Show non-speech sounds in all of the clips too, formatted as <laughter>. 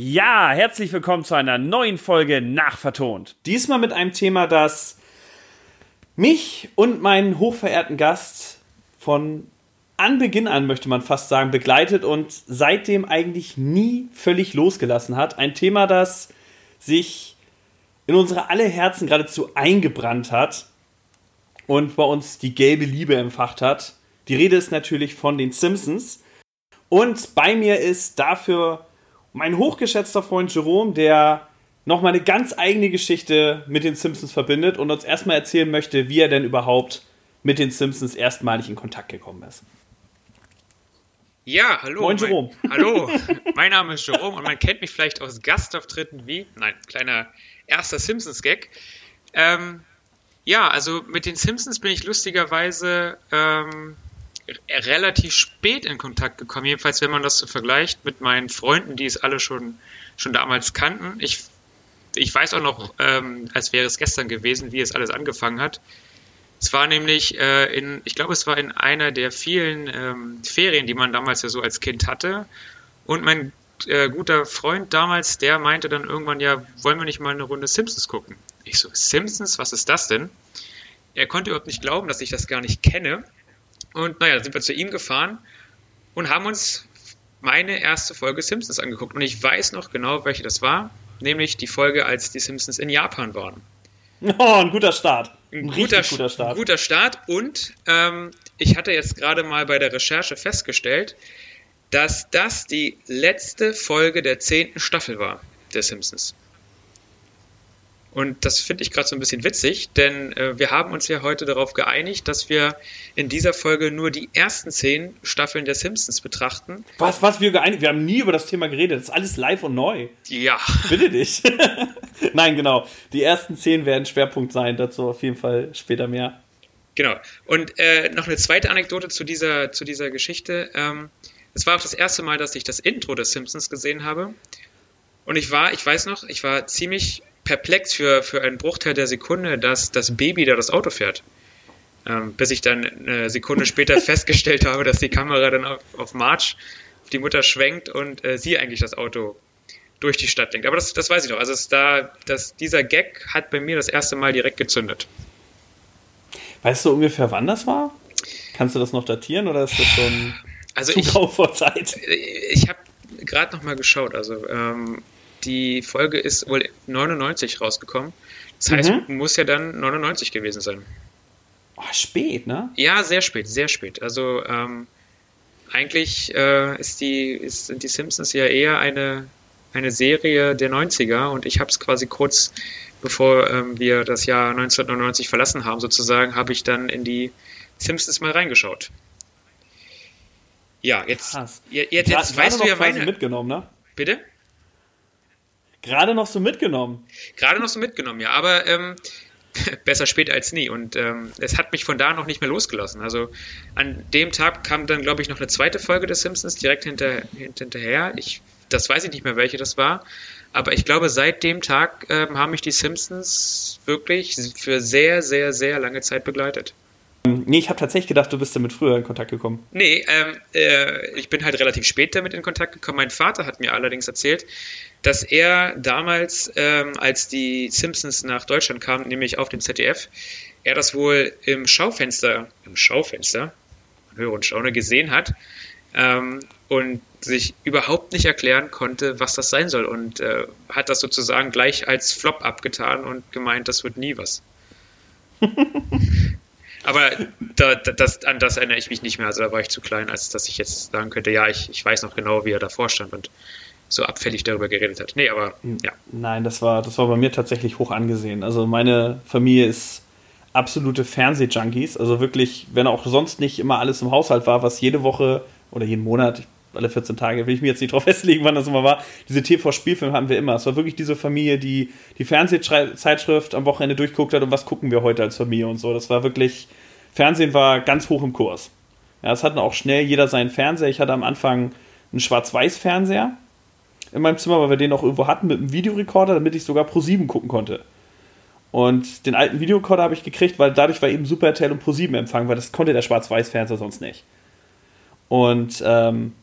Ja, herzlich willkommen zu einer neuen Folge Nachvertont. Diesmal mit einem Thema, das mich und meinen hochverehrten Gast von Anbeginn an, möchte man fast sagen, begleitet und seitdem eigentlich nie völlig losgelassen hat. Ein Thema, das sich in unsere alle Herzen geradezu eingebrannt hat und bei uns die gelbe Liebe empfacht hat. Die Rede ist natürlich von den Simpsons. Und bei mir ist dafür mein hochgeschätzter Freund Jerome, der nochmal eine ganz eigene Geschichte mit den Simpsons verbindet und uns erstmal erzählen möchte, wie er denn überhaupt mit den Simpsons erstmalig in Kontakt gekommen ist. Ja, hallo. Moin, Jerome. Mein, <laughs> hallo, mein Name ist Jerome und man kennt mich vielleicht aus Gastauftritten wie, nein, kleiner erster Simpsons-Gag. Ähm, ja, also mit den Simpsons bin ich lustigerweise ähm, relativ spät in Kontakt gekommen, jedenfalls wenn man das so vergleicht mit meinen Freunden, die es alle schon, schon damals kannten. Ich, ich weiß auch noch, ähm, als wäre es gestern gewesen, wie es alles angefangen hat. Es war nämlich äh, in, ich glaube, es war in einer der vielen ähm, Ferien, die man damals ja so als Kind hatte. Und mein äh, guter Freund damals, der meinte dann irgendwann, ja, wollen wir nicht mal eine Runde Simpsons gucken? Ich so, Simpsons, was ist das denn? Er konnte überhaupt nicht glauben, dass ich das gar nicht kenne. Und naja, dann sind wir zu ihm gefahren und haben uns meine erste Folge Simpsons angeguckt. Und ich weiß noch genau, welche das war, nämlich die Folge, als die Simpsons in Japan waren. <laughs> Oh, ein guter Start. Ein, ein guter, guter, Start. Ein guter Start. Und ähm, ich hatte jetzt gerade mal bei der Recherche festgestellt, dass das die letzte Folge der zehnten Staffel war der Simpsons. Und das finde ich gerade so ein bisschen witzig, denn äh, wir haben uns ja heute darauf geeinigt, dass wir in dieser Folge nur die ersten zehn Staffeln der Simpsons betrachten. Was, was wir geeinigt? Wir haben nie über das Thema geredet. Das ist alles live und neu. Ja. Bitte dich. <laughs> Nein, genau. Die ersten zehn werden Schwerpunkt sein. Dazu auf jeden Fall später mehr. Genau. Und äh, noch eine zweite Anekdote zu dieser, zu dieser Geschichte. Ähm, es war auch das erste Mal, dass ich das Intro des Simpsons gesehen habe. Und ich war, ich weiß noch, ich war ziemlich perplex für, für einen Bruchteil der Sekunde, dass das Baby da das Auto fährt. Ähm, bis ich dann eine Sekunde später <laughs> festgestellt habe, dass die Kamera dann auf, auf March auf die Mutter schwenkt und äh, sie eigentlich das Auto durch die Stadt lenkt. Aber das, das weiß ich noch. Also da, das, dieser Gag hat bei mir das erste Mal direkt gezündet. Weißt du ungefähr, wann das war? Kannst du das noch datieren oder ist das schon also zu ich, vor Zeit? Ich habe gerade noch mal geschaut. Also ähm, die Folge ist wohl 99 rausgekommen. Das heißt, mhm. muss ja dann 99 gewesen sein. Oh, spät, ne? Ja, sehr spät, sehr spät. Also ähm, eigentlich äh, ist die, ist, sind die Simpsons ja eher eine, eine Serie der 90er und ich habe es quasi kurz bevor ähm, wir das Jahr 1999 verlassen haben, sozusagen, habe ich dann in die Simpsons mal reingeschaut. Ja, jetzt, Krass. jetzt, jetzt, jetzt weißt du ja meine. mitgenommen, ne? Bitte? Gerade noch so mitgenommen. Gerade noch so mitgenommen, ja. Aber ähm, <laughs> besser spät als nie. Und ähm, es hat mich von da noch nicht mehr losgelassen. Also an dem Tag kam dann, glaube ich, noch eine zweite Folge des Simpsons direkt hinter, hinterher. Ich, das weiß ich nicht mehr, welche das war. Aber ich glaube, seit dem Tag ähm, haben mich die Simpsons wirklich für sehr, sehr, sehr lange Zeit begleitet. Nee, ich habe tatsächlich gedacht, du bist damit früher in Kontakt gekommen. Nee, ähm, äh, ich bin halt relativ spät damit in Kontakt gekommen. Mein Vater hat mir allerdings erzählt, dass er damals, ähm, als die Simpsons nach Deutschland kamen, nämlich auf dem ZDF, er das wohl im Schaufenster, im Schaufenster, höre und staune, gesehen hat ähm, und sich überhaupt nicht erklären konnte, was das sein soll und äh, hat das sozusagen gleich als Flop abgetan und gemeint, das wird nie was. <laughs> Aber da, das, an das erinnere ich mich nicht mehr. Also da war ich zu klein, als dass ich jetzt sagen könnte, ja, ich, ich weiß noch genau, wie er davor stand und so abfällig darüber geredet hat. Nee, aber ja. Nein, das war, das war bei mir tatsächlich hoch angesehen. Also meine Familie ist absolute Fernsehjunkies. Also wirklich, wenn auch sonst nicht immer alles im Haushalt war, was jede Woche oder jeden Monat, alle 14 Tage, will ich mir jetzt nicht drauf <laughs> festlegen, wann das immer war. Diese TV-Spielfilme haben wir immer. Es war wirklich diese Familie, die die Fernsehzeitschrift am Wochenende durchguckt hat und was gucken wir heute als Familie und so. Das war wirklich, Fernsehen war ganz hoch im Kurs. Ja, es hatten auch schnell jeder seinen Fernseher. Ich hatte am Anfang einen Schwarz-Weiß-Fernseher in meinem Zimmer, weil wir den auch irgendwo hatten mit einem Videorekorder, damit ich sogar Pro 7 gucken konnte. Und den alten Videorekorder habe ich gekriegt, weil dadurch war eben Super RTL und Pro 7 empfangen, weil das konnte der Schwarz-Weiß-Fernseher sonst nicht. Und ähm,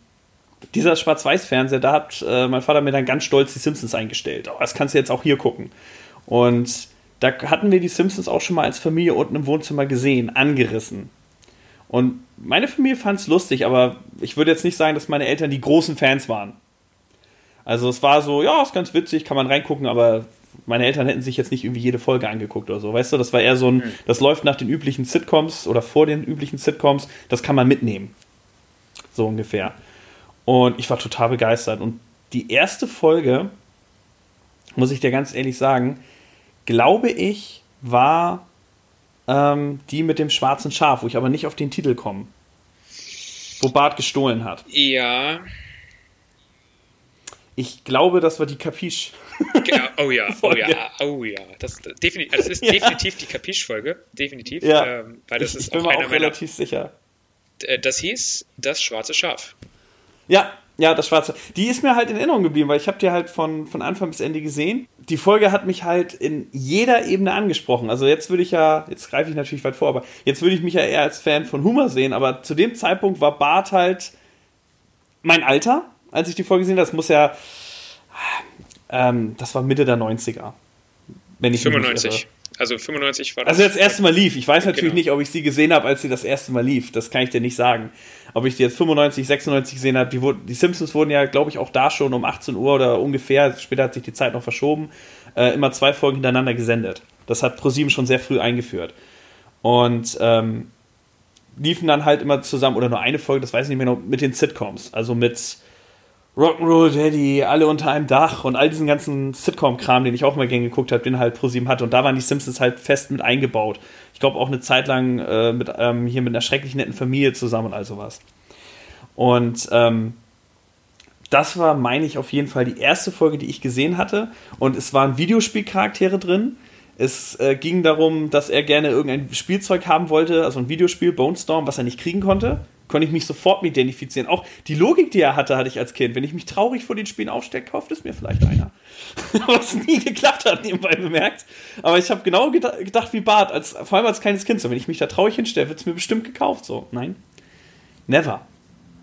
dieser Schwarz-Weiß-Fernseher, da hat äh, mein Vater mir dann ganz stolz die Simpsons eingestellt. Oh, das kannst du jetzt auch hier gucken. Und da hatten wir die Simpsons auch schon mal als Familie unten im Wohnzimmer gesehen, angerissen. Und meine Familie fand es lustig, aber ich würde jetzt nicht sagen, dass meine Eltern die großen Fans waren. Also es war so, ja, ist ganz witzig, kann man reingucken, aber meine Eltern hätten sich jetzt nicht irgendwie jede Folge angeguckt oder so. Weißt du, das war eher so ein, mhm. das läuft nach den üblichen Sitcoms oder vor den üblichen Sitcoms, das kann man mitnehmen. So ungefähr. Und ich war total begeistert. Und die erste Folge, muss ich dir ganz ehrlich sagen, glaube ich, war ähm, die mit dem schwarzen Schaf, wo ich aber nicht auf den Titel komme. Wo Bart gestohlen hat. Ja. Ich glaube, das war die Capiche. Genau. Oh ja, <laughs> oh ja, oh ja. Das, definitiv, also das ist ja. definitiv die Capiche-Folge. Definitiv. Ja. Ähm, weil das ich, ist ich bin auch mir auch relativ sicher. Äh, das hieß Das schwarze Schaf. Ja, ja, das Schwarze. Die ist mir halt in Erinnerung geblieben, weil ich habe die halt von, von Anfang bis Ende gesehen. Die Folge hat mich halt in jeder Ebene angesprochen. Also jetzt würde ich ja, jetzt greife ich natürlich weit vor, aber jetzt würde ich mich ja eher als Fan von Humor sehen. Aber zu dem Zeitpunkt war Bart halt mein Alter, als ich die Folge gesehen habe. Das muss ja, ähm, das war Mitte der 90er. Wenn ich 95. Also 95 war das. Also das erste Mal lief. Ich weiß natürlich genau. nicht, ob ich sie gesehen habe, als sie das erste Mal lief. Das kann ich dir nicht sagen. Ob ich die jetzt 95, 96 gesehen habe. Die, die Simpsons wurden ja, glaube ich, auch da schon um 18 Uhr oder ungefähr, später hat sich die Zeit noch verschoben, äh, immer zwei Folgen hintereinander gesendet. Das hat ProSieben schon sehr früh eingeführt. Und ähm, liefen dann halt immer zusammen, oder nur eine Folge, das weiß ich nicht mehr, noch, mit den Sitcoms. Also mit Rock'n'Roll Daddy, alle unter einem Dach und all diesen ganzen Sitcom-Kram, den ich auch mal gerne geguckt habe, den halt ProSieben hatte. Und da waren die Simpsons halt fest mit eingebaut. Ich glaube auch eine Zeit lang äh, mit, ähm, hier mit einer schrecklich netten Familie zusammen und all sowas. Und ähm, das war, meine ich, auf jeden Fall die erste Folge, die ich gesehen hatte. Und es waren Videospielcharaktere drin. Es äh, ging darum, dass er gerne irgendein Spielzeug haben wollte, also ein Videospiel, Bone Storm, was er nicht kriegen konnte konnte ich mich sofort mit identifizieren. Auch die Logik, die er hatte, hatte ich als Kind. Wenn ich mich traurig vor den Spielen aufstelle, kauft es mir vielleicht einer. <laughs> Was nie geklappt hat, nebenbei bemerkt. Aber ich habe genau gedacht wie Bart, als, vor allem als kleines Kind. So, wenn ich mich da traurig hinstelle, wird es mir bestimmt gekauft. So, nein. Never.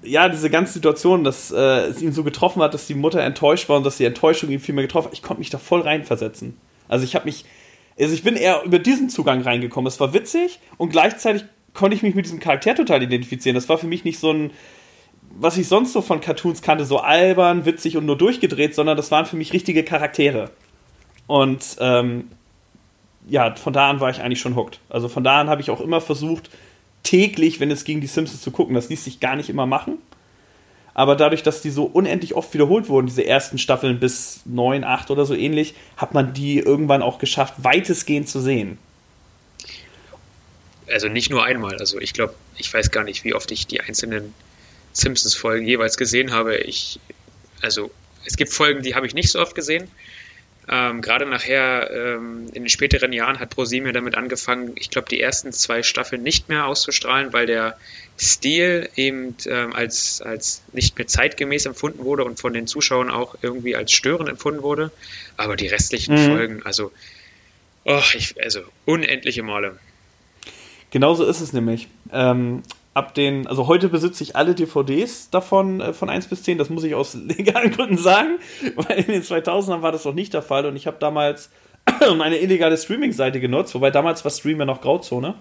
Ja, diese ganze Situation, dass äh, es ihn so getroffen hat, dass die Mutter enttäuscht war und dass die Enttäuschung ihn viel mehr getroffen hat, ich konnte mich da voll reinversetzen. Also ich habe mich, also ich bin eher über diesen Zugang reingekommen. Es war witzig und gleichzeitig konnte ich mich mit diesem Charakter total identifizieren. Das war für mich nicht so ein, was ich sonst so von Cartoons kannte, so albern, witzig und nur durchgedreht, sondern das waren für mich richtige Charaktere. Und ähm, ja, von da an war ich eigentlich schon hooked. Also von da an habe ich auch immer versucht, täglich, wenn es gegen die Simpsons zu gucken. Das ließ sich gar nicht immer machen. Aber dadurch, dass die so unendlich oft wiederholt wurden, diese ersten Staffeln bis 9, 8 oder so ähnlich, hat man die irgendwann auch geschafft, weitestgehend zu sehen also nicht nur einmal. Also ich glaube, ich weiß gar nicht, wie oft ich die einzelnen Simpsons-Folgen jeweils gesehen habe. Ich, also es gibt Folgen, die habe ich nicht so oft gesehen. Ähm, Gerade nachher ähm, in den späteren Jahren hat ProSieben damit angefangen, ich glaube, die ersten zwei Staffeln nicht mehr auszustrahlen, weil der Stil eben ähm, als, als nicht mehr zeitgemäß empfunden wurde und von den Zuschauern auch irgendwie als störend empfunden wurde. Aber die restlichen mhm. Folgen, also, oh, ich, also unendliche Male. Genauso ist es nämlich. Ähm, ab den, also heute besitze ich alle DVDs davon äh, von 1 bis 10, das muss ich aus <laughs> legalen Gründen sagen, weil in den 2000ern war das noch nicht der Fall und ich habe damals <clears throat> eine illegale Streaming-Seite genutzt, wobei damals war Stream ja noch Grauzone,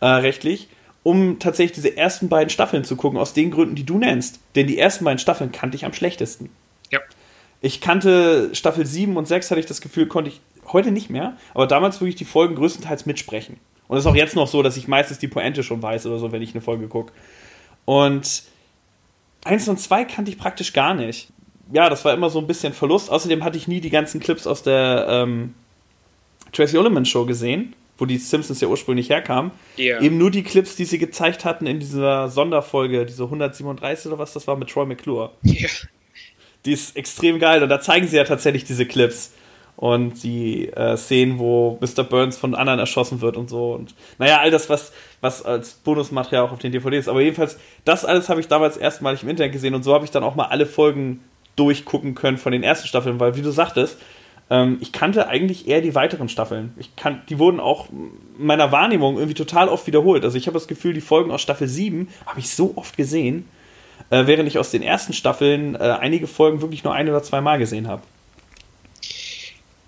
äh, rechtlich, um tatsächlich diese ersten beiden Staffeln zu gucken, aus den Gründen, die du nennst. Denn die ersten beiden Staffeln kannte ich am schlechtesten. Ja. Ich kannte Staffel 7 und 6, hatte ich das Gefühl, konnte ich heute nicht mehr, aber damals wirklich die Folgen größtenteils mitsprechen. Und es ist auch jetzt noch so, dass ich meistens die Pointe schon weiß oder so, wenn ich eine Folge gucke. Und eins und zwei kannte ich praktisch gar nicht. Ja, das war immer so ein bisschen Verlust. Außerdem hatte ich nie die ganzen Clips aus der ähm, Tracy Ullman Show gesehen, wo die Simpsons ja ursprünglich herkamen. Yeah. Eben nur die Clips, die sie gezeigt hatten in dieser Sonderfolge, diese 137 oder was das war mit Troy McClure. Yeah. Die ist extrem geil und da zeigen sie ja tatsächlich diese Clips und die äh, Szenen, wo Mr. Burns von anderen erschossen wird und so. Und naja, all das, was, was als Bonusmaterial auch auf den DVDs ist. Aber jedenfalls, das alles habe ich damals erstmalig im Internet gesehen und so habe ich dann auch mal alle Folgen durchgucken können von den ersten Staffeln, weil, wie du sagtest, ähm, ich kannte eigentlich eher die weiteren Staffeln. Ich kann, die wurden auch meiner Wahrnehmung irgendwie total oft wiederholt. Also ich habe das Gefühl, die Folgen aus Staffel 7 habe ich so oft gesehen. äh, während ich aus den ersten Staffeln äh, einige Folgen wirklich nur ein oder zwei Mal gesehen habe.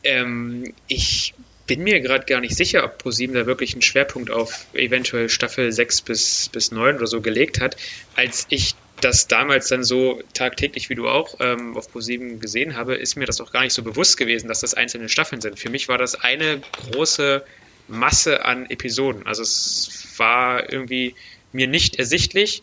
Ähm, ich bin mir gerade gar nicht sicher, ob ProSieben da wirklich einen Schwerpunkt auf eventuell Staffel 6 bis, bis 9 oder so gelegt hat. Als ich das damals dann so tagtäglich wie du auch ähm, auf ProSieben gesehen habe, ist mir das auch gar nicht so bewusst gewesen, dass das einzelne Staffeln sind. Für mich war das eine große Masse an Episoden. Also es war irgendwie mir nicht ersichtlich,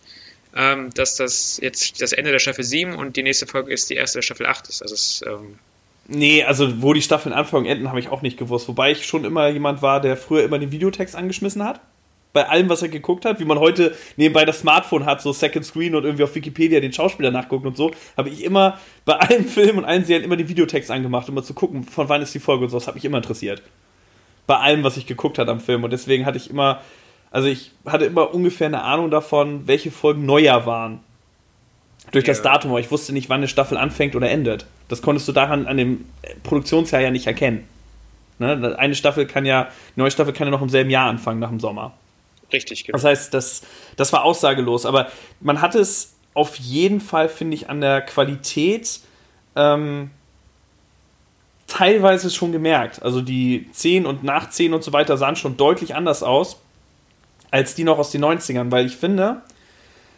ähm, dass das jetzt das Ende der Staffel 7 und die nächste Folge ist die erste der Staffel 8 ist. Also es, ähm, Nee, also wo die Staffeln anfangen und enden, habe ich auch nicht gewusst. Wobei ich schon immer jemand war, der früher immer den Videotext angeschmissen hat. Bei allem, was er geguckt hat, wie man heute nebenbei das Smartphone hat, so Second Screen und irgendwie auf Wikipedia den Schauspieler nachguckt und so, habe ich immer bei allen <laughs> Filmen und allen Serien immer den Videotext angemacht, um mal zu gucken, von wann ist die Folge und so. Das hat mich immer interessiert. Bei allem, was ich geguckt hat am Film. Und deswegen hatte ich immer, also ich hatte immer ungefähr eine Ahnung davon, welche Folgen Neujahr waren durch das Datum, aber ich wusste nicht, wann eine Staffel anfängt oder endet. Das konntest du daran an dem Produktionsjahr ja nicht erkennen. Ne? Eine Staffel kann ja, eine neue Staffel kann ja noch im selben Jahr anfangen, nach dem Sommer. Richtig, genau. Das heißt, das, das war aussagelos, aber man hat es auf jeden Fall, finde ich, an der Qualität ähm, teilweise schon gemerkt. Also die 10 und nach 10 und so weiter sahen schon deutlich anders aus als die noch aus den 90ern, weil ich finde,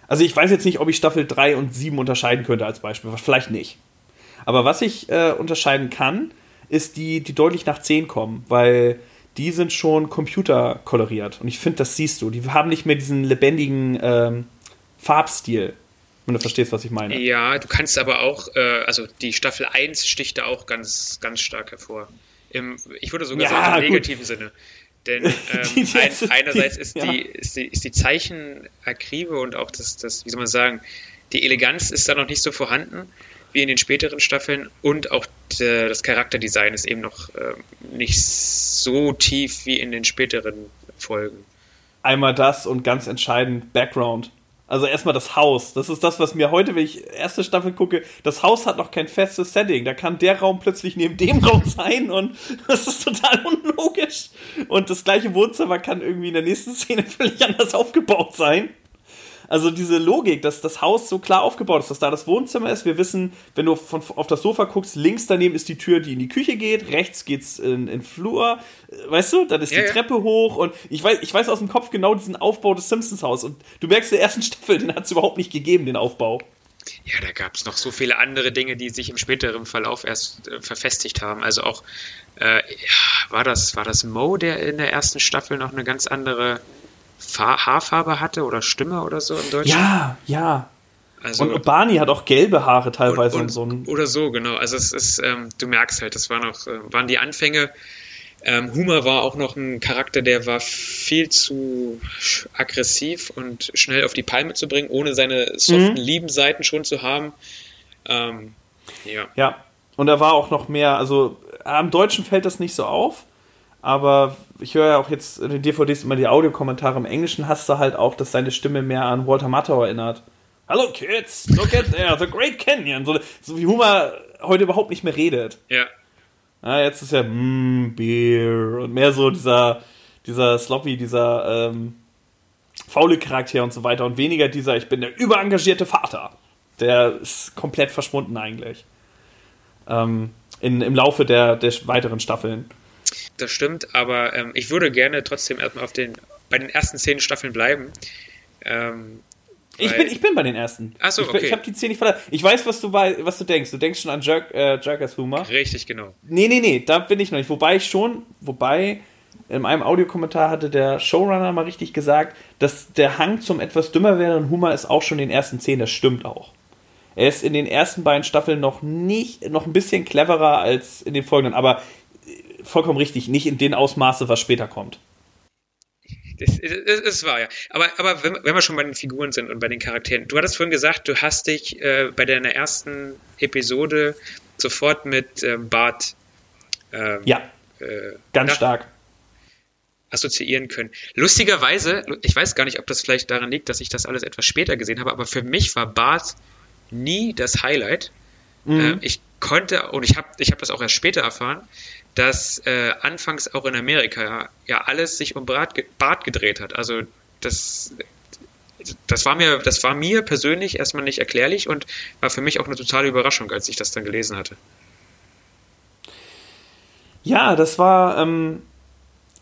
also ich weiß jetzt nicht, ob ich Staffel 3 und 7 unterscheiden könnte als Beispiel. Vielleicht nicht. Aber was ich äh, unterscheiden kann, ist die, die deutlich nach 10 kommen, weil die sind schon computerkoloriert. Und ich finde, das siehst du. Die haben nicht mehr diesen lebendigen ähm, Farbstil. Wenn du verstehst, was ich meine. Ja, du kannst aber auch, äh, also die Staffel 1 sticht da auch ganz, ganz stark hervor. Im, ich würde sogar ja, sagen, im negativen gut. Sinne. Denn <laughs> ähm, die, die, ein, einerseits ist, ja. die, ist, die, ist die Zeichenakribe und auch das, das, wie soll man sagen, die Eleganz ist da noch nicht so vorhanden wie in den späteren Staffeln und auch der, das Charakterdesign ist eben noch äh, nicht so tief wie in den späteren Folgen. Einmal das und ganz entscheidend Background. Also erstmal das Haus. Das ist das, was mir heute, wenn ich erste Staffel gucke, das Haus hat noch kein festes Setting. Da kann der Raum plötzlich neben dem Raum sein und <laughs> das ist total unlogisch. Und das gleiche Wohnzimmer kann irgendwie in der nächsten Szene <laughs> völlig anders aufgebaut sein. Also diese Logik, dass das Haus so klar aufgebaut ist, dass da das Wohnzimmer ist. Wir wissen, wenn du von, auf das Sofa guckst, links daneben ist die Tür, die in die Küche geht, rechts geht's in den Flur, weißt du, dann ist ja, die ja. Treppe hoch und ich weiß, ich weiß aus dem Kopf genau diesen Aufbau des Simpsons Haus und du merkst in der ersten <laughs> Staffel, den hat es überhaupt nicht gegeben, den Aufbau. Ja, da gab es noch so viele andere Dinge, die sich im späteren Verlauf erst äh, verfestigt haben. Also auch, äh, war das, war das Mo, der in der ersten Staffel noch eine ganz andere Haarfarbe hatte oder Stimme oder so im Deutschen. Ja, ja. Also, und Barney hat auch gelbe Haare teilweise und, und, so ein Oder so, genau. Also es ist, ähm, du merkst halt, das war noch, äh, waren die Anfänge. Ähm, Humor war auch noch ein Charakter, der war viel zu aggressiv und schnell auf die Palme zu bringen, ohne seine soften, mhm. lieben Seiten schon zu haben. Ähm, ja. Ja, und er war auch noch mehr, also am Deutschen fällt das nicht so auf, aber ich höre ja auch jetzt in den DVDs immer die Audiokommentare im Englischen, hast du halt auch, dass seine Stimme mehr an Walter Matthau erinnert. Hello kids, look at there, the Great Canyon. So, so wie Humor heute überhaupt nicht mehr redet. Ja. ja jetzt ist ja mm, Beer und mehr so dieser, dieser Sloppy, dieser ähm, faule Charakter und so weiter und weniger dieser, ich bin der überengagierte Vater. Der ist komplett verschwunden eigentlich. Ähm, in, Im Laufe der, der weiteren Staffeln das stimmt, aber ähm, ich würde gerne trotzdem erstmal auf den, bei den ersten zehn Staffeln bleiben. Ähm, ich, bin, ich bin bei den ersten. Achso, okay. Ich, ich habe die zehn nicht verlassen. Ich weiß, was du, was du denkst. Du denkst schon an Jerk, äh, Jerkers Humor. Richtig, genau. Nee, nee, nee, da bin ich noch nicht. Wobei ich schon, wobei in einem Audiokommentar hatte der Showrunner mal richtig gesagt, dass der Hang zum etwas dümmer werdenden Humor ist auch schon in den ersten zehn. Das stimmt auch. Er ist in den ersten beiden Staffeln noch nicht, noch ein bisschen cleverer als in den folgenden, aber vollkommen richtig, nicht in den Ausmaße, was später kommt. Das, das, das war ja. Aber, aber wenn, wenn, wir schon bei den Figuren sind und bei den Charakteren, du hattest vorhin gesagt, du hast dich äh, bei deiner ersten Episode sofort mit äh, Bart ähm, ja, äh, ganz stark assoziieren können. Lustigerweise, ich weiß gar nicht, ob das vielleicht daran liegt, dass ich das alles etwas später gesehen habe, aber für mich war Bart nie das Highlight. Mhm. Äh, ich konnte, und ich habe ich hab das auch erst später erfahren, dass äh, anfangs auch in Amerika ja, alles sich um Bart, Bart gedreht hat. Also das das war mir, das war mir persönlich erstmal nicht erklärlich und war für mich auch eine totale Überraschung, als ich das dann gelesen hatte. Ja, das war, ähm,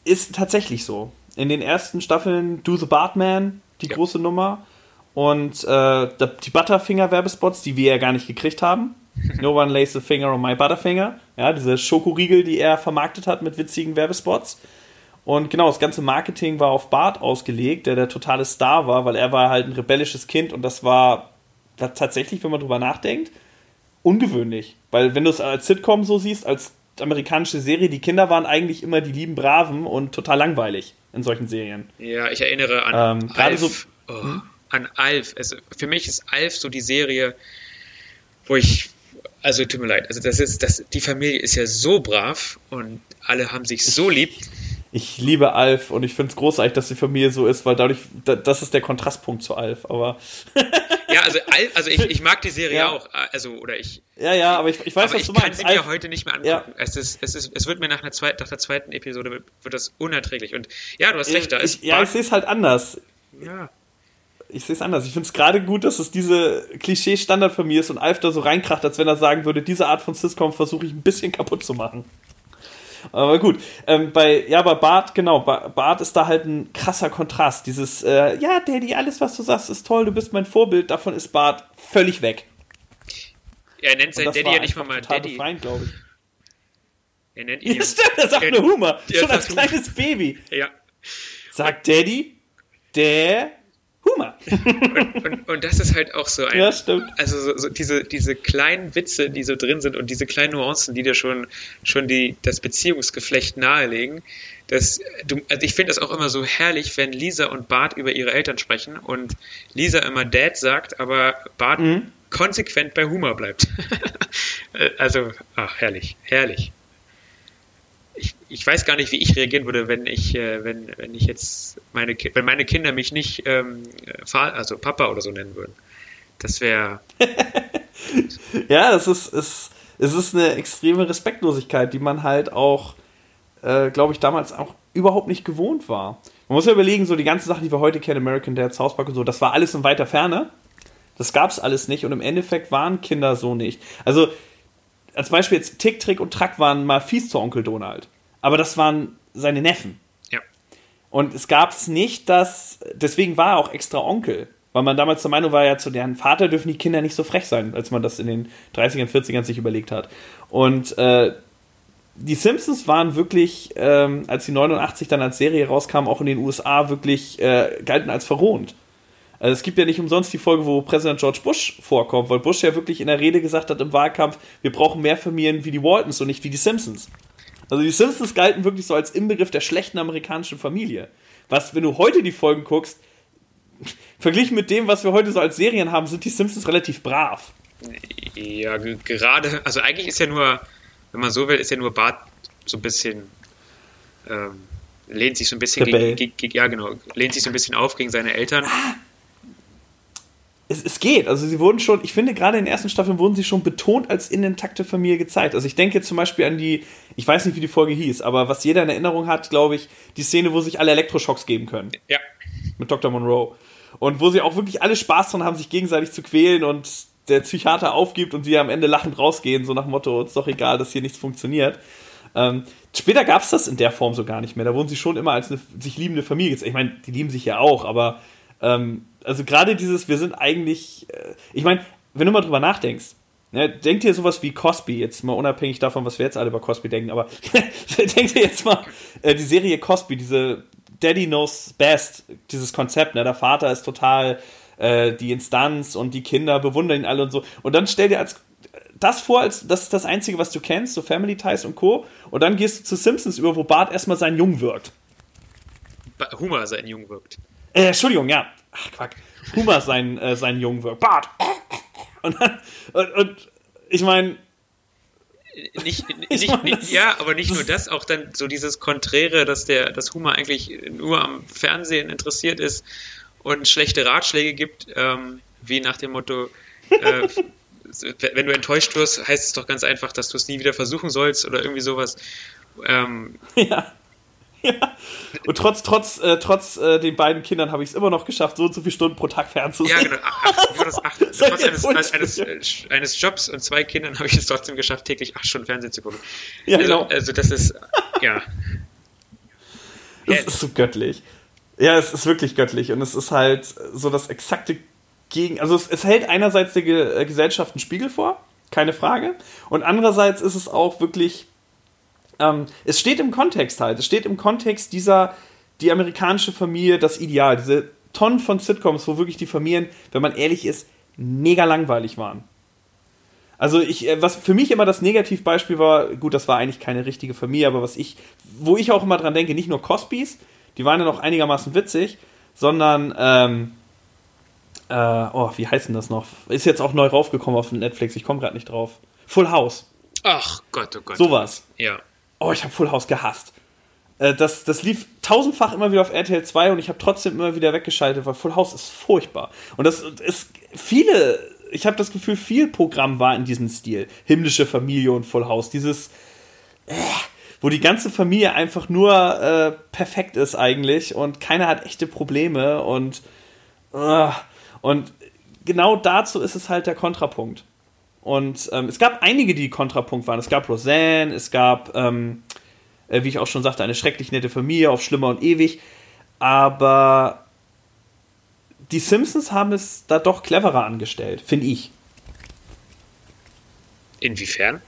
ist tatsächlich so. In den ersten Staffeln Do the Bartman, die ja. große Nummer. Und äh, die Butterfinger-Werbespots, die wir ja gar nicht gekriegt haben. No one lays a finger on my Butterfinger. Ja, diese Schokoriegel, die er vermarktet hat mit witzigen Werbespots. Und genau, das ganze Marketing war auf Bart ausgelegt, der der totale Star war, weil er war halt ein rebellisches Kind und das war, war tatsächlich, wenn man drüber nachdenkt, ungewöhnlich. Weil wenn du es als Sitcom so siehst, als amerikanische Serie, die Kinder waren eigentlich immer die lieben Braven und total langweilig in solchen Serien. Ja, ich erinnere an ähm, Alf. So, oh, hm? An Alf. Also für mich ist Alf so die Serie, wo ich also tut mir leid, also das ist, das, die Familie ist ja so brav und alle haben sich so lieb. Ich liebe Alf und ich finde es großartig, dass die Familie so ist, weil dadurch, das ist der Kontrastpunkt zu Alf, aber. <laughs> ja, also Alf, also ich, ich mag die Serie ja. auch, also, oder ich. Ja, ja, aber ich, ich weiß, was ich du meinst. Ich kann sie Alf, mir heute nicht mehr angucken. Ja. Es, ist, es, ist, es wird mir nach, einer zweiten, nach der zweiten Episode wird, wird das unerträglich und ja, du hast recht, da ist. Ich, ja, ich sehe es halt anders. Ja ich sehe es anders. Ich finde es gerade gut, dass es diese Klischee-Standard von mir ist und Alf da so reinkracht, als wenn er sagen würde, diese Art von Sitcom versuche ich ein bisschen kaputt zu machen. Aber gut, ähm, bei, ja, bei Bart, genau, Bart ist da halt ein krasser Kontrast. Dieses, äh, ja, Daddy, alles, was du sagst, ist toll, du bist mein Vorbild, davon ist Bart völlig weg. er nennt seinen Daddy ja nicht mal mal Daddy. Befreiend, glaube ich. Er nennt ihn. Ja, stimmt, er sagt nur Humor, schon als kleines Baby. Ja. Sagt Daddy, der Humor. und, und, und, das ist halt auch so ein. Ja, stimmt. Also so, so diese, diese kleinen Witze, die so drin sind und diese kleinen Nuancen, die dir schon, schon die, das Beziehungsgeflecht nahelegen. Das, du, also ich finde das auch immer so herrlich, wenn Lisa und Bart über ihre Eltern sprechen und Lisa immer Dad sagt, aber Bart mhm. konsequent bei Humor bleibt. <laughs> also, ach, herrlich, herrlich ich, ich weiß gar nicht, wie ich reagieren würde, wenn ich, äh, wenn, wenn ich jetzt meine, wenn meine Kinder mich nicht ähm, also Papa oder so nennen würden. Das wäre. <laughs> ja, es ist, es, es ist eine extreme Respektlosigkeit, die man halt auch, äh, glaube ich, damals auch überhaupt nicht gewohnt war. Man muss ja überlegen, so die ganzen Sachen, die wir heute kennen, American Dad, South Park und so, das war alles in weiter Ferne. Das gab es alles nicht und im Endeffekt waren Kinder so nicht. Also als Beispiel jetzt Tick, Trick und Track waren mal fies zu Onkel Donald. Aber das waren seine Neffen. Ja. Und es gab es nicht, dass, deswegen war er auch extra Onkel. Weil man damals der Meinung war, ja, zu deren Vater dürfen die Kinder nicht so frech sein, als man das in den 30ern, 40ern sich überlegt hat. Und äh, die Simpsons waren wirklich, ähm, als die 89 dann als Serie rauskam, auch in den USA wirklich äh, galten als verrohnt. Also es gibt ja nicht umsonst die Folge, wo Präsident George Bush vorkommt, weil Bush ja wirklich in der Rede gesagt hat im Wahlkampf, wir brauchen mehr Familien wie die Waltons und nicht wie die Simpsons. Also die Simpsons galten wirklich so als Inbegriff der schlechten amerikanischen Familie. Was, wenn du heute die Folgen guckst, <laughs> verglichen mit dem, was wir heute so als Serien haben, sind die Simpsons relativ brav. Ja, gerade, also eigentlich ist ja nur, wenn man so will, ist ja nur Bart so ein bisschen, ähm, lehnt sich so ein bisschen gegen, gegen, ja genau, lehnt sich so ein bisschen auf gegen seine Eltern. Es, es geht. Also sie wurden schon, ich finde gerade in den ersten Staffeln wurden sie schon betont als in intakte Familie gezeigt. Also ich denke zum Beispiel an die, ich weiß nicht, wie die Folge hieß, aber was jeder in Erinnerung hat, glaube ich, die Szene, wo sich alle Elektroschocks geben können. Ja. Mit Dr. Monroe. Und wo sie auch wirklich alle Spaß dran haben, sich gegenseitig zu quälen und der Psychiater aufgibt und sie am Ende lachend rausgehen, so nach dem Motto, ist doch egal, dass hier nichts funktioniert. Ähm, später gab es das in der Form so gar nicht mehr. Da wurden sie schon immer als eine sich liebende Familie gezeigt. Ich meine, die lieben sich ja auch, aber ähm, also gerade dieses, wir sind eigentlich, äh, ich meine, wenn du mal drüber nachdenkst, ne, denk dir sowas wie Cosby, jetzt mal unabhängig davon, was wir jetzt alle über Cosby denken, aber <laughs> denk dir jetzt mal äh, die Serie Cosby, diese Daddy Knows Best, dieses Konzept, ne, der Vater ist total äh, die Instanz und die Kinder bewundern ihn alle und so. Und dann stell dir als das vor, als das ist das Einzige, was du kennst, so Family Ties und Co. Und dann gehst du zu Simpsons über, wo Bart erstmal sein Jung wirkt. Humor sein Jung wirkt. Äh, Entschuldigung, ja. Ach, Quack. Humor sein, äh, sein jungen Wirk. Bart! Und, und, und ich meine. Nicht, <laughs> nicht, nicht, ja, aber nicht nur das, auch dann so dieses Konträre, dass der, dass Humor eigentlich nur am Fernsehen interessiert ist und schlechte Ratschläge gibt, ähm, wie nach dem Motto, äh, <laughs> wenn du enttäuscht wirst, heißt es doch ganz einfach, dass du es nie wieder versuchen sollst oder irgendwie sowas. Ähm, ja. Ja. Und trotz, trotz, äh, trotz äh, den beiden Kindern habe ich es immer noch geschafft, so und so viele Stunden pro Tag fernzusehen. Ja, genau. Ach, das <laughs> acht, trotz eines, eines, eines, eines, Jobs und zwei Kindern habe ich es trotzdem geschafft, täglich acht Stunden Fernsehen zu gucken. Ja, also, genau. Also das ist, ja. Das ist so göttlich. Ja, es ist wirklich göttlich und es ist halt so das exakte Gegen. Also es, es hält einerseits der Ge äh, Gesellschaft einen Spiegel vor, keine Frage. Und andererseits ist es auch wirklich. Ähm, es steht im Kontext halt. Es steht im Kontext dieser, die amerikanische Familie, das Ideal. Diese Tonnen von Sitcoms, wo wirklich die Familien, wenn man ehrlich ist, mega langweilig waren. Also ich, äh, was für mich immer das Negativbeispiel war, gut, das war eigentlich keine richtige Familie, aber was ich, wo ich auch immer dran denke, nicht nur Cosbys, die waren ja noch einigermaßen witzig, sondern, ähm, äh, oh, wie heißt denn das noch? Ist jetzt auch neu raufgekommen auf Netflix, ich komme gerade nicht drauf. Full House. Ach Gott, oh Gott. Sowas. Ja. Oh, ich habe Full House gehasst. Äh, das, das lief tausendfach immer wieder auf RTL 2 und ich habe trotzdem immer wieder weggeschaltet, weil Full House ist furchtbar. Und das ist viele, ich habe das Gefühl, viel Programm war in diesem Stil. Himmlische Familie und Full House. Dieses, äh, wo die ganze Familie einfach nur äh, perfekt ist eigentlich und keiner hat echte Probleme und äh, und genau dazu ist es halt der Kontrapunkt. Und ähm, es gab einige, die Kontrapunkt waren. Es gab Roseanne, es gab, ähm, äh, wie ich auch schon sagte, eine schrecklich nette Familie auf Schlimmer und Ewig. Aber die Simpsons haben es da doch cleverer angestellt, finde ich. Inwiefern?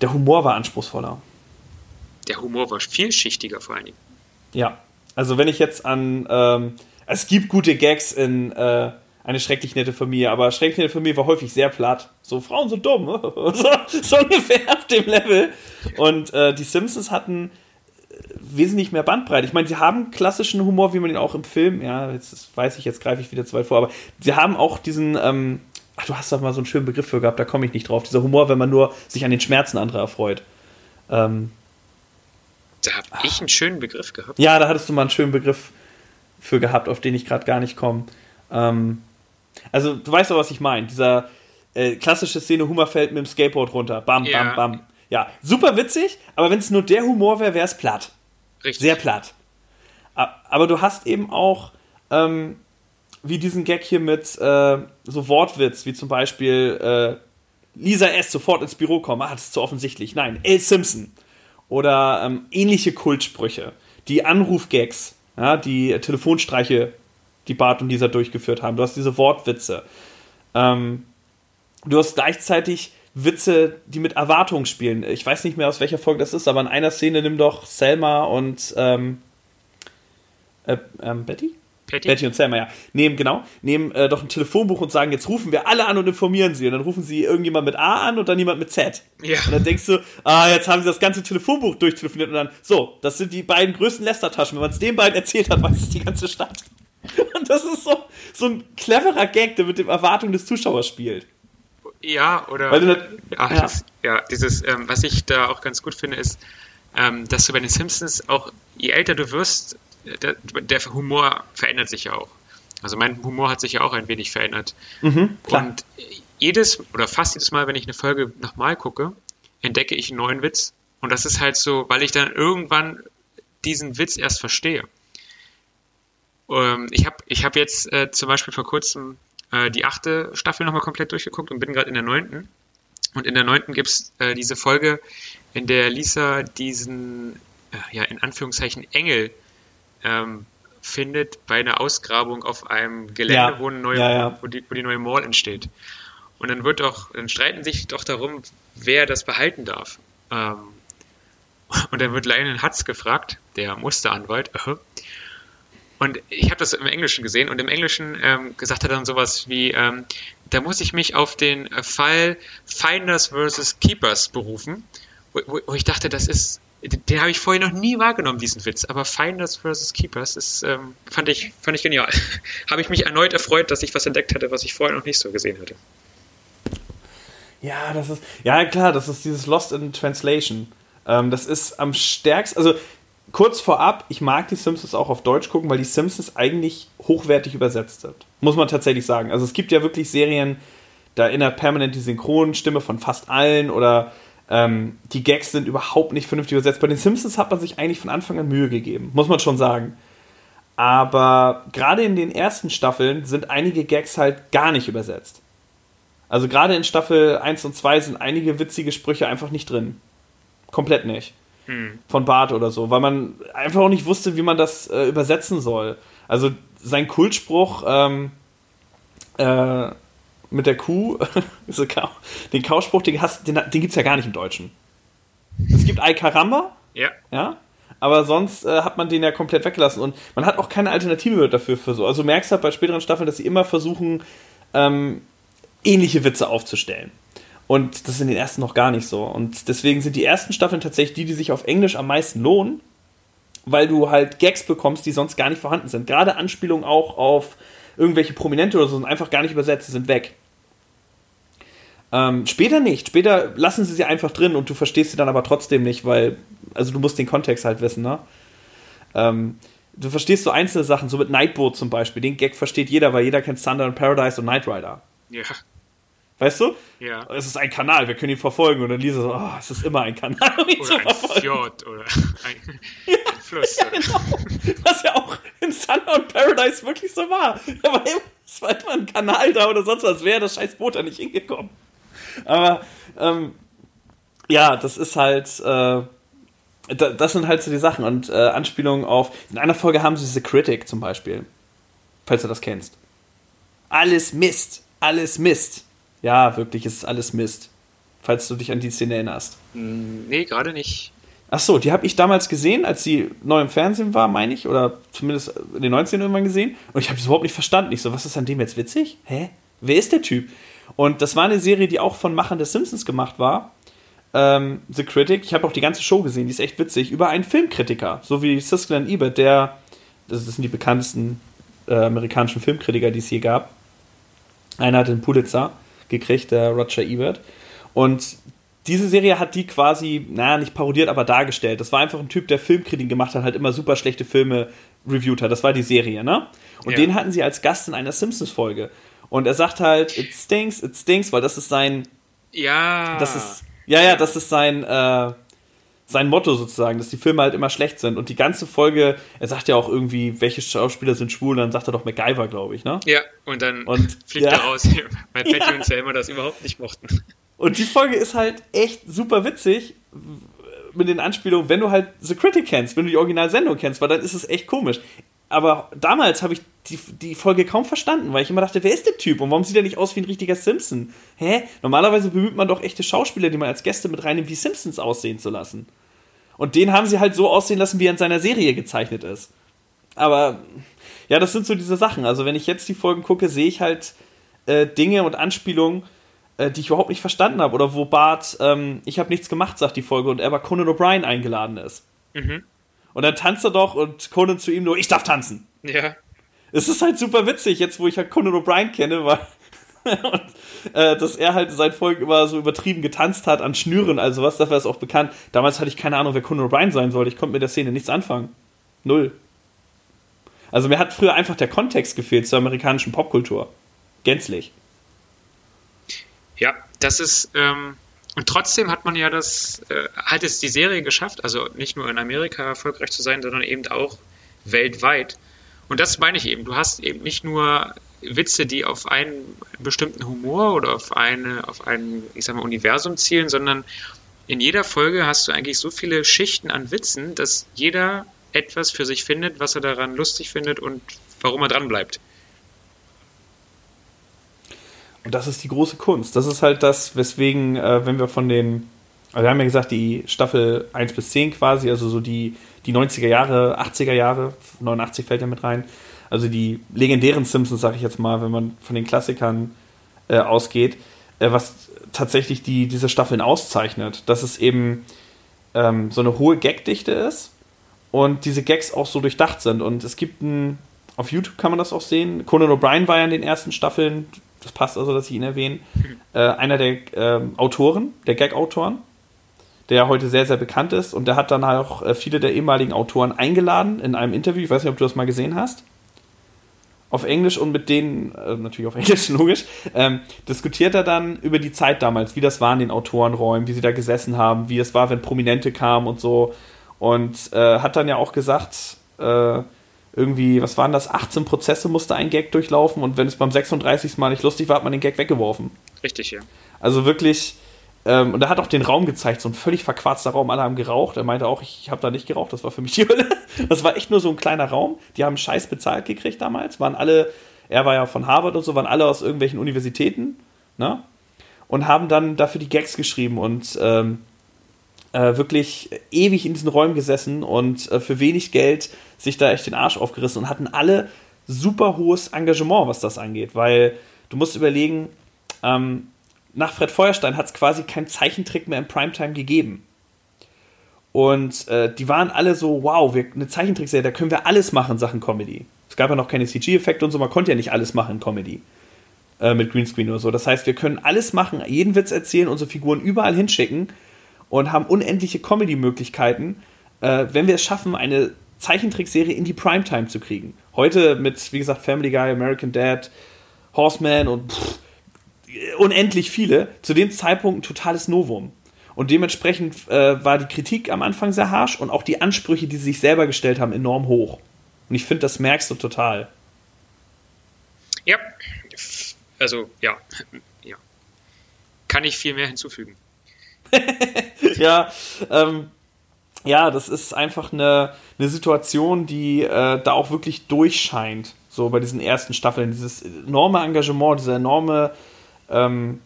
Der Humor war anspruchsvoller. Der Humor war vielschichtiger vor allen Dingen. Ja, also wenn ich jetzt an, ähm, es gibt gute Gags in äh, eine schrecklich nette Familie, aber schrecklich nette Familie war häufig sehr platt. So, Frauen sind dumm, <laughs> so, so ungefähr auf dem Level. Und äh, die Simpsons hatten äh, wesentlich mehr Bandbreite. Ich meine, sie haben klassischen Humor, wie man ihn auch im Film, ja, jetzt weiß ich, jetzt greife ich wieder zu weit vor, aber sie haben auch diesen, ähm, ach, du hast doch mal so einen schönen Begriff für gehabt, da komme ich nicht drauf. Dieser Humor, wenn man nur sich an den Schmerzen anderer erfreut. Ähm, da habe ich einen schönen Begriff gehabt. Ja, da hattest du mal einen schönen Begriff für gehabt, auf den ich gerade gar nicht komme. Ähm, also, du weißt doch, was ich meine. Dieser äh, klassische Szene, Humor fällt mit dem Skateboard runter. Bam, ja. bam, bam. Ja, super witzig, aber wenn es nur der Humor wäre, wäre es platt. Richtig. Sehr platt. Aber du hast eben auch ähm, wie diesen Gag hier mit äh, so Wortwitz, wie zum Beispiel äh, Lisa S. sofort ins Büro kommen. Ah, das ist zu offensichtlich. Nein, L. Simpson. Oder ähm, ähnliche Kultsprüche. Die Anrufgags, ja, die Telefonstreiche, die Bart und Lisa durchgeführt haben. Du hast diese Wortwitze. Ähm, du hast gleichzeitig Witze, die mit Erwartung spielen. Ich weiß nicht mehr, aus welcher Folge das ist, aber in einer Szene nimm doch Selma und ähm, äh, ähm, Betty? Betty? Betty und Selma, ja. Nehmen, genau, nehmen äh, doch ein Telefonbuch und sagen, jetzt rufen wir alle an und informieren sie. Und dann rufen sie irgendjemand mit A an und dann jemand mit Z. Ja. Und dann denkst du, ah, jetzt haben sie das ganze Telefonbuch durchtelefoniert und dann, so, das sind die beiden größten Lästertaschen. Wenn man es den beiden erzählt hat, weiß es die ganze Stadt. <laughs> Und das ist so, so ein cleverer Gag, der mit den Erwartungen des Zuschauers spielt. Ja, oder. Weil du ach, ja. Das, ja, dieses, ähm, was ich da auch ganz gut finde, ist, ähm, dass du bei den Simpsons auch, je älter du wirst, der, der, Humor verändert sich ja auch. Also mein Humor hat sich ja auch ein wenig verändert. Mhm, und jedes oder fast jedes Mal, wenn ich eine Folge nochmal gucke, entdecke ich einen neuen Witz. Und das ist halt so, weil ich dann irgendwann diesen Witz erst verstehe. Ähm, ich habe ich hab jetzt äh, zum Beispiel vor kurzem äh, die achte Staffel nochmal komplett durchgeguckt und bin gerade in der neunten. Und in der neunten gibt es äh, diese Folge, in der Lisa diesen, äh, ja, in Anführungszeichen Engel ähm, findet bei einer Ausgrabung auf einem Gelände, ja. wo, eine neue, ja, ja. Wo, die, wo die neue Mall entsteht. Und dann wird doch, dann streiten sich doch darum, wer das behalten darf. Ähm, und dann wird Lionel Hutz gefragt, der Musteranwalt, uh, <laughs> und ich habe das im Englischen gesehen und im Englischen ähm, gesagt hat er dann sowas wie, ähm, da muss ich mich auf den Fall Finders versus Keepers berufen, wo, wo ich dachte, das ist den habe ich vorher noch nie wahrgenommen, diesen Witz. Aber Finders vs. Keepers ist, ähm, fand, ich, fand ich genial. <laughs> habe ich mich erneut erfreut, dass ich was entdeckt hatte, was ich vorher noch nicht so gesehen hatte. Ja, das ist, ja klar, das ist dieses Lost in Translation. Ähm, das ist am stärksten, also kurz vorab, ich mag die Simpsons auch auf Deutsch gucken, weil die Simpsons eigentlich hochwertig übersetzt sind. Muss man tatsächlich sagen. Also es gibt ja wirklich Serien, da erinnert permanent die Synchronstimme von fast allen oder Ähm, die Gags sind überhaupt nicht vernünftig übersetzt. Bei den Simpsons hat man sich eigentlich von Anfang an Mühe gegeben, muss man schon sagen. Aber gerade in den ersten Staffeln sind einige Gags halt gar nicht übersetzt. Also gerade in Staffel 1 und 2 sind einige witzige Sprüche einfach nicht drin. Komplett nicht. Hm. Von Bart oder so, weil man einfach auch nicht wusste, wie man das äh, übersetzen soll. Also sein Kultspruch ähm, äh, mit der <laughs> Kuh, den Kauspruch, den, den, den gibt es ja gar nicht im Deutschen. Es gibt Ay Caramba. Ja. Ja. Aber sonst äh, hat man den ja komplett weggelassen und man hat auch keine Alternative dafür für so. Also du merkst halt bei späteren Staffeln, dass sie immer versuchen, ähm, ähnliche Witze aufzustellen. Und das ist in den ersten noch gar nicht so. Und deswegen sind die ersten Staffeln tatsächlich die, die sich auf Englisch am meisten lohnen, weil du halt Gags bekommst, die sonst gar nicht vorhanden sind. Gerade Anspielungen auch auf irgendwelche Prominente oder so sind einfach gar nicht übersetzt, sind weg. Ähm, später nicht. Später lassen sie sie einfach drin und du verstehst sie dann aber trotzdem nicht, weil, also du musst den Kontext halt wissen, ne? Ähm, du verstehst so einzelne Sachen, so mit Nightboat zum Beispiel. Den Gag versteht jeder, weil jeder kennt Thunder and Paradise und Knight Rider. Ja. Weißt du? Ja. Es ist ein Kanal, wir können ihn verfolgen. Und dann Lisa so, oh, es ist immer ein Kanal, um ihn oder zu ein verfolgen. Fjord oder ein, <laughs> ja, ein Fluss. Ja, genau. Was ja auch in und Paradise wirklich so war. Da war immer, es war immer ein Kanal da oder sonst was, wäre das scheiß Boot da nicht hingekommen. Aber ähm, ja, das ist halt, äh, das sind halt so die Sachen und äh, Anspielungen auf. In einer Folge haben sie The Critic zum Beispiel, falls du das kennst. Alles Mist, alles Mist. Ja, wirklich, es ist alles Mist. Falls du dich an die Szene erinnerst. Hm, nee, gerade nicht. Ach so, die habe ich damals gesehen, als sie neu im Fernsehen war, meine ich, oder zumindest in den 90ern irgendwann gesehen. Und ich habe es überhaupt nicht verstanden. Ich so, was ist an dem jetzt witzig? Hä? Wer ist der Typ? Und das war eine Serie, die auch von Machern des Simpsons gemacht war. Ähm, The Critic. Ich habe auch die ganze Show gesehen, die ist echt witzig. Über einen Filmkritiker, so wie Siskel und Ebert, der, das sind die bekanntesten äh, amerikanischen Filmkritiker, die es je gab. Einer hat den Pulitzer gekriegt, der Roger Ebert. Und diese Serie hat die quasi, naja, nicht parodiert, aber dargestellt. Das war einfach ein Typ, der Filmkritiken gemacht hat, halt immer super schlechte Filme reviewt hat. Das war die Serie, ne? Und ja. den hatten sie als Gast in einer Simpsons-Folge. Und er sagt halt, it stinks, it stinks, weil das ist sein. Ja. Das ist. Ja, ja, das ist sein. Äh, sein Motto sozusagen, dass die Filme halt immer schlecht sind. Und die ganze Folge, er sagt ja auch irgendwie, welche Schauspieler sind schwul, und dann sagt er doch MacGyver, glaube ich, ne? Ja, und dann und, <laughs> fliegt ja. er raus, <laughs> weil Patty und Selma das überhaupt nicht mochten. Und die Folge ist halt echt super witzig mit den Anspielungen, wenn du halt The Critic kennst, wenn du die Originalsendung kennst, weil dann ist es echt komisch. Aber damals habe ich die, die Folge kaum verstanden, weil ich immer dachte, wer ist der Typ und warum sieht er nicht aus wie ein richtiger Simpson? Hä? Normalerweise bemüht man doch echte Schauspieler, die man als Gäste mit reinnimmt, wie Simpsons aussehen zu lassen. Und den haben sie halt so aussehen lassen, wie er in seiner Serie gezeichnet ist. Aber ja, das sind so diese Sachen. Also wenn ich jetzt die Folgen gucke, sehe ich halt äh, Dinge und Anspielungen, äh, die ich überhaupt nicht verstanden habe. Oder wo Bart, ähm, ich habe nichts gemacht, sagt die Folge, und er bei Conan O'Brien eingeladen ist. Mhm. Und dann tanzt er doch und Conan zu ihm nur, ich darf tanzen. Ja. Es ist halt super witzig, jetzt wo ich halt Conan O'Brien kenne, weil und, äh, dass er halt seit Folgen immer so übertrieben getanzt hat an Schnüren, also was, dafür ist auch bekannt. Damals hatte ich keine Ahnung, wer Conan O'Brien sein soll. Ich konnte mit der Szene nichts anfangen. Null. Also mir hat früher einfach der Kontext gefehlt zur amerikanischen Popkultur. Gänzlich. Ja, das ist, ähm, und trotzdem hat man ja das, äh, hat es die Serie geschafft, also nicht nur in Amerika erfolgreich zu sein, sondern eben auch weltweit. Und das meine ich eben. Du hast eben nicht nur Witze, die auf einen bestimmten Humor oder auf eine, auf ein, ich sag mal, Universum zielen, sondern in jeder Folge hast du eigentlich so viele Schichten an Witzen, dass jeder etwas für sich findet, was er daran lustig findet und warum er dran bleibt. Und das ist die große Kunst. Das ist halt das, weswegen, äh, wenn wir von den, also wir haben ja gesagt, die Staffel 1 bis 10 quasi, also so die, die 90er Jahre, 80er Jahre, 89 fällt ja mit rein, also die legendären Simpsons, sag ich jetzt mal, wenn man von den Klassikern äh, ausgeht, äh, was tatsächlich die, diese Staffeln auszeichnet, dass es eben ähm, so eine hohe Gagdichte ist und diese Gags auch so durchdacht sind. Und es gibt ein, auf YouTube kann man das auch sehen, Conan O'Brien war ja in den ersten Staffeln, das passt also, dass ich ihn erwähne, äh, einer der ähm, Autoren, der Gag-Autoren, der heute sehr, sehr bekannt ist und der hat dann auch äh, viele der ehemaligen Autoren eingeladen in einem Interview. Ich weiß nicht, ob du das mal gesehen hast. Auf Englisch und mit denen, äh, natürlich auf <laughs> Englisch, logisch, ähm, diskutiert er dann über die Zeit damals, wie das war in den Autorenräumen, wie sie da gesessen haben, wie es war, wenn Prominente kamen und so. Und äh, hat dann ja auch gesagt, äh, irgendwie, was waren das, 18 Prozesse musste ein Gag durchlaufen und wenn es beim 36. Mal nicht lustig war, hat man den Gag weggeworfen. Richtig, ja. Also wirklich, ähm, und er hat auch den Raum gezeigt, so ein völlig verquarzter Raum, alle haben geraucht. Er meinte auch, ich habe da nicht geraucht, das war für mich die <laughs> Hölle. Das war echt nur so ein kleiner Raum. Die haben Scheiß bezahlt gekriegt damals, waren alle, er war ja von Harvard und so, waren alle aus irgendwelchen Universitäten, ne? Und haben dann dafür die Gags geschrieben und ähm, äh, wirklich ewig in diesen Räumen gesessen und äh, für wenig Geld sich da echt den Arsch aufgerissen und hatten alle super hohes Engagement, was das angeht, weil du musst überlegen, ähm, nach Fred Feuerstein hat es quasi keinen Zeichentrick mehr in Primetime gegeben. Und äh, die waren alle so, wow, wir, eine Zeichentrickserie, da können wir alles machen, Sachen Comedy. Es gab ja noch keine CG-Effekte und so, man konnte ja nicht alles machen in Comedy. Äh, mit Greenscreen oder so. Das heißt, wir können alles machen, jeden Witz erzählen, unsere Figuren überall hinschicken und haben unendliche Comedy-Möglichkeiten, äh, wenn wir es schaffen, eine Zeichentrickserie in die Primetime zu kriegen. Heute mit, wie gesagt, Family Guy, American Dad, Horseman und pff, unendlich viele. Zu dem Zeitpunkt ein totales Novum. Und dementsprechend äh, war die Kritik am Anfang sehr harsch und auch die Ansprüche, die sie sich selber gestellt haben, enorm hoch. Und ich finde, das merkst du total. Ja, also ja, ja. Kann ich viel mehr hinzufügen. <laughs> ja, ähm, ja, das ist einfach eine, eine Situation, die äh, da auch wirklich durchscheint. So bei diesen ersten Staffeln. Dieses enorme Engagement, dieser enorme, ähm,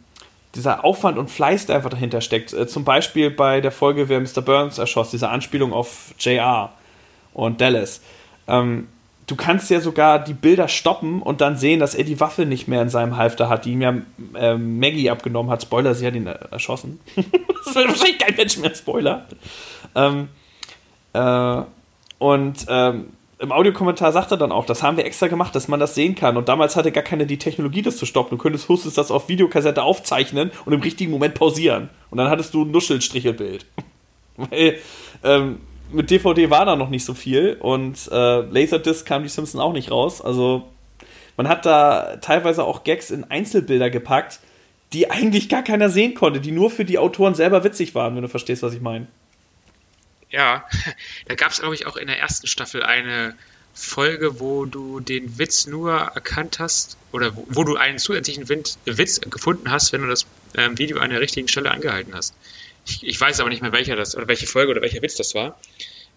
dieser Aufwand und Fleiß, der einfach dahinter steckt. Äh, zum Beispiel bei der Folge, wer Mr. Burns erschoss, diese Anspielung auf JR und Dallas. Ähm, du kannst ja sogar die Bilder stoppen und dann sehen, dass er die Waffe nicht mehr in seinem Halfter hat, die ihm ja äh, Maggie abgenommen hat. Spoiler, sie hat ihn erschossen. <laughs> das wird wahrscheinlich kein Mensch mehr Spoiler. Ähm, äh, und ähm, im Audiokommentar sagt er dann auch, das haben wir extra gemacht, dass man das sehen kann. Und damals hatte gar keiner die Technologie, das zu stoppen. Du könntest höchstens das auf Videokassette aufzeichnen und im richtigen Moment pausieren. Und dann hattest du ein Nuschelstrichelbild. <laughs> Weil ähm, mit DVD war da noch nicht so viel und äh, Laserdisc kam die Simpsons auch nicht raus. Also man hat da teilweise auch Gags in Einzelbilder gepackt, die eigentlich gar keiner sehen konnte, die nur für die Autoren selber witzig waren, wenn du verstehst, was ich meine. Ja, <laughs> da gab es, glaube ich, auch in der ersten Staffel eine Folge, wo du den Witz nur erkannt hast oder wo, wo du einen zusätzlichen Wind, Witz gefunden hast, wenn du das ähm, Video an der richtigen Stelle angehalten hast. Ich, ich, weiß aber nicht mehr, welcher das oder welche Folge oder welcher Witz das war.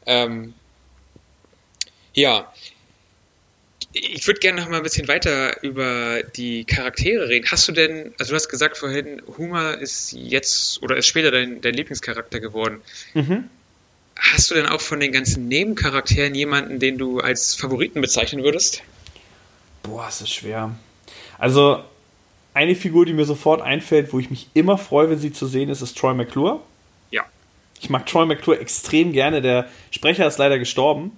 Ähm, ja, ich würde gerne noch mal ein bisschen weiter über die Charaktere reden. Hast du denn, also du hast gesagt vorhin, Huma ist jetzt oder ist später dein, dein Lieblingscharakter geworden. Mhm. Hast du denn auch von den ganzen Nebencharakteren jemanden, den du als Favoriten bezeichnen würdest? Boah, es ist schwer. Also, eine Figur, die mir sofort einfällt, wo ich mich immer freue, wenn sie zu sehen ist, ist Troy McClure. Ja. Ich mag Troy McClure extrem gerne. Der Sprecher ist leider gestorben.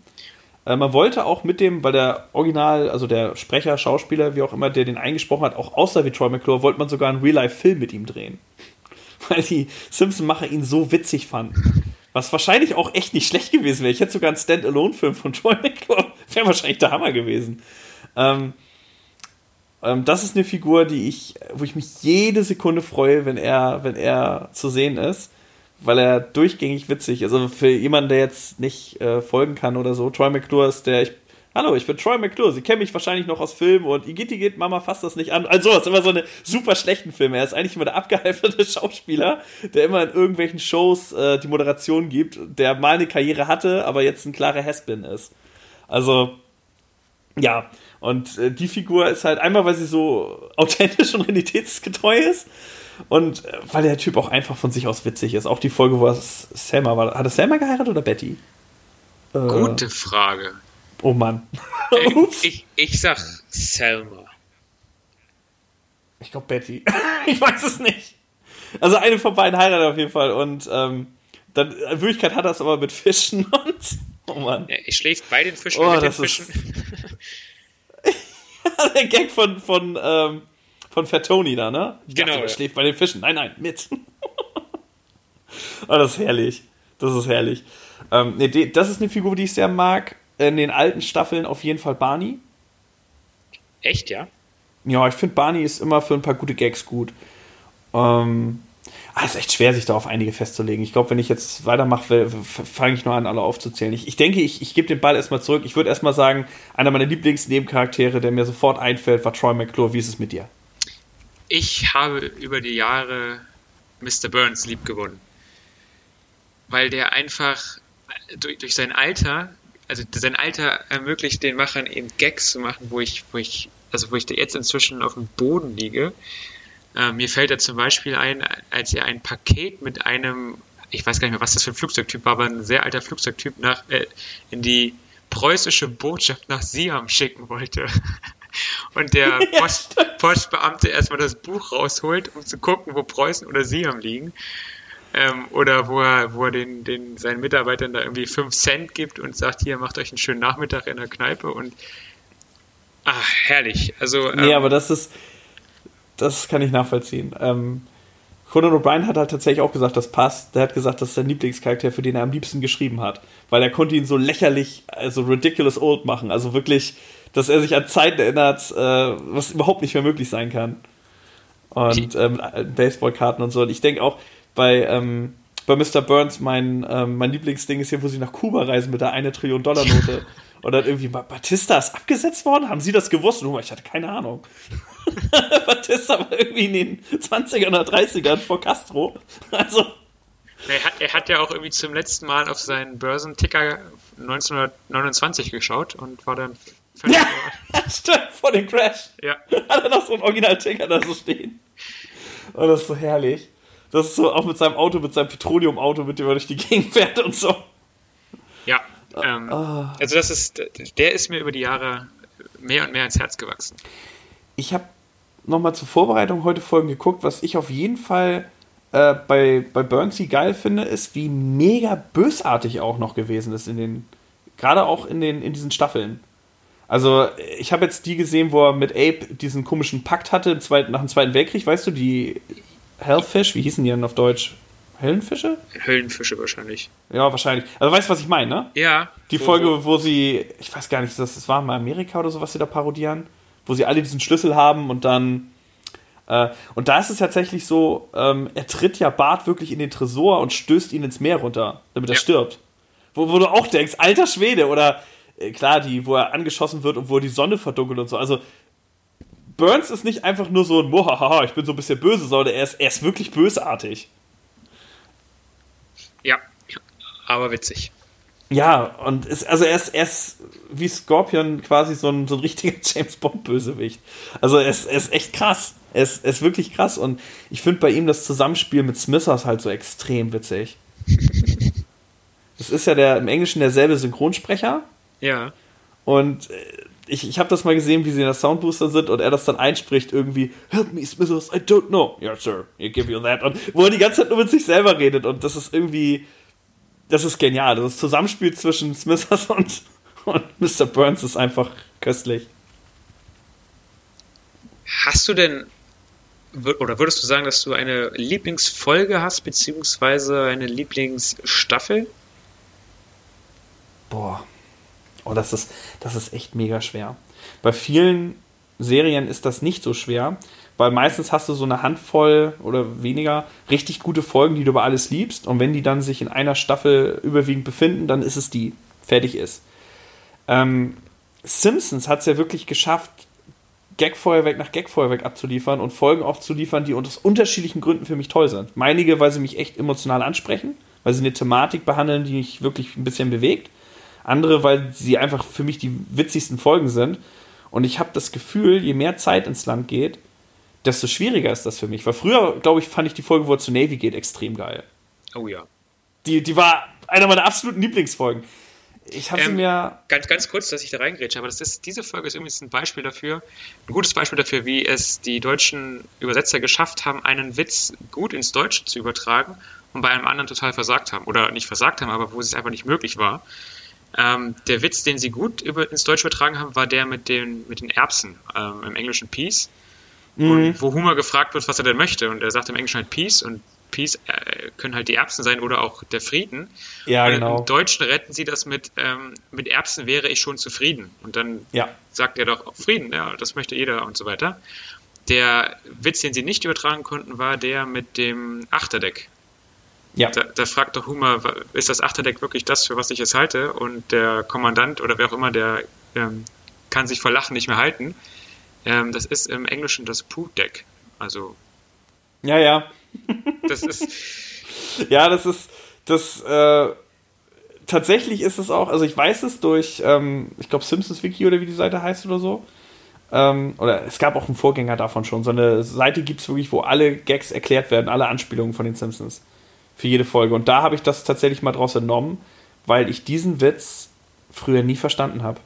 Äh, man wollte auch mit dem, weil der Original, also der Sprecher, Schauspieler, wie auch immer, der den eingesprochen hat, auch aussah wie Troy McClure, wollte man sogar einen Real-Life-Film mit ihm drehen. <laughs> Weil die Simpson-Macher ihn so witzig fanden. Was wahrscheinlich auch echt nicht schlecht gewesen wäre. Ich hätte sogar einen Standalone-Film von Troy McClure. <laughs> Wäre wahrscheinlich der Hammer gewesen. Ähm, ähm, das ist eine Figur, die ich, wo ich mich jede Sekunde freue, wenn er, wenn er zu sehen ist. Weil er durchgängig witzig ist. Also für jemanden, der jetzt nicht äh, folgen kann oder so, Troy McClure ist der, ich Hallo, ich bin Troy McClure. Sie kennen mich wahrscheinlich noch aus Filmen und Igitt, Igitt, Mama fasst das nicht an. Also, das ist immer so eine super schlechten Filme. Er ist eigentlich immer der abgehalfterte <laughs> Schauspieler, der immer in irgendwelchen Shows äh, die Moderation gibt, der mal eine Karriere hatte, aber jetzt ein klarer Haspin ist. Also, ja. Und äh, die Figur ist halt einmal, weil sie so <laughs> authentisch und realitätsgetreu ist und äh, weil der Typ auch einfach von sich aus witzig ist. Auch die Folge, wo er Selma war. Hat er Selma geheiratet oder Betty? Gute Frage. Oh Mann. <laughs> ich, ich, ich sag Selma. Ich glaube Betty. <laughs> ich weiß es nicht. Also eine von beiden heiratet auf jeden Fall. Und ähm, dann, in Wirklichkeit hat er es aber mit Fischen <laughs> und. Oh Mann. Ja, ich schläft bei den Fischen oh, mit den Fischen. der Gag von, von, ähm, von Fatoni da, ne? Ich genau. Dachte, er schläft bei den Fischen. Nein, nein, mit. oh, das ist herrlich. Das ist herrlich. Ähm, nee, das ist eine Figur, die ich sehr mag in den alten Staffeln auf jeden Fall Barney. Echt, ja? Ja, ich finde Barney ist immer für ein paar gute Gags gut. Ähm, ah, ist echt schwer, sich da auf einige festzulegen. Ich glaube, wenn ich jetzt weitermache, fange ich nur an, alle aufzuzählen. Ich, ich denke, ich, ich gebe den Ball erstmal zurück. Ich würde erstmal sagen, einer meiner Lieblingsnebencharaktere, der mir sofort einfällt, war Troy McClure. Wie ist es mit dir? Ich habe über die Jahre Mr. Burns lieb gewonnen. Weil der einfach durch, durch sein Alter, also sein Alter ermöglicht den Machern eben Gags zu machen, wo ich, wo ich, also wo ich jetzt inzwischen auf dem Boden liege äh, mir fällt da zum Beispiel ein, als er ein Paket mit einem, ich weiß gar nicht mehr, was das für ein Flugzeugtyp war, aber ein sehr alter Flugzeugtyp nach, äh, in die preußische Botschaft nach Siam schicken wollte. <laughs> Und der <laughs> Post, Postbeamte erstmal das Buch rausholt, um zu gucken, wo Preußen oder Siam liegen. Ähm, oder wo er, wo er den, den, seinen Mitarbeitern da irgendwie 5 Cent gibt und sagt, hier, macht euch einen schönen Nachmittag in der Kneipe und ach, herrlich. Also, ähm, nee, aber das ist, das kann ich nachvollziehen. Ähm, Conan O'Brien hat halt tatsächlich auch gesagt, das passt. Der hat gesagt, das ist sein Lieblingscharakter, für den er am liebsten geschrieben hat. Weil er konnte ihn so lächerlich, also ridiculous old machen. Also wirklich, dass er sich an Zeiten erinnert, äh, was überhaupt nicht mehr möglich sein kann. Und ähm, Baseballkarten und so. Und ich denke auch bei, ähm, bei Mr. Burns, mein, ähm, mein Lieblingsding ist hier, wo sie nach Kuba reisen mit der eine Trillion Dollar Note. <laughs> Und dann irgendwie, Batista ist abgesetzt worden? Haben Sie das gewusst? Und ich hatte keine Ahnung. <laughs> Batista war irgendwie in den 20ern oder 30ern vor Castro. Also. Er hat, er hat ja auch irgendwie zum letzten Mal auf seinen Börsenticker 1929 geschaut und war dann völlig. <laughs> Ja, stimmt, vor dem Crash. Ja. Hat er noch so einen Original-Ticker da so stehen. Und das ist so herrlich. Das ist so auch mit seinem Auto, mit seinem Petroleum-Auto, mit dem er durch die Gegend fährt und so. Ja. Ähm, oh. Also das ist, der ist mir über die Jahre mehr und mehr ins Herz gewachsen. Ich habe nochmal zur Vorbereitung heute Folgen geguckt, was ich auf jeden Fall äh, bei, bei Burnsy geil finde, ist, wie mega bösartig auch noch gewesen ist in den, gerade auch in den, in diesen Staffeln. Also, ich habe jetzt die gesehen, wo er mit Abe diesen komischen Pakt hatte zweiten, nach dem Zweiten Weltkrieg, weißt du, die Hellfish, wie hießen die denn auf Deutsch? Höllenfische? Höllenfische wahrscheinlich. Ja, wahrscheinlich. Also weißt du, was ich meine, ne? Ja. Die wo, Folge, wo sie, ich weiß gar nicht, das, das war mal Amerika oder so, was sie da parodieren, wo sie alle diesen Schlüssel haben und dann. Äh, und da ist es tatsächlich so, ähm, er tritt ja Bart wirklich in den Tresor und stößt ihn ins Meer runter, damit er ja. stirbt. Wo, wo du auch denkst, alter Schwede, oder äh, klar, die, wo er angeschossen wird und wo die Sonne verdunkelt und so. Also Burns ist nicht einfach nur so ein Mohahaha, ich bin so ein bisschen böse, sondern er ist, er ist wirklich bösartig. Ja, aber witzig. Ja, und ist, also er ist, er ist wie Scorpion quasi so ein, so ein richtiger <laughs> James Bond-Bösewicht. Also er ist, er ist echt krass. Er ist, er ist wirklich krass. Und ich finde bei ihm das Zusammenspiel mit Smithers halt so extrem witzig. <laughs> Das ist ja der im Englischen derselbe Synchronsprecher. Ja. Und äh, ich, ich habe das mal gesehen, wie sie in der Soundbooster sind und er das dann einspricht irgendwie, Help me, Smithers, I don't know. Yes, sir, I give you that. Und wo er die ganze Zeit nur mit sich selber redet und das ist irgendwie, das ist genial. Das Zusammenspiel zwischen Smithers <laughs> und, und Mr. Burns ist einfach köstlich. Hast du denn, oder würdest du sagen, dass du eine Lieblingsfolge hast, beziehungsweise eine Lieblingsstaffel? Boah, Oh, das ist, das ist echt mega schwer. Bei vielen Serien ist das nicht so schwer, weil meistens hast du so eine Handvoll oder weniger richtig gute Folgen, die du über alles liebst. Und wenn die dann sich in einer Staffel überwiegend befinden, dann ist es die. Fertig ist. Ähm, Simpsons hat es ja wirklich geschafft, Gagfeuerwerk nach Gagfeuerwerk abzuliefern und Folgen auch zu liefern, die aus unterschiedlichen Gründen für mich toll sind. Meinige, weil sie mich echt emotional ansprechen, weil sie eine Thematik behandeln, die mich wirklich ein bisschen bewegt andere, weil sie einfach für mich die witzigsten Folgen sind. Und ich habe das Gefühl, je mehr Zeit ins Land geht, desto schwieriger ist das für mich. Weil früher, glaube ich, fand ich die Folge, wo er zu Navy geht, extrem geil. Oh ja. Die, die war einer meiner absoluten Lieblingsfolgen. Ich habe ähm, sie mir. Ganz, ganz kurz, dass ich da reingrätsche, aber das ist, diese Folge ist übrigens ein Beispiel dafür, ein gutes Beispiel dafür, wie es die deutschen Übersetzer geschafft haben, einen Witz gut ins Deutsche zu übertragen und bei einem anderen total versagt haben. Oder nicht versagt haben, aber wo es einfach nicht möglich war. Ähm, der Witz, den sie gut über, ins Deutsch übertragen haben, war der mit den, mit den Erbsen ähm, im englischen Peace. Mhm. Und wo Humor gefragt wird, was er denn möchte. Und er sagt im Englischen halt Peace und Peace äh, können halt die Erbsen sein oder auch der Frieden. Ja, und genau. Im Deutschen retten sie das mit, ähm, mit Erbsen wäre ich schon zufrieden. Und dann Ja. sagt er doch Frieden, ja, das möchte jeder und so weiter. Der Witz, den sie nicht übertragen konnten, war der mit dem Achterdeck. Ja. Da, da fragt doch Hummer, ist das Achterdeck wirklich das, für was ich es halte? Und der Kommandant oder wer auch immer, der ähm, kann sich vor Lachen nicht mehr halten. Ähm, das ist im Englischen das Poop-Deck. Also, Ja, ja. das ist, <laughs> Ja, das ist, das, äh, tatsächlich ist es auch, also ich weiß es durch, ähm, ich glaube Simpsons Wiki oder wie die Seite heißt oder so. Ähm, oder es gab auch einen Vorgänger davon schon. So eine Seite gibt es wirklich, wo alle Gags erklärt werden, alle Anspielungen von den Simpsons. Für jede Folge. Und da habe ich das tatsächlich mal draus entnommen, weil ich diesen Witz früher nie verstanden habe.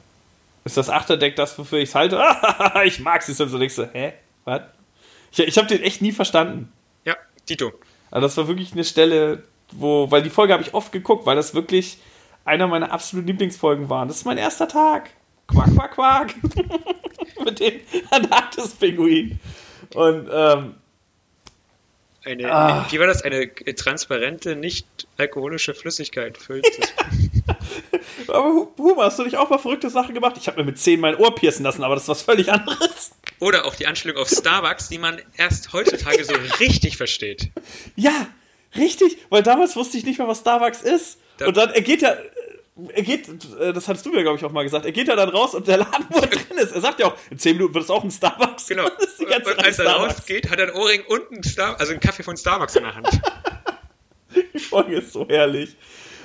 Ist das Achterdeck das, wofür ich es halte? <laughs> ich mag die Simpsons. Und ich so, hä? Was? Ich, ich habe den echt nie verstanden. ja, Dito. Also das war wirklich eine Stelle, wo, weil die Folge habe ich oft geguckt, weil das wirklich einer meiner absoluten Lieblingsfolgen war. Das ist mein erster Tag. Quack, quack, quack. <laughs> Mit dem Antarktis-Pinguin. Und ähm, Eine, Ah. Wie war das? Eine transparente, nicht alkoholische Flüssigkeit füllt <laughs> aber Hu- Huber, hast du nicht auch mal verrückte Sachen gemacht? Ich habe mir mit 10 mein Ohr piercen lassen, aber das ist was völlig anderes. Oder auch die Anspielung auf Starbucks, die man erst heutzutage so richtig versteht. Ja, richtig, weil damals wusste ich nicht mehr, was Starbucks ist. Da- und dann, er geht ja, er geht, äh, das hattest du mir, glaube ich, auch mal gesagt, er geht ja dann raus und der Laden, wo er drin ist, er sagt ja auch, in 10 Minuten wird es auch ein Starbucks. Genau. <laughs> Und, als er rausgeht, hat er ein Ohrring und einen, Star also einen Kaffee von Starbucks in der Hand. <laughs> Die Folge ist so herrlich.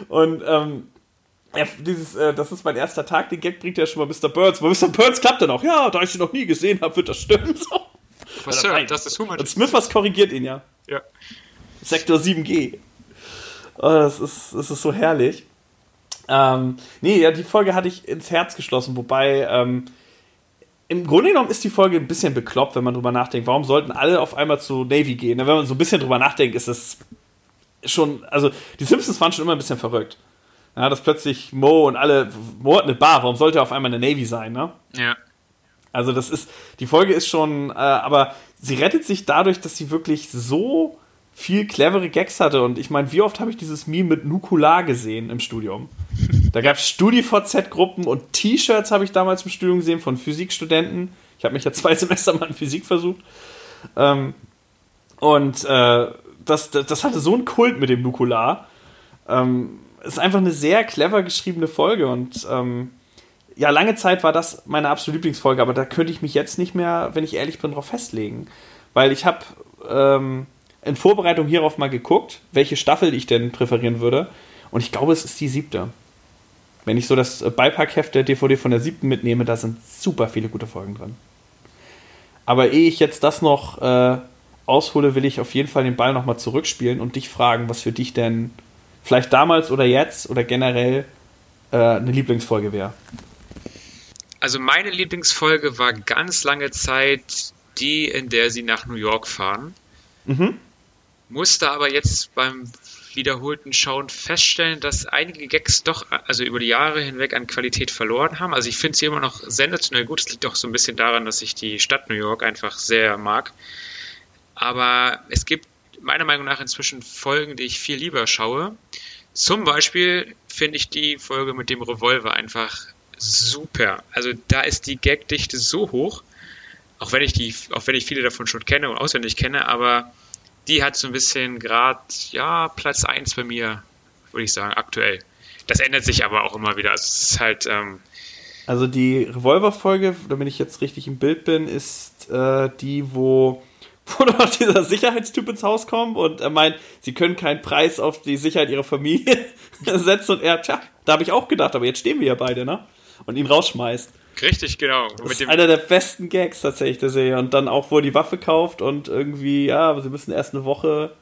Und ähm, dieses, äh, das ist mein erster Tag, den Gag bringt ja schon mal Mr. Burns. Bei Mr. Burns klappt dann auch, ja, da ich sie noch nie gesehen habe, wird das stimmen. So. Was, Oder Sir, nein. das ist Humor. Und Smith was korrigiert ihn ja. Ja. Sektor 7G. Oh, das, ist, das ist so herrlich. Ähm, nee, ja, die Folge hatte ich ins Herz geschlossen, wobei ähm, im Grunde genommen ist die Folge ein bisschen bekloppt, wenn man drüber nachdenkt. Warum sollten alle auf einmal zu Navy gehen? Wenn man so ein bisschen drüber nachdenkt, ist es schon, also die Simpsons waren schon immer ein bisschen verrückt. Ja, dass plötzlich Mo und alle, Mo hat eine Bar, warum sollte er auf einmal eine Navy sein, ne? Ja. Also das ist, die Folge ist schon, äh, aber sie rettet sich dadurch, dass sie wirklich so viel clevere Gags hatte. Und ich meine, wie oft habe ich dieses Meme mit Nukular gesehen im Studium? Da gab es StudiVZ-Gruppen und T-Shirts habe ich damals im Studium gesehen von Physikstudenten. Ich habe mich ja zwei <laughs> Semester mal in Physik versucht. Ähm, und äh, das, das, das hatte so einen Kult mit dem Nukular. Ähm, es ist einfach eine sehr clever geschriebene Folge und ähm, ja, lange Zeit war das meine absolute Lieblingsfolge, aber da könnte ich mich jetzt nicht mehr, wenn ich ehrlich bin, drauf festlegen. Weil ich habe ähm, in Vorbereitung hierauf mal geguckt, welche Staffel ich denn präferieren würde. Und ich glaube, es ist die siebte. Wenn ich so das äh, Beipackheft der DVD von der siebten mitnehme, da sind super viele gute Folgen drin. Aber ehe ich jetzt das noch äh, aushole, will ich auf jeden Fall den Ball nochmal zurückspielen und dich fragen, was für dich denn vielleicht damals oder jetzt oder generell äh, eine Lieblingsfolge wäre. Also meine Lieblingsfolge war ganz lange Zeit die, in der sie nach New York fahren. Mhm. Musste aber jetzt beim wiederholten Schauen feststellen, dass einige Gags doch also über die Jahre hinweg an Qualität verloren haben. Also ich finde sie immer noch sensationell gut. Es liegt auch so ein bisschen daran, dass ich die Stadt New York einfach sehr mag. Aber es gibt meiner Meinung nach inzwischen Folgen, die ich viel lieber schaue. Zum Beispiel finde ich die Folge mit dem Revolver einfach super. Also da ist die Gagdichte so hoch, auch wenn ich die, auch wenn ich viele davon schon kenne und auswendig kenne, aber die hat so ein bisschen gerade, ja, Platz 1 bei mir, würde ich sagen, aktuell. Das ändert sich aber auch immer wieder. Also es ist halt, ähm, Also die Revolver-Folge, damit ich jetzt richtig im Bild bin, ist äh, die, wo, <laughs> wo noch dieser Sicherheitstyp ins Haus kommt und er meint, sie können keinen Preis auf die Sicherheit ihrer Familie <laughs> setzen und er, tja, da habe ich auch gedacht, aber jetzt stehen wir ja beide, ne? Und ihn rausschmeißt. Richtig, genau. Das ist einer der besten Gags tatsächlich der Serie. Und dann auch, wo er die Waffe kauft und irgendwie, ja, aber sie müssen erst eine Woche,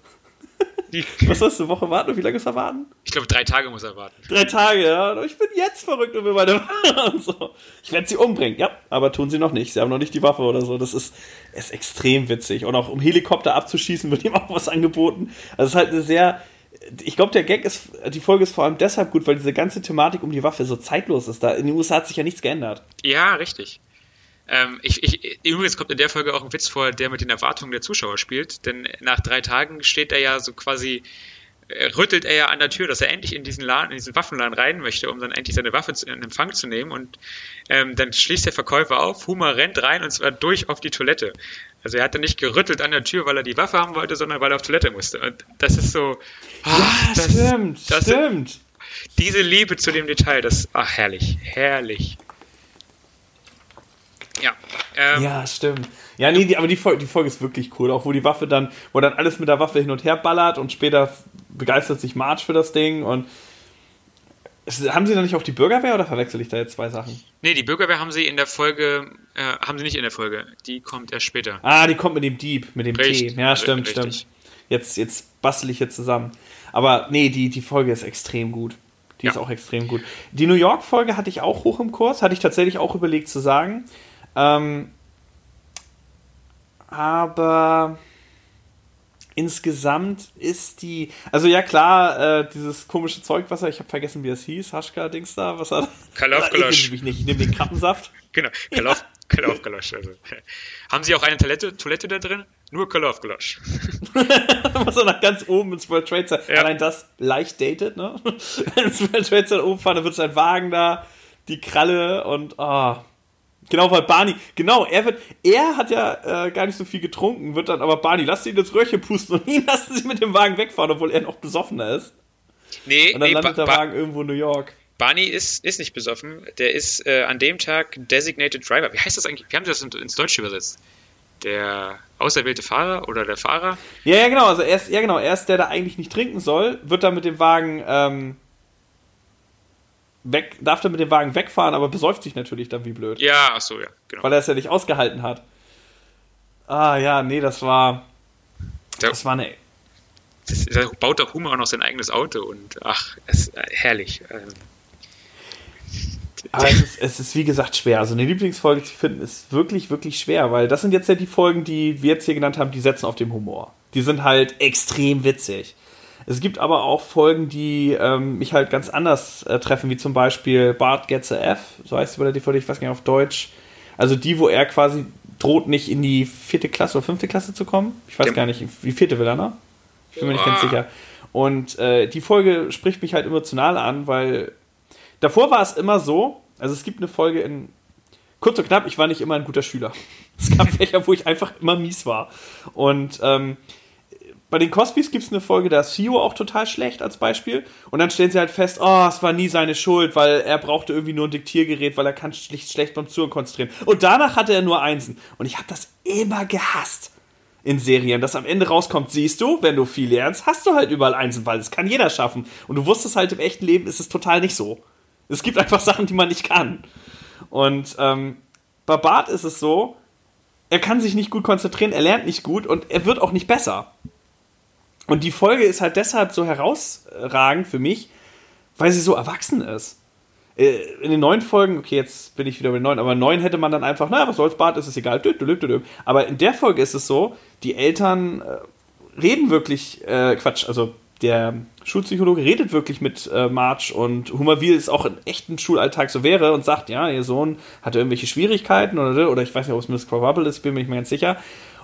<laughs> was sollst du, eine Woche warten? Und wie lange ist er warten? ich glaube, drei Tage muss er warten. Drei Tage, ja. Und Ich bin jetzt verrückt und will meine Waffe <laughs> und so. Ich werde sie umbringen, ja, aber tun sie noch nicht. Sie haben noch nicht die Waffe oder so. Das ist, ist extrem witzig. Und auch um Helikopter abzuschießen, wird ihm auch was angeboten. Also es ist halt eine sehr. Ich glaube, der Gag ist, die Folge ist vor allem deshalb gut, weil diese ganze Thematik um die Waffe so zeitlos ist. Da in den USA hat sich ja nichts geändert. Ja, richtig. Ähm, ich, ich, übrigens kommt in der Folge auch ein Witz vor, der mit den Erwartungen der Zuschauer spielt, denn nach drei Tagen steht er ja so quasi, äh, rüttelt er ja an der Tür, dass er endlich in diesen Laden, in diesen Waffenladen rein möchte, um dann endlich seine Waffe in Empfang zu nehmen und ähm, dann schließt der Verkäufer auf, Huma rennt rein und zwar durch auf die Toilette. Also er hat dann nicht gerüttelt an der Tür, weil er die Waffe haben wollte, sondern weil er auf Toilette musste. Und das ist so. Oh, ja, das, stimmt, das, stimmt. Diese Liebe zu dem Detail, das, ach herrlich, herrlich. Ja. Ähm, ja, stimmt. Ja, nee, die, aber die Folge, die Folge ist wirklich cool. Auch wo die Waffe dann, wo dann alles mit der Waffe hin und her ballert und später begeistert sich March für das Ding und haben sie noch nicht auf die Bürgerwehr oder verwechsel ich da jetzt zwei Sachen? Nee, die Bürgerwehr haben sie in der Folge, äh, haben sie nicht in der Folge. Die kommt erst später. Ah, die kommt mit dem Dieb, mit dem Richtig, T. Ja, stimmt, richtig. stimmt. Jetzt, jetzt bastel ich hier zusammen. Aber nee, die, die Folge ist extrem gut. Die ja. ist auch extrem gut. Die New York-Folge hatte ich auch hoch im Kurs, hatte ich tatsächlich auch überlegt zu sagen. Ähm, aber insgesamt ist die, also ja klar, äh, dieses komische Zeugwasser, ich habe vergessen, wie es hieß, Haschka-Dings da, was hat Kalaufgalosch. Ich, ich nehme den Krappensaft. genau, Kalauf. Kalaufgalosch. Also. <laughs> Haben Sie auch eine Toilette, Toilette da drin? Nur Kalaufgalosch. <laughs> was er nach ganz oben ins World Trade Center, ja. allein das leicht datet, ne? <laughs> ins World Trade Center oben fahren, dann wird sein Wagen da, die Kralle und, oh, Genau, weil Barney, genau, er wird, er hat ja äh, gar nicht so viel getrunken, wird dann aber Barney, lass ihn das Röhrchen pusten und <laughs> ihn lassen sie mit dem Wagen wegfahren, obwohl er noch besoffener ist. Nee, und dann nee, landet ba der Wagen irgendwo in New York. Barney ist, ist nicht besoffen, der ist äh, an dem Tag Designated Driver. Wie heißt das eigentlich? Wie haben sie das ins Deutsche übersetzt? Der auserwählte Fahrer oder der Fahrer? Ja, ja, genau, also er ist, ja, genau, er ist der, der eigentlich nicht trinken soll, wird dann mit dem Wagen, ähm, weg, darf dann mit dem Wagen wegfahren, aber besäuft sich natürlich dann wie blöd. Ja, ach so, ja, genau. Weil er es ja nicht ausgehalten hat. Ah, ja, nee, das war. Da, das war eine. Das, da baut der Humor auch noch sein eigenes Auto und ach, es ist äh, herrlich. Ähm. Aber es ist, es ist, wie gesagt schwer. Also eine Lieblingsfolge zu finden ist wirklich, wirklich schwer, weil das sind jetzt ja die Folgen, die wir jetzt hier genannt haben, die setzen auf dem Humor. Die sind halt extrem witzig. Es gibt aber auch Folgen, die ähm, mich halt ganz anders äh, treffen, wie zum Beispiel Bart Gets a F, so heißt es bei der DVD, ich weiß gar nicht auf Deutsch. Also die, wo er quasi droht, nicht in die vierte Klasse oder fünfte Klasse zu kommen. Ich weiß Dem gar nicht, wie vierte will er, ne? Ich bin mir nicht ganz sicher. Und äh, die Folge spricht mich halt emotional an, weil davor war es immer so, also es gibt eine Folge in kurz und knapp, ich war nicht immer ein guter Schüler. <laughs> Es gab Fächer, wo ich einfach immer mies war. Und ähm, bei den Cosbys gibt es eine Folge, da ist Theo auch total schlecht als Beispiel. Und dann stellen sie halt fest, oh, es war nie seine Schuld, weil er brauchte irgendwie nur ein Diktiergerät, weil er kann schlicht schlecht beim Zuhören konzentrieren. Und danach hatte er nur Einsen. Und ich habe das immer gehasst in Serien, dass am Ende rauskommt, siehst du, wenn du viel lernst, hast du halt überall Einsen, weil das kann jeder schaffen. Und du wusstest halt, im echten Leben ist es total nicht so. Es gibt einfach Sachen, die man nicht kann. Und ähm, bei Bart ist es so, er kann sich nicht gut konzentrieren, er lernt nicht gut und er wird auch nicht besser. Und die Folge ist halt deshalb so herausragend für mich, weil sie so erwachsen ist. Äh, in den neuen Folgen, okay, jetzt bin ich wieder bei den neuen, aber neun hätte man dann einfach, naja, was soll's, Bart, ist es egal. Aber in der Folge ist es so, die Eltern äh, reden wirklich, äh, Quatsch, also der Schulpsychologe redet wirklich mit äh, Marge und Hummer, wie es auch im echten Schulalltag so wäre und sagt, ja, ihr Sohn hatte irgendwelche Schwierigkeiten oder, oder ich weiß nicht, ob es Miss Quabble ist, bin mir nicht mehr ganz sicher.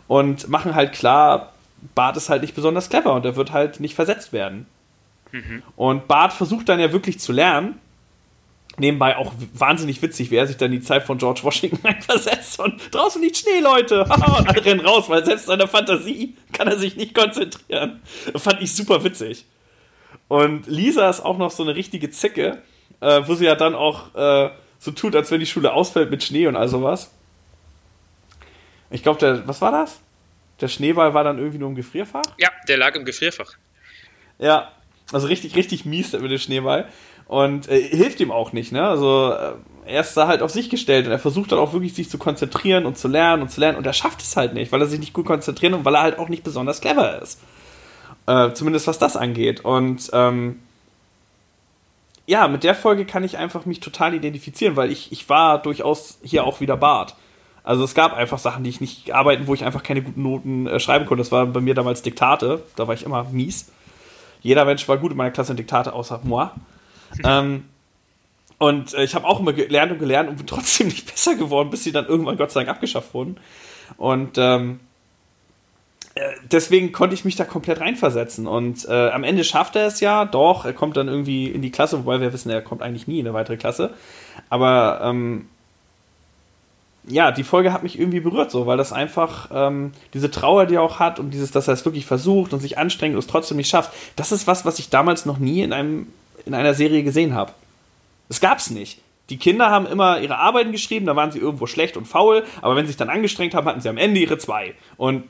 Und machen halt klar, Bart ist halt nicht besonders clever und er wird halt nicht versetzt werden. Mhm. Und Bart versucht dann ja wirklich zu lernen. Nebenbei auch wahnsinnig witzig, wie er sich dann die Zeit von George Washington <laughs> einversetzt und draußen liegt Schnee, Leute. <laughs> und alle rennen raus, weil selbst seiner Fantasie kann er sich nicht konzentrieren. Fand ich super witzig. Und Lisa ist auch noch so eine richtige Zicke, äh, wo sie ja dann auch äh, so tut, als wenn die Schule ausfällt mit Schnee und all sowas. Ich glaube, was war das? Der Schneeball war dann irgendwie nur im Gefrierfach? Ja, der lag im Gefrierfach. Ja, also richtig, richtig mies mit dem Schneeball. Und äh, hilft ihm auch nicht, ne? Also äh, er ist da halt auf sich gestellt und er versucht dann auch wirklich sich zu konzentrieren und zu lernen und zu lernen und er schafft es halt nicht, weil er sich nicht gut konzentriert und weil er halt auch nicht besonders clever ist. Äh, zumindest was das angeht. Und ähm, ja, mit der Folge kann ich einfach mich total identifizieren, weil ich, ich war durchaus hier auch wieder Bart. Also es gab einfach Sachen, die ich nicht arbeiten, wo ich einfach keine guten Noten äh, schreiben konnte. Das war bei mir damals Diktate, da war ich immer mies. Jeder Mensch war gut in meiner Klasse in Diktate, außer moi. <laughs> ähm, Und äh, ich habe auch immer gelernt und gelernt und bin <laughs> trotzdem nicht besser geworden, bis sie dann irgendwann Gott sei Dank abgeschafft wurden. Und ähm, äh, deswegen konnte ich mich da komplett reinversetzen. Und äh, am Ende schafft er es ja, doch, er kommt dann irgendwie in die Klasse, wobei wir wissen, er kommt eigentlich nie in eine weitere Klasse. Aber ähm, ja, die Folge hat mich irgendwie berührt, so, weil das einfach ähm, diese Trauer, die er auch hat und dieses, dass er es wirklich versucht und sich anstrengt und es trotzdem nicht schafft, das ist was, was ich damals noch nie in, einem, in einer Serie gesehen habe. Das gab's nicht. Die Kinder haben immer ihre Arbeiten geschrieben, da waren sie irgendwo schlecht und faul, aber wenn sie sich dann angestrengt haben, hatten sie am Ende ihre zwei. Und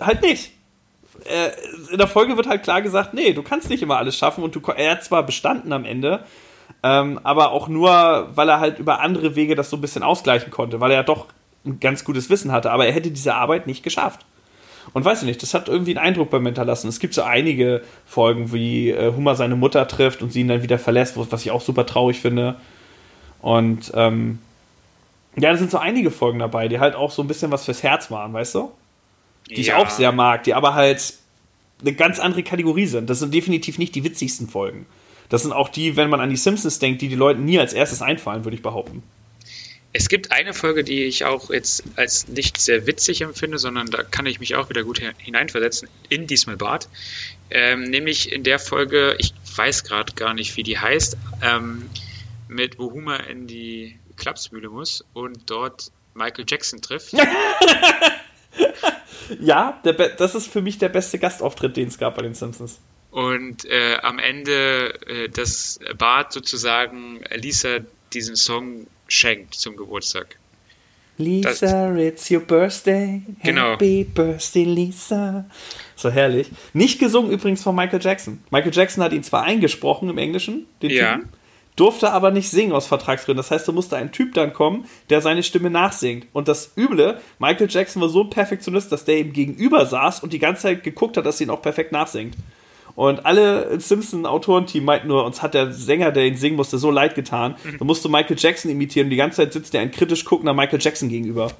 halt nicht. Äh, in der Folge wird halt klar gesagt, nee, du kannst nicht immer alles schaffen und du, er hat zwar bestanden am Ende, ähm, aber auch nur, weil er halt über andere Wege das so ein bisschen ausgleichen konnte, weil er ja doch ein ganz gutes Wissen hatte, aber er hätte diese Arbeit nicht geschafft. Und weiß ich nicht, das hat irgendwie einen Eindruck bei mir hinterlassen. Es gibt so einige Folgen, wie äh, Hummer seine Mutter trifft und sie ihn dann wieder verlässt, was ich auch super traurig finde. Und ähm, ja, da sind so einige Folgen dabei, die halt auch so ein bisschen was fürs Herz waren, weißt du? Die ja. ich auch sehr mag, die aber halt eine ganz andere Kategorie sind. Das sind definitiv nicht die witzigsten Folgen. Das sind auch die, wenn man an die Simpsons denkt, die die Leuten nie als erstes einfallen, würde ich behaupten. Es gibt eine Folge, die ich auch jetzt als nicht sehr witzig empfinde, sondern da kann ich mich auch wieder gut hineinversetzen, in diesmal Bart. Ähm, nämlich in der Folge, ich weiß gerade gar nicht, wie die heißt, ähm, mit wo Homer in die Klapsmühle muss und dort Michael Jackson trifft. <laughs> ja, das ist für mich der beste Gastauftritt, den es gab bei den Simpsons. Und äh, am Ende, äh, dass Bart sozusagen Lisa diesen Song schenkt zum Geburtstag. Lisa, das, it's your birthday. Genau. Happy Birthday, Lisa. So herrlich. Nicht gesungen übrigens von Michael Jackson. Michael Jackson hat ihn zwar eingesprochen im Englischen, den ja. Typen, durfte aber nicht singen aus Vertragsgründen. Das heißt, da musste ein Typ dann kommen, der seine Stimme nachsingt. Und das Üble, Michael Jackson war so ein Perfektionist, dass der ihm gegenüber saß und die ganze Zeit geguckt hat, dass er ihn auch perfekt nachsingt. Und alle Simpson-Autorenteam meinten nur, uns hat der Sänger, der ihn singen musste, so leid getan. Mhm. Da musste Michael Jackson imitieren und die ganze Zeit sitzt er ein kritisch guckender Michael Jackson gegenüber.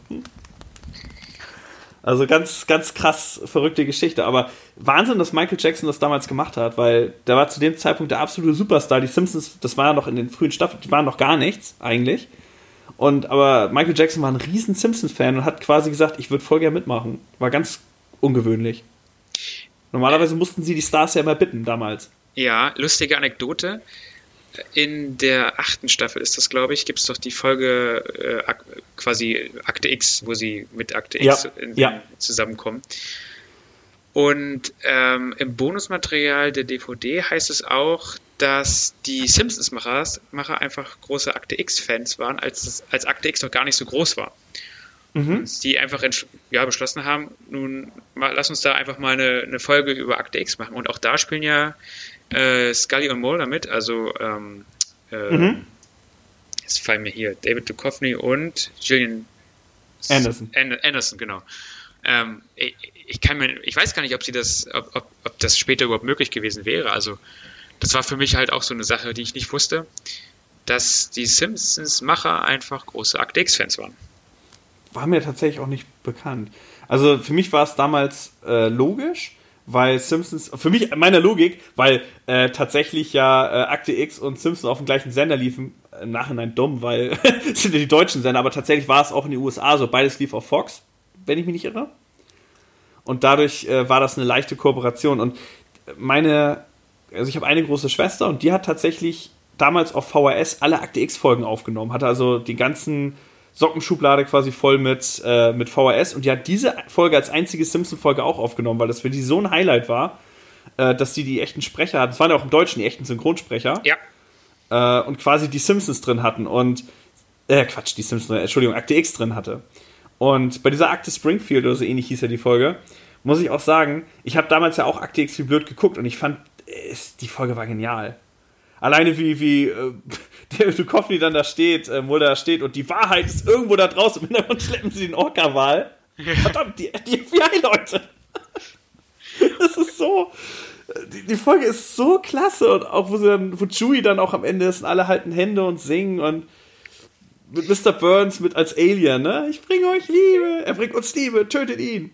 Also ganz, ganz krass verrückte Geschichte. Aber Wahnsinn, dass Michael Jackson das damals gemacht hat, weil der war zu dem Zeitpunkt der absolute Superstar. Die Simpsons, das war ja noch in den frühen Staffeln, die waren noch gar nichts eigentlich. Und aber Michael Jackson war ein riesen Simpsons-Fan und hat quasi gesagt, ich würde voll gerne mitmachen. War ganz ungewöhnlich. Normalerweise mussten sie die Stars ja immer bitten damals. Ja, lustige Anekdote. In der achten Staffel ist das, glaube ich, gibt es doch die Folge äh, quasi Akte X, wo sie mit Akte X ja, ja. zusammenkommen. Und ähm, im Bonusmaterial der DVD heißt es auch, dass die Simpsons-Macher einfach große Akte X-Fans waren, als, als Akte X noch gar nicht so groß war mhm. die einfach ja, beschlossen haben, nun mal, lass uns da einfach mal eine, eine, Folge über Akte X machen. Und auch da spielen ja äh, Scully und Mulder mit, also ähm, äh, mhm. jetzt fallen mir hier David Duchovny und Gillian Anderson. Anderson, genau. Ähm, ich, ich, kann mir, ich weiß gar nicht, ob sie das, ob, ob, ob das später überhaupt möglich gewesen wäre. Also das war für mich halt auch so eine Sache, die ich nicht wusste, dass die Simpsons-Macher einfach große Akte X-Fans waren war mir tatsächlich auch nicht bekannt. Also für mich war es damals äh, logisch, weil Simpsons, für mich, meine Logik, weil äh, tatsächlich ja äh, Akte X und Simpsons auf dem gleichen Sender liefen, im Nachhinein dumm, weil es <laughs> sind ja die deutschen Sender, aber tatsächlich war es auch in den USA so, beides lief auf Fox, wenn ich mich nicht irre. Und dadurch äh, war das eine leichte Kooperation. Und meine, also ich habe eine große Schwester und die hat tatsächlich damals auf VHS alle Akte X-Folgen aufgenommen, hatte also die ganzen Sockenschublade quasi voll mit, äh, mit VHS und die hat diese Folge als einzige Simpson-Folge auch aufgenommen, weil das für die so ein Highlight war, äh, dass die die echten Sprecher hatten. Das waren ja auch im Deutschen die echten Synchronsprecher. Ja. Äh, und quasi die Simpsons drin hatten und, äh, Quatsch, die Simpsons, Entschuldigung, Akte X drin hatte. Und bei dieser Akte Springfield oder so ähnlich hieß ja die Folge, muss ich auch sagen, ich habe damals ja auch Akte X wie blöd geguckt und ich fand, die Folge war genial. Alleine wie, wie äh, <laughs> der Duchovny dann da steht, äh, wo da steht und die Wahrheit ist irgendwo da draußen. Im Hintergrund schleppen sie den Orca-Wal. Verdammt, die, die <laughs> FBI-Leute. Das ist so. Die, die, Folge ist so klasse und auch wo sie dann, wo Chewie dann auch am Ende ist und alle halten Hände und singen und mit Mr. Burns mit als Alien, ne? Ich bringe euch Liebe, er bringt uns Liebe, tötet ihn.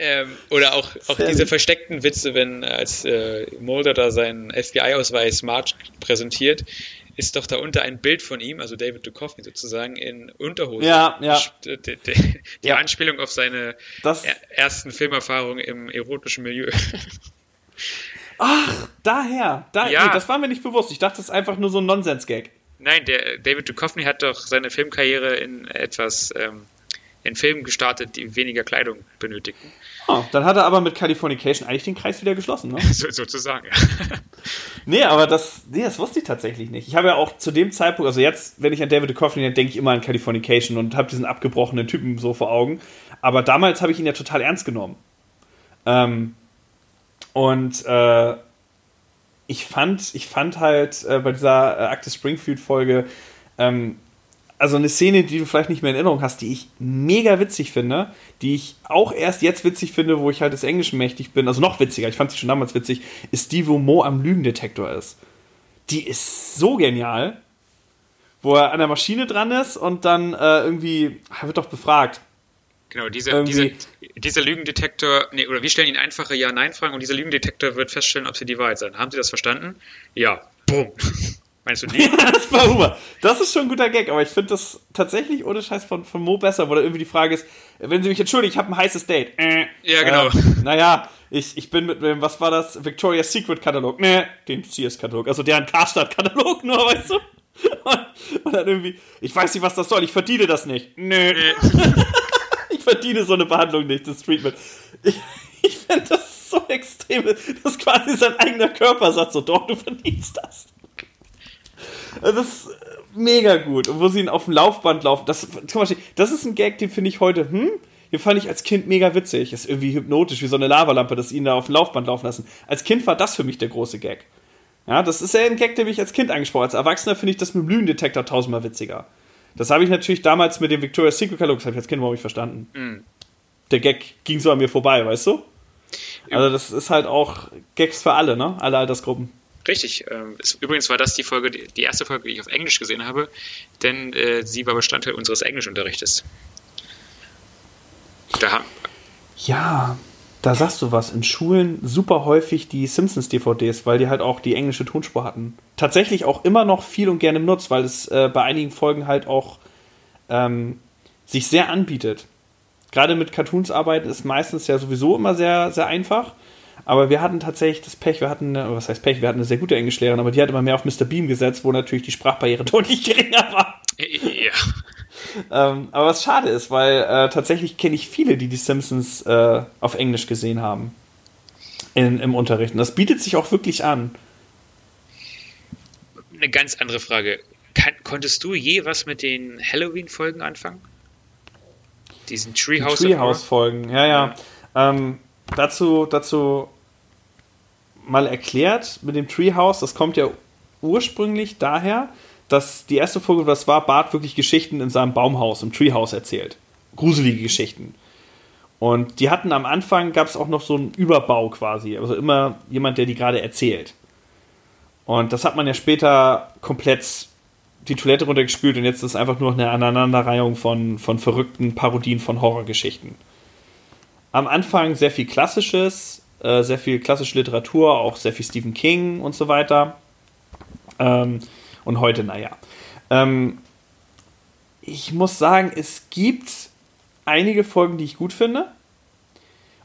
Ähm, oder auch, auch diese versteckten Witze, wenn als äh, Mulder da seinen FBI-Ausweis Marge präsentiert, ist doch da unter ein Bild von ihm, also David Duchovny sozusagen, in Unterhose. Ja, ja. Die, die, die ja. Anspielung auf seine das, ersten Filmerfahrungen im erotischen Milieu. <laughs> Ach, daher. Da, ja. Nee, das war mir nicht bewusst. Ich dachte, das ist einfach nur so ein Nonsens-Gag. Nein, der David Duchovny hat doch seine Filmkarriere in etwas ähm, in Filmen gestartet, die weniger Kleidung benötigten. Oh, dann hat er aber mit Californication eigentlich den Kreis wieder geschlossen, ne? <laughs> so, sozusagen, ja. <laughs> nee, aber das, nee, das wusste ich tatsächlich nicht. Ich habe ja auch zu dem Zeitpunkt, also jetzt, wenn ich an David Duchovny denke, denke ich immer an Californication und habe diesen abgebrochenen Typen so vor Augen. Aber damals habe ich ihn ja total ernst genommen. Ähm, und äh, ich fand, ich fand halt äh, bei dieser äh, Active Springfield-Folge, ähm, also eine Szene, die du vielleicht nicht mehr in Erinnerung hast, die ich mega witzig finde, die ich auch erst jetzt witzig finde, wo ich halt des Englischen mächtig bin, also noch witziger, ich fand sie schon damals witzig, ist die, wo Mo am Lügendetektor ist. Die ist so genial, wo er an der Maschine dran ist und dann äh, irgendwie, er wird doch befragt. Genau, dieser, dieser, dieser Lügendetektor, nee, oder wir stellen ihn einfache Ja-Nein-Fragen und dieser Lügendetektor wird feststellen, ob sie die Wahrheit sind. Haben Sie das verstanden? Ja. Bumm. Meinst du <laughs> nicht? das war Humor. Das ist schon ein guter Gag, aber ich finde das tatsächlich ohne Scheiß von, von Mo besser, wo da irgendwie die Frage ist, wenn Sie mich entschuldigen, ich habe ein heißes Date. Äh, ja, genau. Äh, naja, ich, ich bin mit dem, was war das? Victoria's Secret Katalog. Nee, den Sears-Katalog. Also deren Karstadt-Katalog <laughs> nur, weißt du? Und, und, dann irgendwie, ich weiß nicht, was das soll, ich verdiene das nicht. Nö. Nee. <laughs> ich verdiene so eine Behandlung nicht, das Treatment. Ich, ich finde das so extrem, dass quasi sein eigener Körper sagt so, doch, du verdienst das. Das ist mega gut. Und wo sie ihn auf dem Laufband laufen, das, zum Beispiel, das ist ein Gag, den finde ich heute, hm, den fand ich als Kind mega witzig. Das ist irgendwie hypnotisch, wie so eine Lavalampe, dass sie ihn da auf dem Laufband laufen lassen. Als Kind war das für mich der große Gag. Ja, das ist ja ein Gag, der mich als Kind angesprochen hat. Als Erwachsener finde ich das mit dem Lügendetektor tausendmal witziger. Das habe ich natürlich damals mit dem Victoria's Secret Katalog, das habe ich als Kind überhaupt nicht verstanden. Mhm. Der Gag ging so an mir vorbei, weißt du? Also das ist halt auch Gags für alle, ne? Alle Altersgruppen. Richtig. Ähm, übrigens war das die Folge, die erste Folge, die ich auf Englisch gesehen habe, denn äh, sie war Bestandteil unseres Englischunterrichtes. Da ja, da sagst du was. In Schulen super häufig die Simpsons-DVDs, weil die halt auch die englische Tonspur hatten. Tatsächlich auch immer noch viel und gerne benutzt, weil es äh, bei einigen Folgen halt auch ähm, sich sehr anbietet. Gerade mit Cartoons arbeiten ist meistens ja sowieso immer sehr, sehr einfach. Aber wir hatten tatsächlich das Pech, wir hatten, was heißt Pech, wir hatten eine sehr gute Englischlehrerin, aber die hat immer mehr auf Mr. Beam gesetzt, wo natürlich die Sprachbarriere <laughs> deutlich geringer war. Ja. ähm, aber was schade ist, weil äh, tatsächlich kenne ich viele, die die Simpsons äh, auf Englisch gesehen haben. In, Im Unterricht. Und das bietet sich auch wirklich an. Eine ganz andere Frage. Kann, konntest du je was mit den Halloween-Folgen anfangen? Diesen Treehouse. Treehouse-Folgen, ja, ja. Ähm, dazu, dazu mal erklärt mit dem Treehouse. Das kommt ja ursprünglich daher, dass die erste Folge, was war, Bart wirklich Geschichten in seinem Baumhaus, im Treehouse erzählt. Gruselige Geschichten. Und die hatten am Anfang, gab es auch noch so einen Überbau quasi. Also immer jemand, der die gerade erzählt. Und das hat man ja später komplett die Toilette runtergespült und jetzt ist es einfach nur eine Aneinanderreihung von, von verrückten Parodien von Horrorgeschichten am Anfang sehr viel Klassisches, äh, sehr viel klassische Literatur, auch sehr viel Stephen King und so weiter. Ähm, und heute, naja. Ähm, ich muss sagen, es gibt einige Folgen, die ich gut finde.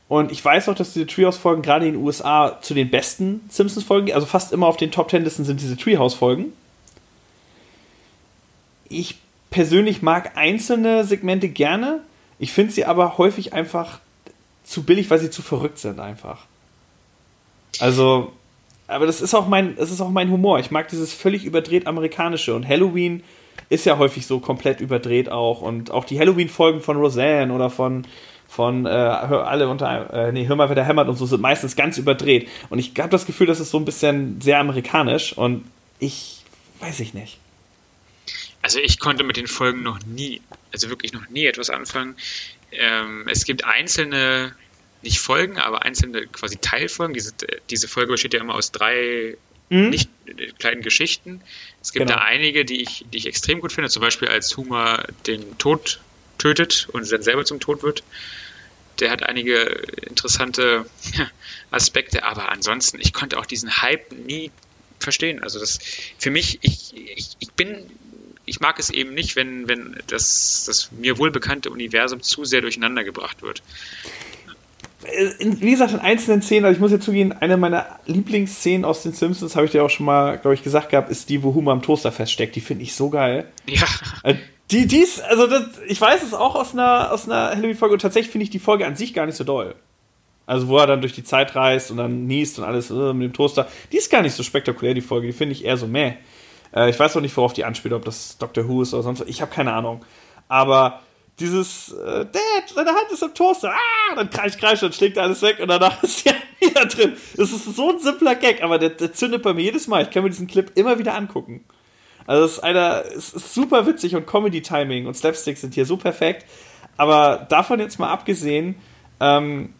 Und ich weiß auch, dass diese Treehouse-Folgen gerade in den USA zu den besten Simpsons-Folgen, also fast immer auf den Top Ten-Listen sind diese Treehouse-Folgen. Ich persönlich mag einzelne Segmente gerne. Ich finde sie aber häufig einfach zu billig, weil sie zu verrückt sind einfach. Also, aber das ist auch mein, das ist auch mein Humor. Ich mag dieses völlig überdreht amerikanische und Halloween ist ja häufig so komplett überdreht auch und auch die Halloween-Folgen von Roseanne oder von von äh, alle unter äh, nee hör mal wer der hämmert und so sind meistens ganz überdreht und ich habe das Gefühl, das ist so ein bisschen sehr amerikanisch und ich weiß ich nicht. Also ich konnte mit den Folgen noch nie, also wirklich noch nie etwas anfangen. Ähm, es gibt einzelne, nicht Folgen, aber einzelne quasi Teilfolgen. Diese, diese Folge besteht ja immer aus drei mhm. nicht äh, kleinen Geschichten. Es gibt genau. da einige, die ich, die ich extrem gut finde, zum Beispiel als Humor den Tod tötet und dann selber zum Tod wird. Der hat einige interessante Aspekte, aber ansonsten, ich konnte auch diesen Hype nie verstehen. Also das für mich, ich, ich, ich bin, ich mag es eben nicht, wenn, wenn das, das mir wohlbekannte Universum zu sehr durcheinander gebracht wird. Äh, wie gesagt, in einzelnen Szenen, also ich muss jetzt zugeben, eine meiner Lieblingsszenen aus den Simpsons, habe ich dir auch schon mal, glaube ich, gesagt gehabt, ist die, wo Homer am Toaster feststeckt. Die finde ich so geil. Ja. Äh, die, die ist, also das, ich weiß es auch aus einer, aus einer Halloween-Folge und tatsächlich finde ich die Folge an sich gar nicht so doll. Also wo er dann durch die Zeit reist und dann niest und alles äh, mit dem Toaster. Die ist gar nicht so spektakulär, die Folge. Die finde ich eher so meh. Äh, ich weiß auch nicht, worauf die anspielt, ob das Doctor Who ist oder sonst was. Ich habe keine Ahnung. Aber dieses äh, Dad, deine Hand ist im Toaster. Ah, dann kreisch, kreisch, dann schlägt alles weg und danach <laughs> ist sie wieder drin. Das ist so ein simpler Gag, aber der, der zündet bei mir jedes Mal. Ich kann mir diesen Clip immer wieder angucken. Also es ist einer, es ist super witzig und Comedy-Timing und Slapstick sind hier so perfekt. Aber davon jetzt mal abgesehen, ähm,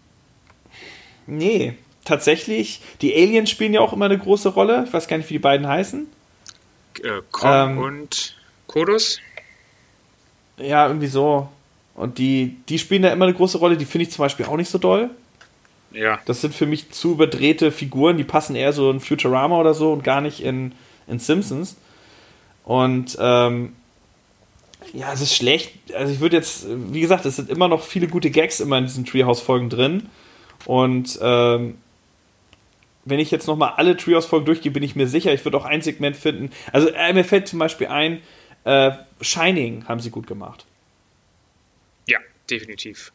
nee, tatsächlich, die Aliens spielen ja auch immer eine große Rolle. Ich weiß gar nicht, wie die beiden heißen. Äh, Kong ähm, und Kodos? Ja, irgendwie so. Und die, die spielen da immer eine große Rolle, die finde ich zum Beispiel auch nicht so doll. Ja. Das sind für mich zu überdrehte Figuren, die passen eher so in Futurama oder so und gar nicht in, in Simpsons. Und ähm, ja, es ist schlecht. Also ich würde jetzt, wie gesagt, es sind immer noch viele gute Gags immer in diesen Treehouse-Folgen drin. Und ähm, wenn ich jetzt nochmal alle Treehouse-Folgen durchgehe, bin ich mir sicher, ich würde auch ein Segment finden. Also äh, mir fällt zum Beispiel ein, äh, Shining haben sie gut gemacht. Ja, definitiv.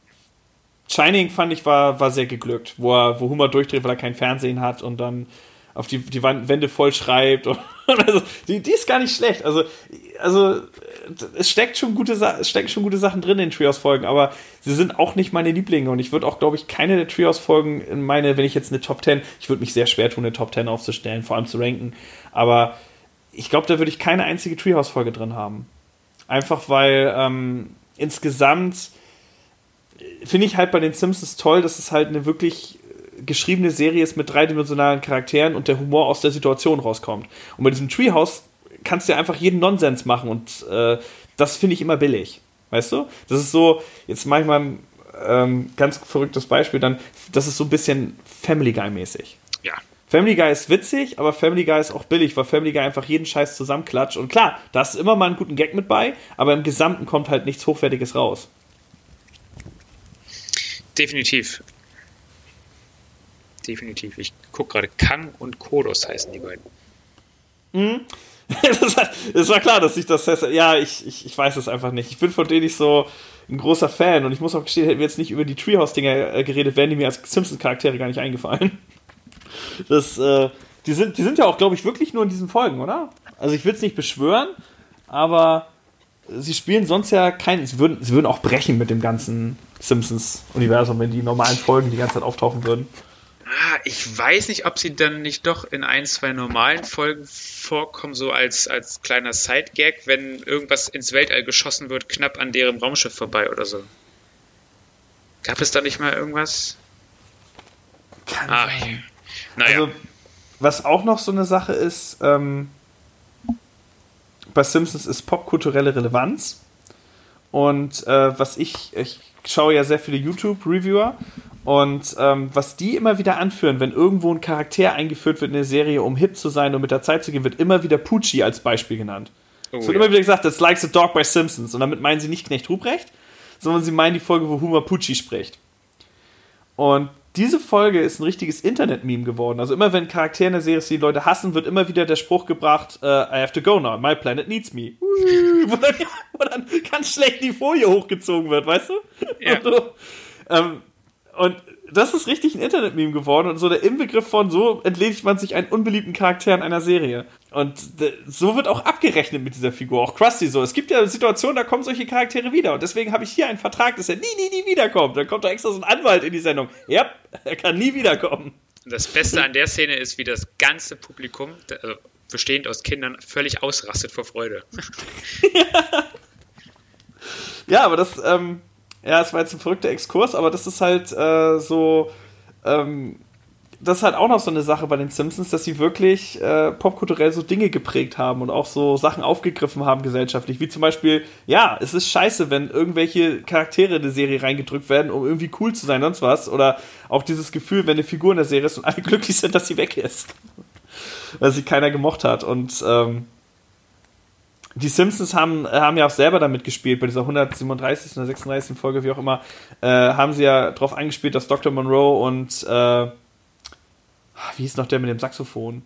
Shining fand ich war, war sehr geglückt, wo, er, wo Humor durchdreht, weil er kein Fernsehen hat und dann auf die, die Wände voll schreibt. <laughs> Und, also, die, die ist gar nicht schlecht. Also, also es steckt schon gute, es stecken schon gute Sachen drin in den Trios-Folgen, aber sie sind auch nicht meine Lieblinge. Und ich würde auch, glaube ich, keine der Trios-Folgen in meine, wenn ich jetzt eine Top 10, ich würde mich sehr schwer tun, eine Top 10 aufzustellen, vor allem zu ranken. Aber ich glaube, da würde ich keine einzige Treehouse-Folge drin haben. Einfach weil ähm, insgesamt finde ich halt bei den Simpsons toll, dass es halt eine wirklich geschriebene Serie ist mit dreidimensionalen Charakteren und der Humor aus der Situation rauskommt. Und bei diesem Treehouse kannst du ja einfach jeden Nonsens machen und äh, das finde ich immer billig. Weißt du? Das ist so, jetzt manchmal ein ähm, ganz verrücktes Beispiel, dann, das ist so ein bisschen Family Guy-mäßig. Ja. Family Guy ist witzig, aber Family Guy ist auch billig, weil Family Guy einfach jeden Scheiß zusammenklatscht. Und klar, da ist immer mal einen guten Gag mit bei, aber im Gesamten kommt halt nichts Hochwertiges raus. Definitiv definitiv. Ich gucke gerade, Kang und Kodos heißen die beiden. Mhm. <laughs> Das, das, war klar, dass ich das. Ja, ich, ich, ich weiß es einfach nicht. Ich bin von denen nicht so ein großer Fan und ich muss auch gestehen, hätten wir jetzt nicht über die Treehouse-Dinger äh, geredet, wären die mir als Simpsons-Charaktere gar nicht eingefallen. <laughs> Das, äh, die, sind, die sind ja auch, glaube ich, wirklich nur in diesen Folgen, oder? Also ich will es nicht beschwören, aber sie spielen sonst ja keinen. Sie würden, sie würden auch brechen mit dem ganzen Simpsons-Universum, wenn die normalen Folgen die ganze Zeit auftauchen würden. Ah, ich weiß nicht, ob sie dann nicht doch in ein, zwei normalen Folgen vorkommen, so als, als kleiner Side-Gag, wenn irgendwas ins Weltall geschossen wird, knapp an deren Raumschiff vorbei oder so. Gab es da nicht mal irgendwas? Kann ah, sein. Naja. Also, was auch noch so eine Sache ist, ähm, bei Simpsons ist popkulturelle Relevanz. Und äh, was ich, ich schaue ja sehr viele YouTube-Reviewer und ähm, was die immer wieder anführen, wenn irgendwo ein Charakter eingeführt wird in der Serie, um hip zu sein und mit der Zeit zu gehen, wird immer wieder Pucci als Beispiel genannt. Oh, es wird ja. immer wieder gesagt, that's like the dog by Simpsons. Und damit meinen sie nicht Knecht Ruprecht, sondern sie meinen die Folge, wo Homer Pucci spricht. Und diese Folge ist ein richtiges Internet-Meme geworden. Also immer wenn Charaktere in der Serie die Leute hassen, wird immer wieder der Spruch gebracht, uh, I have to go now, my planet needs me. wo, dann, wo dann ganz schlecht die Folie hochgezogen wird, weißt du? Ja. Und, <laughs> so, ähm, und das ist richtig ein Internet-Meme geworden und so der Inbegriff von so entledigt man sich einen unbeliebten Charakter in einer Serie. Und so wird auch abgerechnet mit dieser Figur. Auch Krusty so. Es gibt ja Situationen, da kommen solche Charaktere wieder. Und deswegen habe ich hier einen Vertrag, dass er nie, nie, nie wiederkommt. Dann kommt da extra so ein Anwalt in die Sendung. Ja, er kann nie wiederkommen. Das Beste an der Szene ist, wie das ganze Publikum, also bestehend aus Kindern, völlig ausrastet vor Freude. ja. <laughs> ja, aber das, ähm, ja, es war jetzt ein verrückter Exkurs, aber das ist halt äh, so. Ähm, das ist halt auch noch so eine Sache bei den Simpsons, dass sie wirklich äh, popkulturell so Dinge geprägt haben und auch so Sachen aufgegriffen haben gesellschaftlich. Wie zum Beispiel, ja, es ist scheiße, wenn irgendwelche Charaktere in eine Serie reingedrückt werden, um irgendwie cool zu sein, sonst was. Oder auch dieses Gefühl, wenn eine Figur in der Serie ist und alle <laughs> glücklich sind, dass sie weg ist. <laughs> weil sie keiner gemocht hat. Und ähm, die Simpsons haben, haben ja auch selber damit gespielt, bei dieser 137. oder 36. Folge, wie auch immer, äh, haben sie ja darauf angespielt, dass Dr. Monroe und äh, wie hieß noch der mit dem Saxophon?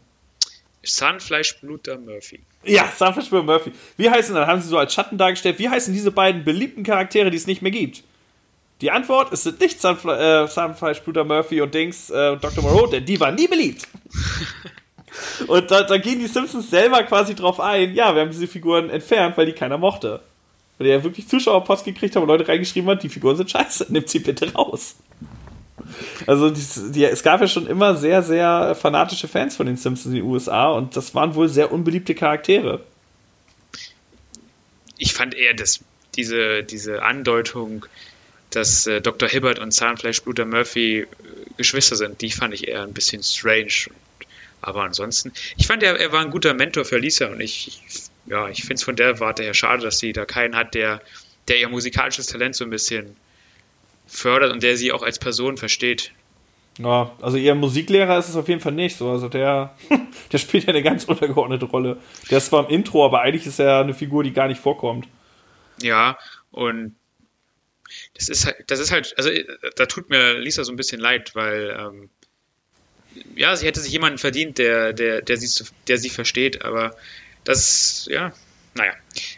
Zahnfleischbluter Murphy. Ja, Zahnfleischbluter Murphy. Wie heißen, dann haben sie so als Schatten dargestellt, wie heißen diese beiden beliebten Charaktere, die es nicht mehr gibt? Die Antwort, es sind nicht Zahnfle äh, Zahnfleischbluter Murphy und Dings äh, Dr. Moreau, denn die waren nie beliebt. <laughs> und da, da gehen die Simpsons selber quasi drauf ein, ja, wir haben diese Figuren entfernt, weil die keiner mochte. Weil die ja wirklich Zuschauerpost gekriegt haben und Leute reingeschrieben haben, die Figuren sind scheiße, <laughs> nimmt sie bitte raus. Also die, die, es gab ja schon immer sehr, sehr fanatische Fans von den Simpsons in den USA und das waren wohl sehr unbeliebte Charaktere. Ich fand eher das, diese, diese Andeutung, dass äh, Dr. Hibbert und Zahnfleischbluter Murphy äh, Geschwister sind, die fand ich eher ein bisschen strange. Aber ansonsten, ich fand, er, er war ein guter Mentor für Lisa und ich, ja, ich finde es von der Warte her schade, dass sie da keinen hat, der, der ihr musikalisches Talent so ein bisschen fördert und der sie auch als Person versteht. Ja, also ihr Musiklehrer ist es auf jeden Fall nicht so. Also der, <laughs> der spielt ja eine ganz untergeordnete Rolle. Der ist zwar im Intro, aber eigentlich ist er eine Figur, die gar nicht vorkommt. Ja, und das ist halt, das ist halt, also da tut mir Lisa so ein bisschen leid, weil ähm, ja, sie hätte sich jemanden verdient, der, der, der sie, der sie versteht, aber das, ja, naja,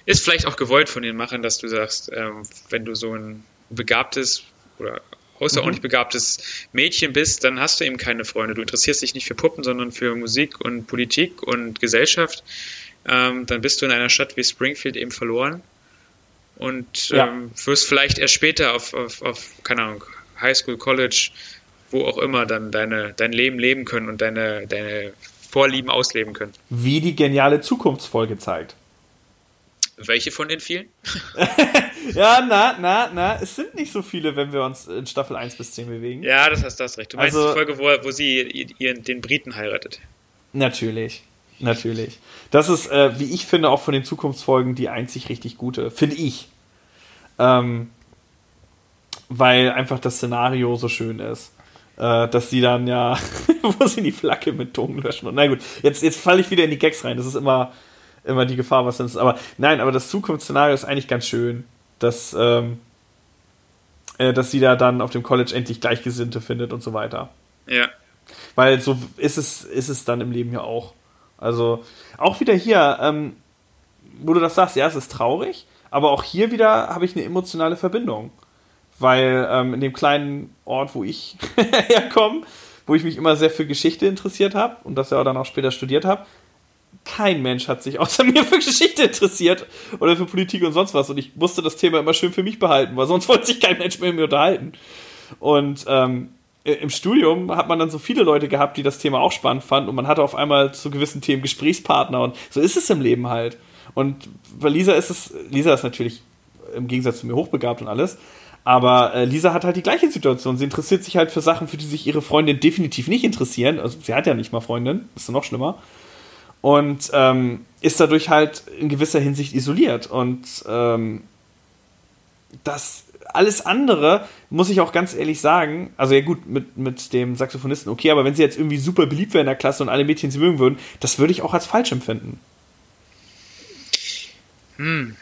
ist vielleicht auch gewollt von den Machern, dass du sagst, ähm, wenn du so ein begabtes oder außerordentlich mhm. begabtes Mädchen bist, dann hast du eben keine Freunde. Du interessierst dich nicht für Puppen, sondern für Musik und Politik und Gesellschaft. Ähm, dann bist du in einer Stadt wie Springfield eben verloren und ja. ähm, wirst vielleicht erst später auf, auf, auf, keine Ahnung, Highschool, College, wo auch immer, dann deine, dein Leben leben können und deine, deine Vorlieben ausleben können. Wie die geniale Zukunftsfolge zeigt. Welche von den vielen? <laughs> ja, na, na, na, es sind nicht so viele, wenn wir uns in Staffel 1 bis 10 bewegen. Ja, das hast du recht. Du meinst also, die Folge, wo, wo sie ihren, den Briten heiratet. Natürlich. Natürlich. Das ist, äh, wie ich finde, auch von den Zukunftsfolgen die einzig richtig gute. Finde ich. Ähm, weil einfach das Szenario so schön ist. Äh, dass sie dann ja, <laughs> wo sie die Flagge mit Ton löschen. Und na gut, jetzt, jetzt falle ich wieder in die Gags rein. Das ist immer, immer die Gefahr, was ist. Aber nein, aber das Zukunftsszenario ist eigentlich ganz schön. Dass, ähm, äh, dass sie da dann auf dem College endlich Gleichgesinnte findet und so weiter. Ja. Weil so ist es, ist es dann im Leben ja auch. Also auch wieder hier, ähm, wo du das sagst, ja, es ist traurig, aber auch hier wieder habe ich eine emotionale Verbindung. Weil ähm, in dem kleinen Ort, wo ich <laughs> herkomme, wo ich mich immer sehr für Geschichte interessiert habe und das ja auch dann auch später studiert habe, kein Mensch hat sich außer <laughs> mir für Geschichte interessiert oder für Politik und sonst was. Und ich musste das Thema immer schön für mich behalten, weil sonst <laughs> wollte sich kein Mensch mehr mit mir unterhalten. Und ähm, äh, im Studium hat man dann so viele Leute gehabt, die das Thema auch spannend fanden und man hatte auf einmal zu gewissen Themen Gesprächspartner und so ist es im Leben halt. Und bei Lisa ist es, Lisa ist natürlich im Gegensatz zu mir hochbegabt und alles, aber äh, Lisa hat halt die gleiche Situation. Sie interessiert sich halt für Sachen, für die sich ihre Freundin definitiv nicht interessieren. Also sie hat ja nicht mal Freundin, ist noch schlimmer. Und ähm, ist dadurch halt in gewisser Hinsicht isoliert. Und ähm, das alles andere, muss ich auch ganz ehrlich sagen, also ja gut, mit, mit dem Saxophonisten okay, aber wenn sie jetzt irgendwie super beliebt wäre in der Klasse und alle Mädchen sie mögen würden, das würde ich auch als falsch empfinden. Hm.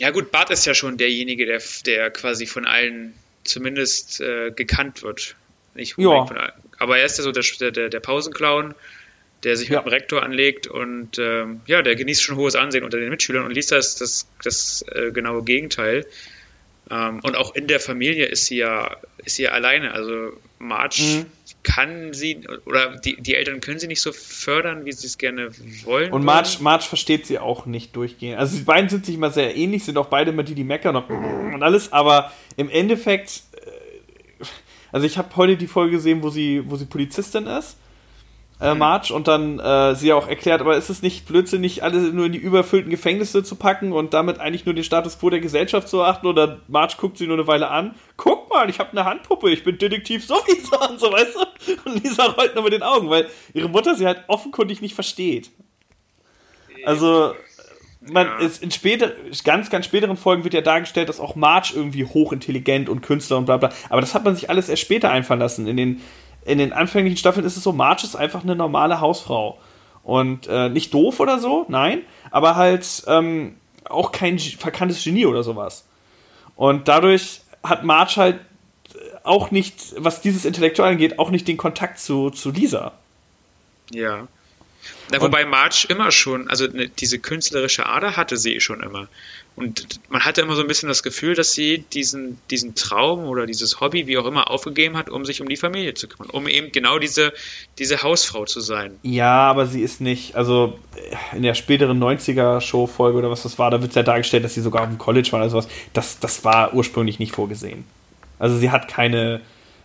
Ja gut, Bart ist ja schon derjenige, der, der quasi von allen zumindest äh, gekannt wird. Nicht ja. von allen. Aber er ist ja so der, der, der Pausenclown, der sich ja. mit dem Rektor anlegt und ähm, ja, der genießt schon hohes Ansehen unter den Mitschülern und Lisa ist das, das äh, genaue Gegenteil. Ähm, und auch in der Familie ist sie ja, ist sie ja alleine. Also Marge mhm. Kann sie, oder die, die Eltern können sie nicht so fördern, wie sie es gerne wollen. Und Marge, Marge versteht sie auch nicht durchgehend. Also die beiden sind sich immer sehr ähnlich, sind auch beide immer die, die meckern und alles, aber im Endeffekt, äh, also ich habe heute die Folge gesehen, wo sie, wo sie Polizistin ist äh, March und dann äh, sie auch erklärt, aber ist es nicht blödsinnig, alle nur in die überfüllten Gefängnisse zu packen und damit eigentlich nur den Status quo der Gesellschaft zu achten? Oder March guckt sie nur eine Weile an, guck mal, ich habe eine Handpuppe, ich bin Detektiv sowieso und so, weißt du? Und Lisa rollt nur mit den Augen, weil ihre Mutter sie halt offenkundig nicht versteht. Also, man ja. ist in später, ganz, ganz späteren Folgen wird ja dargestellt, dass auch March irgendwie hochintelligent und Künstler und bla bla. Aber das hat man sich alles erst später einfallen lassen. In den in den anfänglichen Staffeln ist es so, Marge ist einfach eine normale Hausfrau. Und äh, nicht doof oder so, nein, aber halt ähm, auch kein verkanntes Genie oder sowas. Und dadurch hat Marge halt auch nicht, was dieses Intellektuell angeht, auch nicht den Kontakt zu, zu Lisa. Ja. Na, wobei Marge immer schon, also ne, diese künstlerische Ader hatte sie schon immer. Und man hatte immer so ein bisschen das Gefühl, dass sie diesen, diesen Traum oder dieses Hobby, wie auch immer, aufgegeben hat, um sich um die Familie zu kümmern, um eben genau diese, diese Hausfrau zu sein. Ja, aber sie ist nicht, also in der späteren 90er-Show-Folge oder was das war, da wird ja dargestellt, dass sie sogar auf dem College war oder sowas. Das, das war ursprünglich nicht vorgesehen. Also sie hat keine,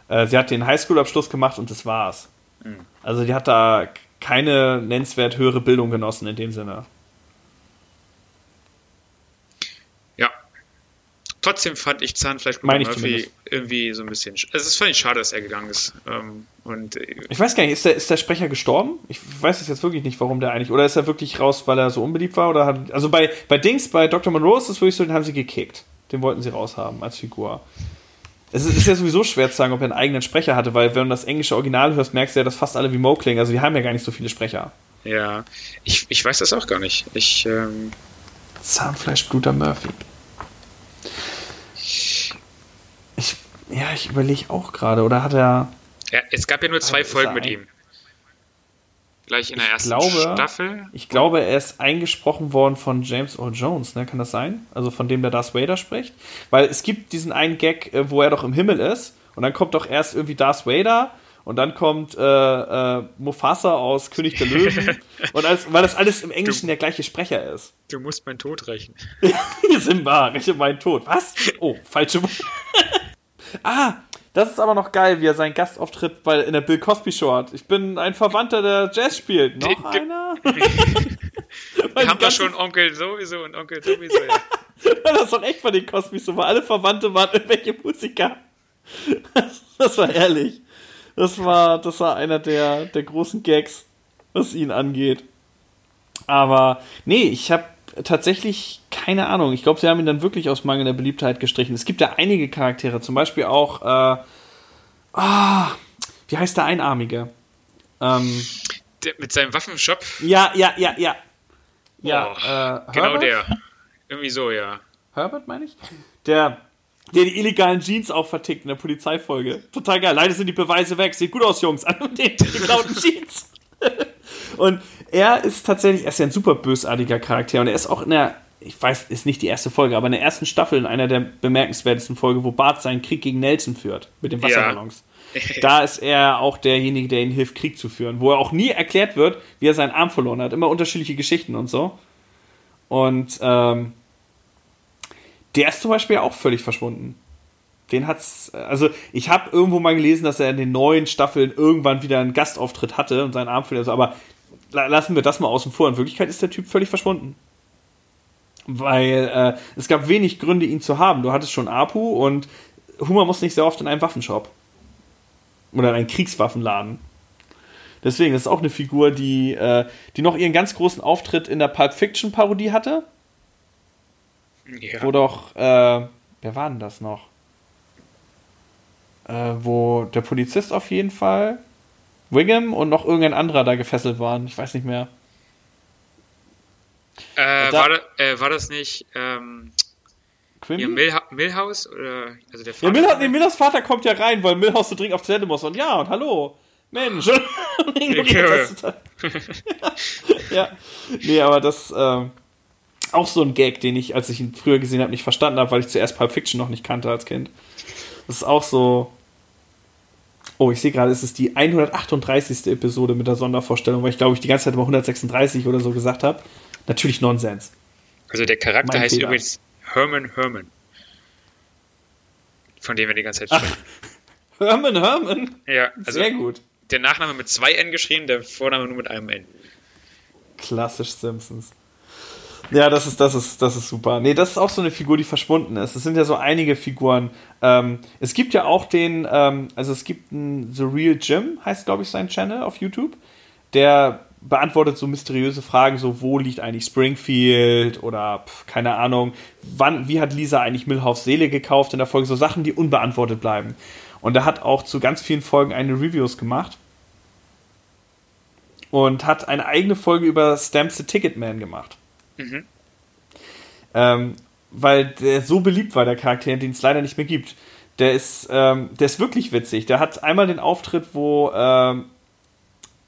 äh, sie hat den Highschool-Abschluss gemacht und das war's. Mhm. Also die hat da keine nennenswert höhere Bildung genossen in dem Sinne. Trotzdem fand ich Zahnfleisch Murphy zumindest. irgendwie so ein bisschen. Also es fand ich schade, dass er gegangen ist. Ähm, und äh, ich weiß gar nicht, ist der, ist der Sprecher gestorben? Ich weiß es jetzt wirklich nicht, warum der eigentlich. Oder ist er wirklich raus, weil er so unbeliebt war? Oder hat, also bei, bei Dings, bei Dr. Monroe ist es wirklich so, den haben sie gekickt. Den wollten sie raushaben als Figur. Es ist, ist, ja sowieso schwer zu sagen, ob er einen eigenen Sprecher hatte, weil wenn du das englische Original hörst, merkst du ja, dass fast alle wie Mo klingen. Also die haben ja gar nicht so viele Sprecher. Ja, ich, ich weiß das auch gar nicht. Ich, ähm Zahnfleischbluter Murphy. Ja, ich überlege auch gerade. Oder hat er. Ja, es gab ja nur zwei Folgen mit ihm. Gleich in der ersten glaube, Staffel. Ich glaube, er ist eingesprochen worden von James Earl Jones, ne? Kann das sein? Also von dem der Darth Vader spricht? Weil es gibt diesen einen Gag, äh, wo er doch im Himmel ist und dann kommt doch erst irgendwie Darth Vader und dann kommt äh, äh, Mufasa aus König der Löwen. <laughs> und als, weil das alles im Englischen du, der gleiche Sprecher ist. Du musst meinen Tod rächen. <laughs> Simba, räche meinen Tod. Was? Oh, falsche. <laughs> Ah, das ist aber noch geil, wie er seinen Gastauftritt bei, in der Bill Cosby Show hat. Ich bin ein Verwandter, der Jazz spielt. Noch einer? <laughs> Wir haben doch schon Onkel sowieso und Onkel sowieso, ja. <laughs> das doch echt bei den Cosby so, weil alle Verwandte waren irgendwelche Musiker. Das, <laughs> das, war ehrlich. Das war, das war einer der, der großen Gags, was ihn angeht. Aber nee, ich habe tatsächlich keine Ahnung. Ich glaube, sie haben ihn dann wirklich aus mangelnder Beliebtheit gestrichen. Es gibt ja einige Charaktere, zum Beispiel auch, äh, ah, wie heißt der Einarmige? Ähm, der, mit seinem Waffenshop? Ja, ja, ja, ja. Ja, oh, äh, genau der. Irgendwie so, ja. Herbert, meine ich? Der, der die illegalen Jeans auch vertickt in der Polizeifolge. Total geil. Leider sind die Beweise weg. Sieht gut aus, Jungs. An den geklauten <laughs> Jeans. <laughs> Und er ist tatsächlich, er ist ja ein super bösartiger Charakter und er ist auch in der, ich weiß, ist nicht die erste Folge, aber in der ersten Staffel in einer der bemerkenswertesten Folgen, wo Bart seinen Krieg gegen Nelson führt, mit den Wasserballons. Ja. <laughs> da ist er auch derjenige, der ihm hilft, Krieg zu führen, wo er auch nie erklärt wird, wie er seinen Arm verloren hat. Immer unterschiedliche Geschichten und so. Und ähm, der ist zum Beispiel auch völlig verschwunden. Den hat's, also ich habe irgendwo mal gelesen, dass er in den neuen Staffeln irgendwann wieder einen Gastauftritt hatte und seinen Arm verliert, aber lassen wir das mal außen vor. In Wirklichkeit ist der Typ völlig verschwunden. Weil äh, es gab wenig Gründe, ihn zu haben. Du hattest schon Apu und Hummer muss nicht sehr oft in einem Waffenshop. Oder in einem Kriegswaffenladen. Deswegen, das ist auch eine Figur, die, äh, die noch ihren ganz großen Auftritt in der Pulp Fiction Parodie hatte. Ja. Wo doch, äh, wer war denn das noch? Äh, wo der Polizist auf jeden Fall Wiggum und noch irgendein anderer da gefesselt waren. Ich weiß nicht mehr. Äh, da, war, das, äh, war, das nicht ähm, Milha Milhouse? Oder, also der Vater? Ja, Milhouse, nee, Millhouse Vater kommt ja rein, weil Milhouse so dringend auf Toilette muss. Und ja, und hallo. Mensch. okay, <laughs> <laughs> ja. Nee, aber das ähm, auch so ein Gag, den ich, als ich ihn früher gesehen habe, nicht verstanden habe, weil ich zuerst Pulp Fiction noch nicht kannte als Kind. Das ist auch so, Oh, ich sehe gerade, es ist die 138. Episode mit der Sondervorstellung, weil ich glaube, ich die ganze Zeit immer 136 oder so gesagt habe. Natürlich Nonsens. Also der Charakter mein heißt Fehler. übrigens Herman Herman. Von dem wir die ganze Zeit sprechen. Ach, Herman Herman? Ja, also sehr gut. Der Nachname mit zwei N geschrieben, der Vorname nur mit einem N. Klassisch Simpsons. Ja, das ist, das ist, das ist super. Nee, das ist auch so eine Figur, die verschwunden ist. Es sind ja so einige Figuren. Ähm, es gibt ja auch den, ähm, also es gibt einen The Real Jim, heißt glaube ich sein Channel auf YouTube. Der beantwortet so mysteriöse Fragen, so wo liegt eigentlich Springfield oder pf, keine Ahnung, wann, wie hat Lisa eigentlich Milhouse Seele gekauft in der Folge, so Sachen, die unbeantwortet bleiben. Und er hat auch zu ganz vielen Folgen eine Reviews gemacht. und hat eine eigene Folge über Stamps the Ticketman gemacht. Mhm. Ähm, weil der so beliebt war, der Charakter, den es leider nicht mehr gibt. Der ist, ähm, der ist wirklich witzig. Der hat einmal den Auftritt, wo ähm,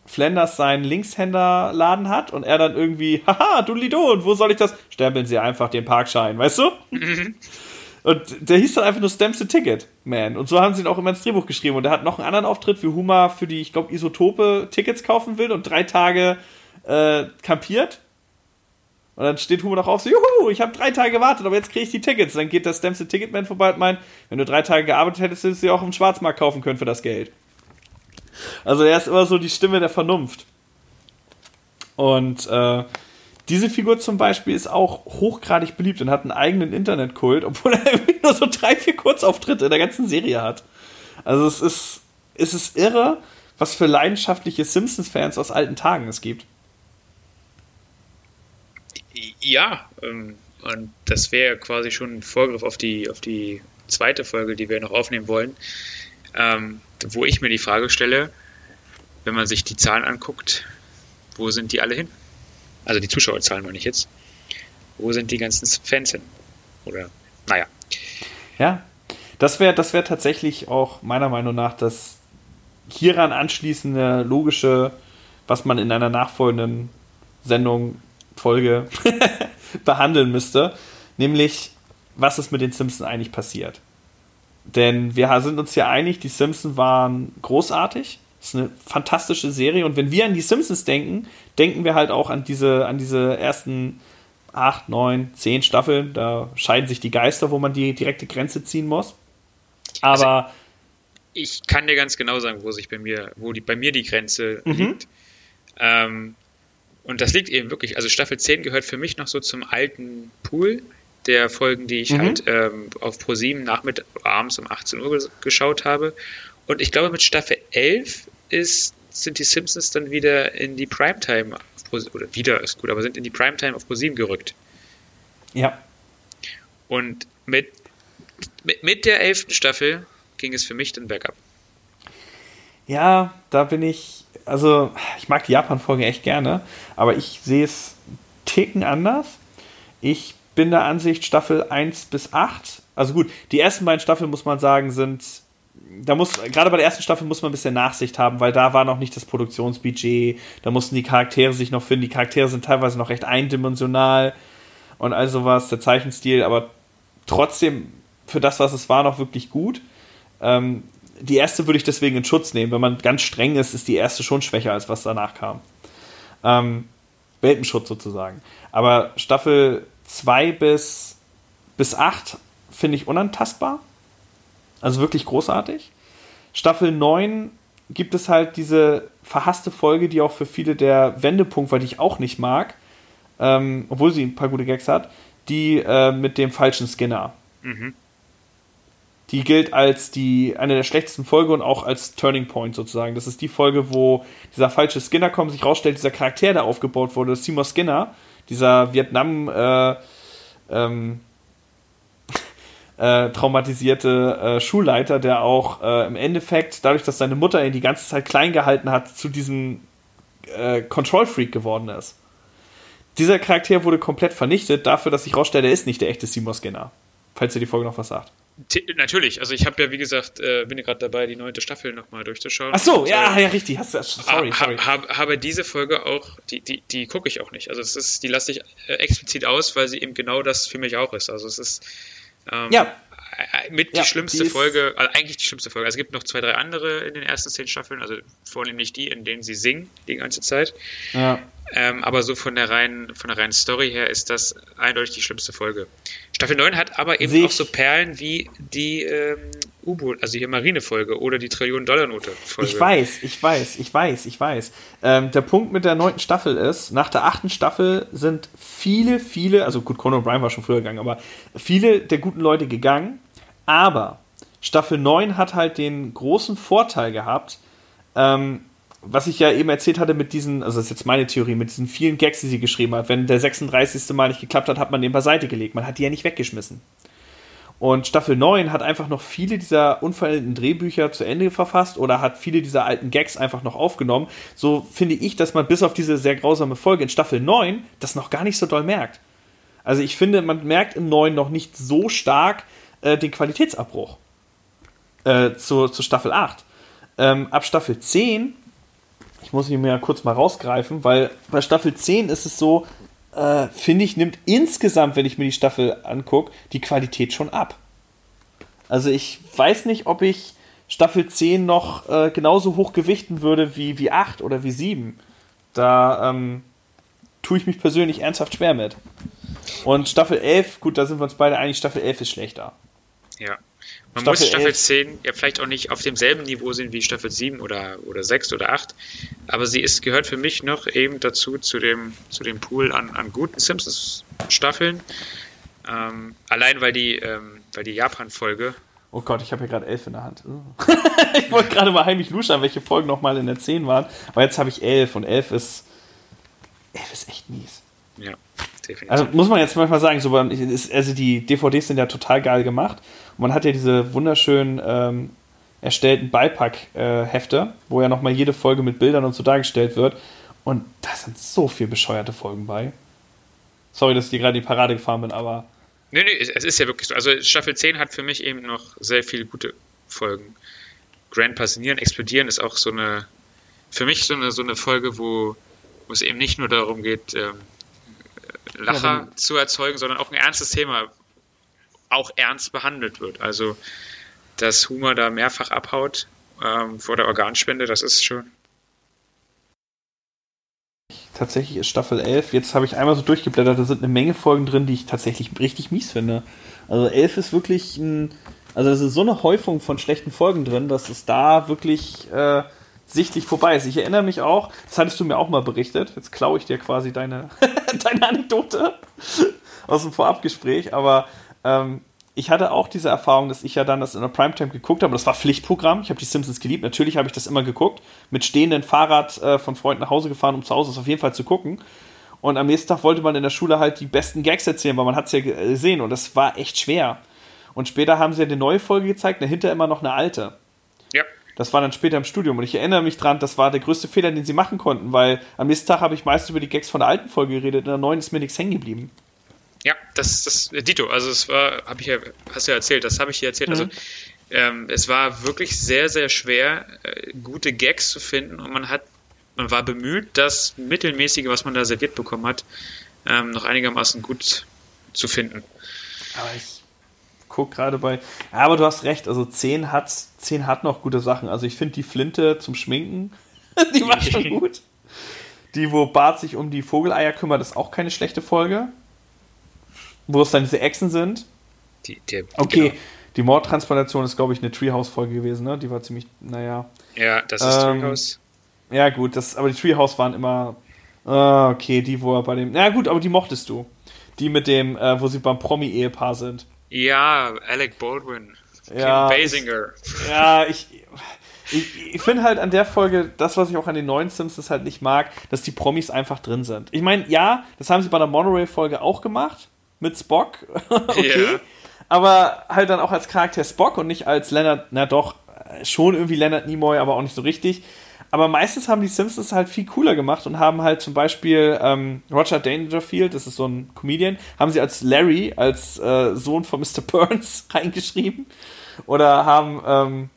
Flanders seinen Linkshänderladen hat und er dann irgendwie, haha, du Lido, und wo soll ich das? Stempeln Sie einfach den Parkschein, weißt du? Mhm. Und der hieß dann einfach nur Stamps the Ticket, man. Und so haben sie ihn auch immer ins Drehbuch geschrieben. Und er hat noch einen anderen Auftritt, wie Huma für die, ich glaube, Isotope Tickets kaufen will und drei Tage äh, kampiert. Und dann steht Huma noch auf, so, juhu, ich habe drei Tage gewartet, aber jetzt kriege ich die Tickets. Dann geht der Stamps Ticketman vorbei und meint, wenn du drei Tage gearbeitet hättest, hättest du sie auch im Schwarzmarkt kaufen können für das Geld. Also er ist immer so die Stimme der Vernunft. Und äh, diese Figur zum Beispiel ist auch hochgradig beliebt und hat einen eigenen Internetkult, obwohl er <laughs> nur so drei, vier Kurzauftritte in der ganzen Serie hat. Also es ist, es ist irre, was für leidenschaftliche Simpsons-Fans aus alten Tagen es gibt. Ja, ähm, und das wäre quasi schon ein Vorgriff auf die, auf die zweite Folge, die wir noch aufnehmen wollen, ähm, wo ich mir die Frage stelle, wenn man sich die Zahlen anguckt, wo sind die alle hin? Also die Zuschauerzahlen meine ich jetzt. Wo sind die ganzen Fans hin? Oder, naja. Ja, das wäre das wär tatsächlich auch meiner Meinung nach das hieran anschließende logische, was man in einer nachfolgenden Sendung, Folge <laughs> behandeln müsste. Nämlich, was ist mit den Simpsons eigentlich passiert? Denn wir sind uns ja einig, die Simpsons waren großartig. Das ist eine fantastische Serie. Und wenn wir an die Simpsons denken, denken wir halt auch an diese, an diese ersten acht, neun, zehn Staffeln. Da scheiden sich die Geister, wo man die direkte Grenze ziehen muss. Aber also, ich kann dir ganz genau sagen, wo sich bei mir, wo die, bei mir die Grenze mhm. liegt. Ähm, und das liegt eben wirklich, also Staffel 10 gehört für mich noch so zum alten Pool der Folgen, die ich mhm. halt ähm, auf ProSieben nachmitt abends um 18 Uhr geschaut habe. Und ich glaube, mit Staffel 11 ist, sind die Simpsons dann wieder in die Primetime, oder wieder ist gut, aber sind in die Primetime auf ProSieben gerückt. Ja. Und mit, mit, mit der 11. Staffel ging es für mich dann bergab. Ja, da bin ich, also ich mag die Japan-Folge echt gerne, aber ich sehe es ticken anders. Ich bin der Ansicht, Staffel 1 bis 8, also gut, die ersten beiden Staffeln, muss man sagen, sind da muss, gerade bei der ersten Staffel muss man ein bisschen Nachsicht haben, weil da war noch nicht das Produktionsbudget, da mussten die Charaktere sich noch finden. Die Charaktere sind teilweise noch recht eindimensional und all sowas, der Zeichenstil, aber trotzdem für das, was es war, noch wirklich gut. Ähm, die erste würde ich deswegen in Schutz nehmen. Wenn man ganz streng ist, ist die erste schon schwächer, als was danach kam. Ähm, Welpenschutz sozusagen. Aber Staffel 2 bis, bis 8 finde ich unantastbar also wirklich großartig. Staffel 9 gibt es halt diese verhasste Folge, die auch für viele der Wendepunkt war, die ich auch nicht mag, ähm, obwohl sie ein paar gute Gags hat, die äh, mit dem falschen Skinner. Mhm. Die gilt als die eine der schlechtesten Folgen und auch als Turning Point sozusagen. Das ist die Folge, wo dieser falsche Skinner kommt, sich rausstellt, dieser Charakter, der aufgebaut wurde, Seymour Skinner, dieser Vietnam äh, ähm, <laughs> äh, traumatisierte äh, Schulleiter, der auch äh, im Endeffekt, dadurch, dass seine Mutter ihn die ganze Zeit klein gehalten hat, zu diesem äh, Control-Freak geworden ist. Dieser Charakter wurde komplett vernichtet, dafür, dass ich rausstelle, er ist nicht der echte Simon Skinner. Falls ihr die Folge noch was sagt. Natürlich, also ich habe ja, wie gesagt, äh, bin ja gerade dabei, die neunte Staffel nochmal durchzuschauen. Ach so, ja, ja, richtig. Hast du, sorry, sorry. Hab, habe diese Folge auch, die, die, die gucke ich auch nicht. Also das ist, die lasse ich äh, explizit aus, weil sie eben genau das für mich auch ist. Also es ist, ähm, ja. Äh, mit ja, die schlimmste die Folge, also eigentlich die schlimmste Folge. Also es gibt noch zwei, drei andere in den ersten zehn Staffeln, also vornehmlich die, in denen sie singen die ganze Zeit. Ja. Ähm, aber so von der reinen, von der reinen Story her ist das eindeutig die schlimmste Folge. Staffel 9 hat aber eben Sich. auch so Perlen wie die ähm, U-Boot, also hier Marinefolge oder die Trillionen-Dollar-Note-Folge. Ich weiß, ich weiß, ich weiß, ich weiß. Ähm, der Punkt mit der neunten Staffel ist, nach der achten Staffel sind viele, viele, also gut, Conan O'Brien war schon früher gegangen, aber viele der guten Leute gegangen, aber Staffel 9 hat halt den großen Vorteil gehabt, ähm, was ich ja eben erzählt hatte mit diesen, also das ist jetzt meine Theorie, mit diesen vielen Gags, die sie geschrieben hat. Wenn der 36. Mal nicht geklappt hat, hat man den beiseite gelegt. Man hat die ja nicht weggeschmissen. Und Staffel 9 hat einfach noch viele dieser unvollendeten Drehbücher zu Ende verfasst oder hat viele dieser alten Gags einfach noch aufgenommen. So finde ich, dass man bis auf diese sehr grausame Folge in Staffel 9 das noch gar nicht so doll merkt. Also ich finde, man merkt im 9 noch nicht so stark äh, den Qualitätsabbruch äh, zu, zu Staffel 8. Ähm, ab Staffel 10, ich muss mich mir kurz mal rausgreifen, weil bei Staffel 10 ist es so, äh, finde ich, nimmt insgesamt, wenn ich mir die Staffel angucke, die Qualität schon ab. Also ich weiß nicht, ob ich Staffel 10 noch äh, genauso hoch gewichten würde wie, wie 8 oder wie 7. Da ähm, tue ich mich persönlich ernsthaft schwer mit. Und Staffel 11, gut, da sind wir uns beide einig, Staffel 11 ist schlechter. Ja. Man Staffel muss Staffel 11. 10 ja vielleicht auch nicht auf demselben Niveau sehen wie Staffel 7 oder, oder 6 oder 8, aber sie ist, gehört für mich noch eben dazu, zu dem, zu dem Pool an, an guten Simpsons-Staffeln. Ähm, allein weil die, ähm, weil die Japan-Folge. Oh Gott, ich habe hier gerade 11 in der Hand. <laughs> ich wollte gerade mal heimlich luschern, welche Folgen nochmal in der 10 waren, aber jetzt habe ich 11 und 11 ist. 11 ist echt mies. Ja, definitiv. Also muss man jetzt manchmal sagen, so, also die DVDs sind ja total geil gemacht und man hat ja diese wunderschönen ähm, erstellten Beipack-Hefte, äh, wo ja nochmal jede Folge mit Bildern und so dargestellt wird. Und da sind so viele bescheuerte Folgen bei. Sorry, dass ich dir gerade die Parade gefahren bin, aber. Nee, nee, es ist ja wirklich so. Also Staffel 10 hat für mich eben noch sehr viele gute Folgen. Grand Passionieren, Explodieren ist auch so eine, für mich so eine, so eine Folge, wo, wo es eben nicht nur darum geht, ähm, Lacher ja, zu erzeugen, sondern auch ein ernstes Thema auch ernst behandelt wird. Also, dass Humor da mehrfach abhaut ähm, vor der Organspende, das ist schon. Tatsächlich ist Staffel 11, jetzt habe ich einmal so durchgeblättert, da sind eine Menge Folgen drin, die ich tatsächlich richtig mies finde. Also 11 ist wirklich ein, also es ist so eine Häufung von schlechten Folgen drin, dass es da wirklich äh, sichtlich vorbei ist. Ich erinnere mich auch, das hattest du mir auch mal berichtet, jetzt klaue ich dir quasi deine, <laughs> deine Anekdote aus dem Vorabgespräch, aber ähm, ich hatte auch diese Erfahrung, dass ich ja dann das in der Primetime geguckt habe. Das war Pflichtprogramm. Ich habe die Simpsons geliebt. Natürlich habe ich das immer geguckt. Mit stehendem Fahrrad äh, von Freunden nach Hause gefahren, um zu Hause es auf jeden Fall zu gucken. Und am nächsten Tag wollte man in der Schule halt die besten Gags erzählen, weil man hat es ja gesehen. Und das war echt schwer. Und später haben sie ja eine neue Folge gezeigt, dahinter immer noch eine alte. Das war dann später im Studium. Und ich erinnere mich dran, das war der größte Fehler, den sie machen konnten, weil am nächsten Tag habe ich meist über die Gags von der alten Folge geredet. In der neuen ist mir nichts hängen geblieben. Ja, das, das, Dito, also es war, habe ich ja, hast du ja erzählt, das habe ich dir erzählt. Also, mhm. Also ähm, es war wirklich sehr, sehr schwer, äh, gute Gags zu finden und man hat, man war bemüht, das Mittelmäßige, was man da serviert bekommen hat, ähm, noch einigermaßen gut zu finden. Aber ich gucke gerade bei. Ja, aber du hast recht, also 10 hat, 10 hat noch gute Sachen. Also ich finde die Flinte zum Schminken, <laughs> die war schon gut. Die, wo Bart sich um die Vogeleier kümmert, ist auch keine schlechte Folge wo es dann diese Echsen sind. Die, der, okay, genau. die Mordtransplantation ist, glaube ich, eine Treehouse-Folge gewesen, ne? Die war ziemlich, naja. Ja, das ist ähm, Treehouse. Ja, gut, das, aber die Treehouse waren immer. Ah, okay, die, wo er bei dem. Na gut, aber die mochtest du. Die mit dem, äh, wo sie beim Promi-Ehepaar sind. Ja, Alec Baldwin. Ja, Kim Basinger. Ich, ja, ich. Ich, ich finde halt an der Folge, das, was ich auch an den neuen Simpsons halt nicht mag, dass die Promis einfach drin sind. Ich meine, ja, das haben sie bei der Monorail-Folge auch gemacht mit Spock. <laughs> okay. Yeah. Aber halt dann auch als Charakter Spock und nicht als Leonard, na doch, schon irgendwie Leonard Nimoy, aber auch nicht so richtig. Aber meistens haben die Simpsons halt viel cooler gemacht und haben halt zum Beispiel ähm, Roger Dangerfield, das ist so ein Comedian, haben sie als Larry, als äh, Sohn von Mr. Burns <laughs> reingeschrieben. Oder haben ähm,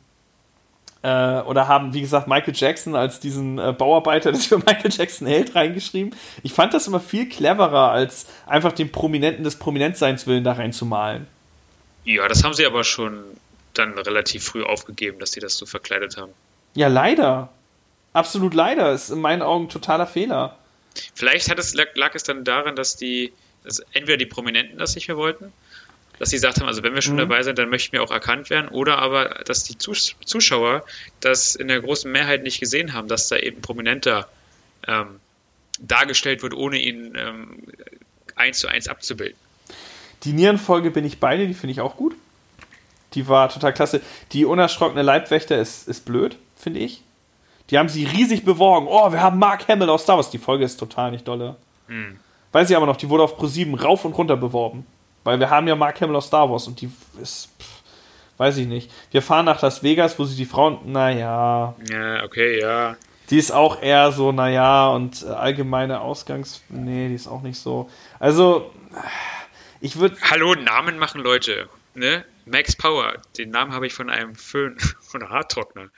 äh, oder haben, wie gesagt, Michael Jackson als diesen äh, Bauarbeiter, <laughs> das für Michael Jackson hält, reingeschrieben. Ich fand das immer viel cleverer, als einfach den Prominenten des Prominentseins willen da reinzumalen. Ja, das haben sie aber schon dann relativ früh aufgegeben, dass sie das so verkleidet haben. Ja, leider. Absolut leider. Ist in meinen Augen totaler Fehler. Vielleicht hat es, lag, lag es dann daran, dass die, dass entweder die Prominenten das nicht mehr wollten dass sie gesagt haben, also wenn wir schon mhm. dabei sind, dann möchten wir auch erkannt werden. Oder aber, dass die Zuschauer das in der großen Mehrheit nicht gesehen haben, dass da eben prominenter ähm, dargestellt wird, ohne ihn ähm, eins zu eins abzubilden. Die Nierenfolge bin ich beide, die finde ich auch gut. Die war total klasse. Die unerschrockene Leibwächter ist, ist blöd, finde ich. Die haben sie riesig beworben. Oh, wir haben Mark Hamill aus Star Wars. Die Folge ist total nicht dolle. Hm. Weiß ich aber noch, die wurde auf Pro7 rauf und runter beworben. Weil wir haben ja Mark Hamill aus Star Wars und die ist, pff, weiß ich nicht. Wir fahren nach Las Vegas, wo sie die Frauen, naja. Ja, okay, ja. Die ist auch eher so, naja, und äh, allgemeine Ausgangs. Nee, die ist auch nicht so. Also, ich würde. Hallo, Namen machen Leute. Ne? Max Power, den Namen habe ich von einem Föhn <laughs> oder Haartrockner.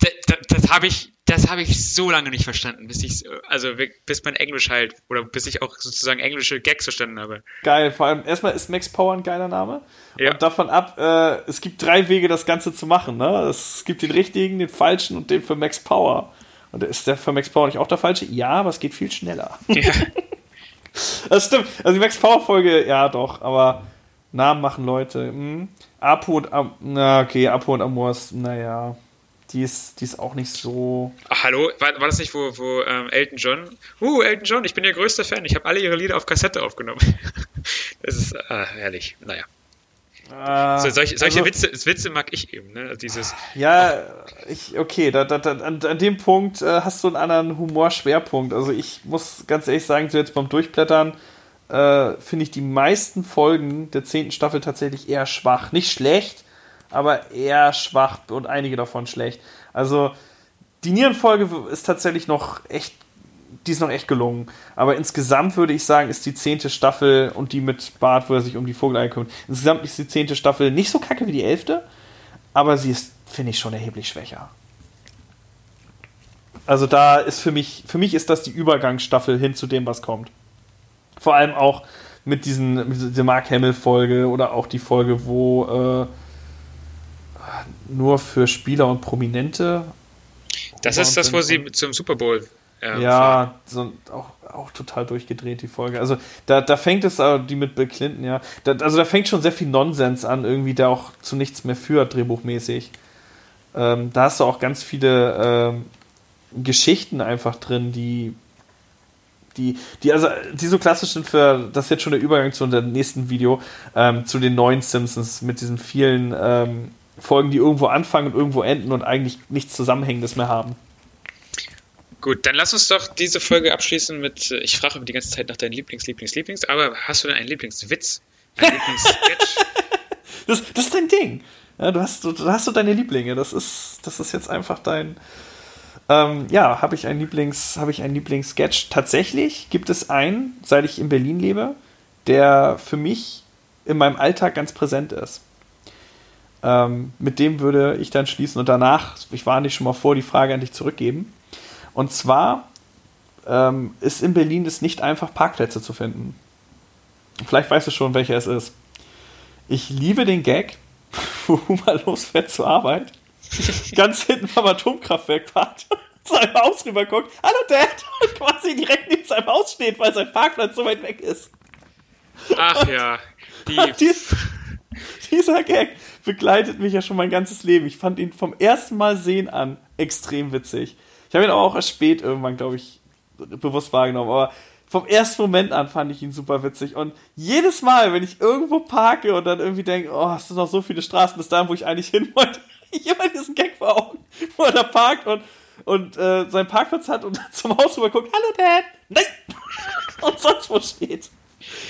Das, das, das habe ich, das habe ich so lange nicht verstanden, bis ich, also bis mein Englisch halt oder bis ich auch sozusagen englische Gags verstanden habe. Geil, vor allem erstmal ist Max Power ein geiler Name ja. und davon ab, äh, es gibt drei Wege, das Ganze zu machen. Ne? Es gibt den richtigen, den falschen und den für Max Power. Und ist der für Max Power nicht auch der falsche? Ja, aber es geht viel schneller. Ja. <laughs> das stimmt. Also die Max Power Folge, ja doch, aber Namen machen Leute. Hm. Apo und Am na okay, Apo und Amors, naja. Die ist, die ist auch nicht so. Ach, hallo, war, war das nicht, wo, wo ähm, Elton John? Uh, Elton John, ich bin ihr größter Fan. Ich habe alle ihre Lieder auf Kassette aufgenommen. <laughs> das ist äh, herrlich. Naja. Äh, so, solche, solche also, Witze, Witze mag ich eben, ne? Also dieses. Ja, ich, okay, da, da, da, an, an dem Punkt äh, hast du einen anderen Humorschwerpunkt. Also ich muss ganz ehrlich sagen, so jetzt beim Durchblättern äh, finde ich die meisten Folgen der zehnten Staffel tatsächlich eher schwach. Nicht schlecht, aber eher schwach und einige davon schlecht. Also die Nierenfolge ist tatsächlich noch echt, die ist noch echt gelungen. Aber insgesamt würde ich sagen, ist die zehnte Staffel und die mit Bart, wo er sich um die Vogelei kümmert, insgesamt ist die zehnte Staffel nicht so kacke wie die elfte, aber sie ist, finde ich, schon erheblich schwächer. Also da ist für mich, für mich ist das die Übergangsstaffel hin zu dem, was kommt. Vor allem auch mit diesen, mit dieser Mark Hamill-Folge oder auch die Folge, wo äh, nur für Spieler und Prominente. Das ist das, wo sie zum Super Bowl. Ähm, ja, so, auch, auch total durchgedreht, die Folge. Also da, da fängt es, die mit Bill Clinton, ja. Da, also da fängt schon sehr viel Nonsens an, irgendwie, der auch zu nichts mehr führt, drehbuchmäßig. Ähm, da hast du auch ganz viele ähm, Geschichten einfach drin, die die, die, also, die so klassisch sind für, das ist jetzt schon der Übergang zu unserem nächsten Video, ähm, zu den neuen Simpsons mit diesen vielen ähm, Folgen, die irgendwo anfangen und irgendwo enden und eigentlich nichts Zusammenhängendes mehr haben. Gut, dann lass uns doch diese Folge abschließen mit, äh, ich frage die ganze Zeit nach deinen Lieblings, Lieblings, Lieblings, aber hast du denn einen Lieblingswitz? Ein Lieblingssketch? <laughs> das, das ist dein Ding. Ja, du hast, du, du hast so deine Lieblinge. Das ist, das ist jetzt einfach dein. Ähm, ja, habe ich einen Lieblings, habe ich einen Lieblingssketch. Tatsächlich gibt es einen, seit ich in Berlin lebe, der für mich in meinem Alltag ganz präsent ist. Ähm, mit dem würde ich dann schließen und danach, ich warne dich schon mal vor, die Frage an dich zurückgeben. Und zwar ähm, ist in Berlin es nicht einfach, Parkplätze zu finden. Vielleicht weißt du schon, welcher es ist. Ich liebe den Gag, <laughs> wo Huma losfährt zur Arbeit, <laughs> ganz hinten vom Atomkraftwerk parkt, <laughs> zu einem Haus rüber guckt, hallo Dad, und quasi direkt neben seinem Haus steht, weil sein Parkplatz so weit weg ist. Ach und, ja, die. Dies, dieser Gag begleitet mich ja schon mein ganzes Leben. Ich fand ihn vom ersten Mal sehen an extrem witzig. Ich habe ihn aber auch erst spät irgendwann, glaube ich, bewusst wahrgenommen. Aber vom ersten Moment an fand ich ihn super witzig. Und jedes Mal, wenn ich irgendwo parke und dann irgendwie denke, oh, es sind noch so viele Straßen bis dahin, wo ich eigentlich hin wollte, <laughs> ich immer diesen Gag vor Augen, <laughs> wo er da parkt und, und äh, seinen Parkplatz hat und <laughs> zum Haus rüber guckt, hallo Dad, nein! und sonst wo steht.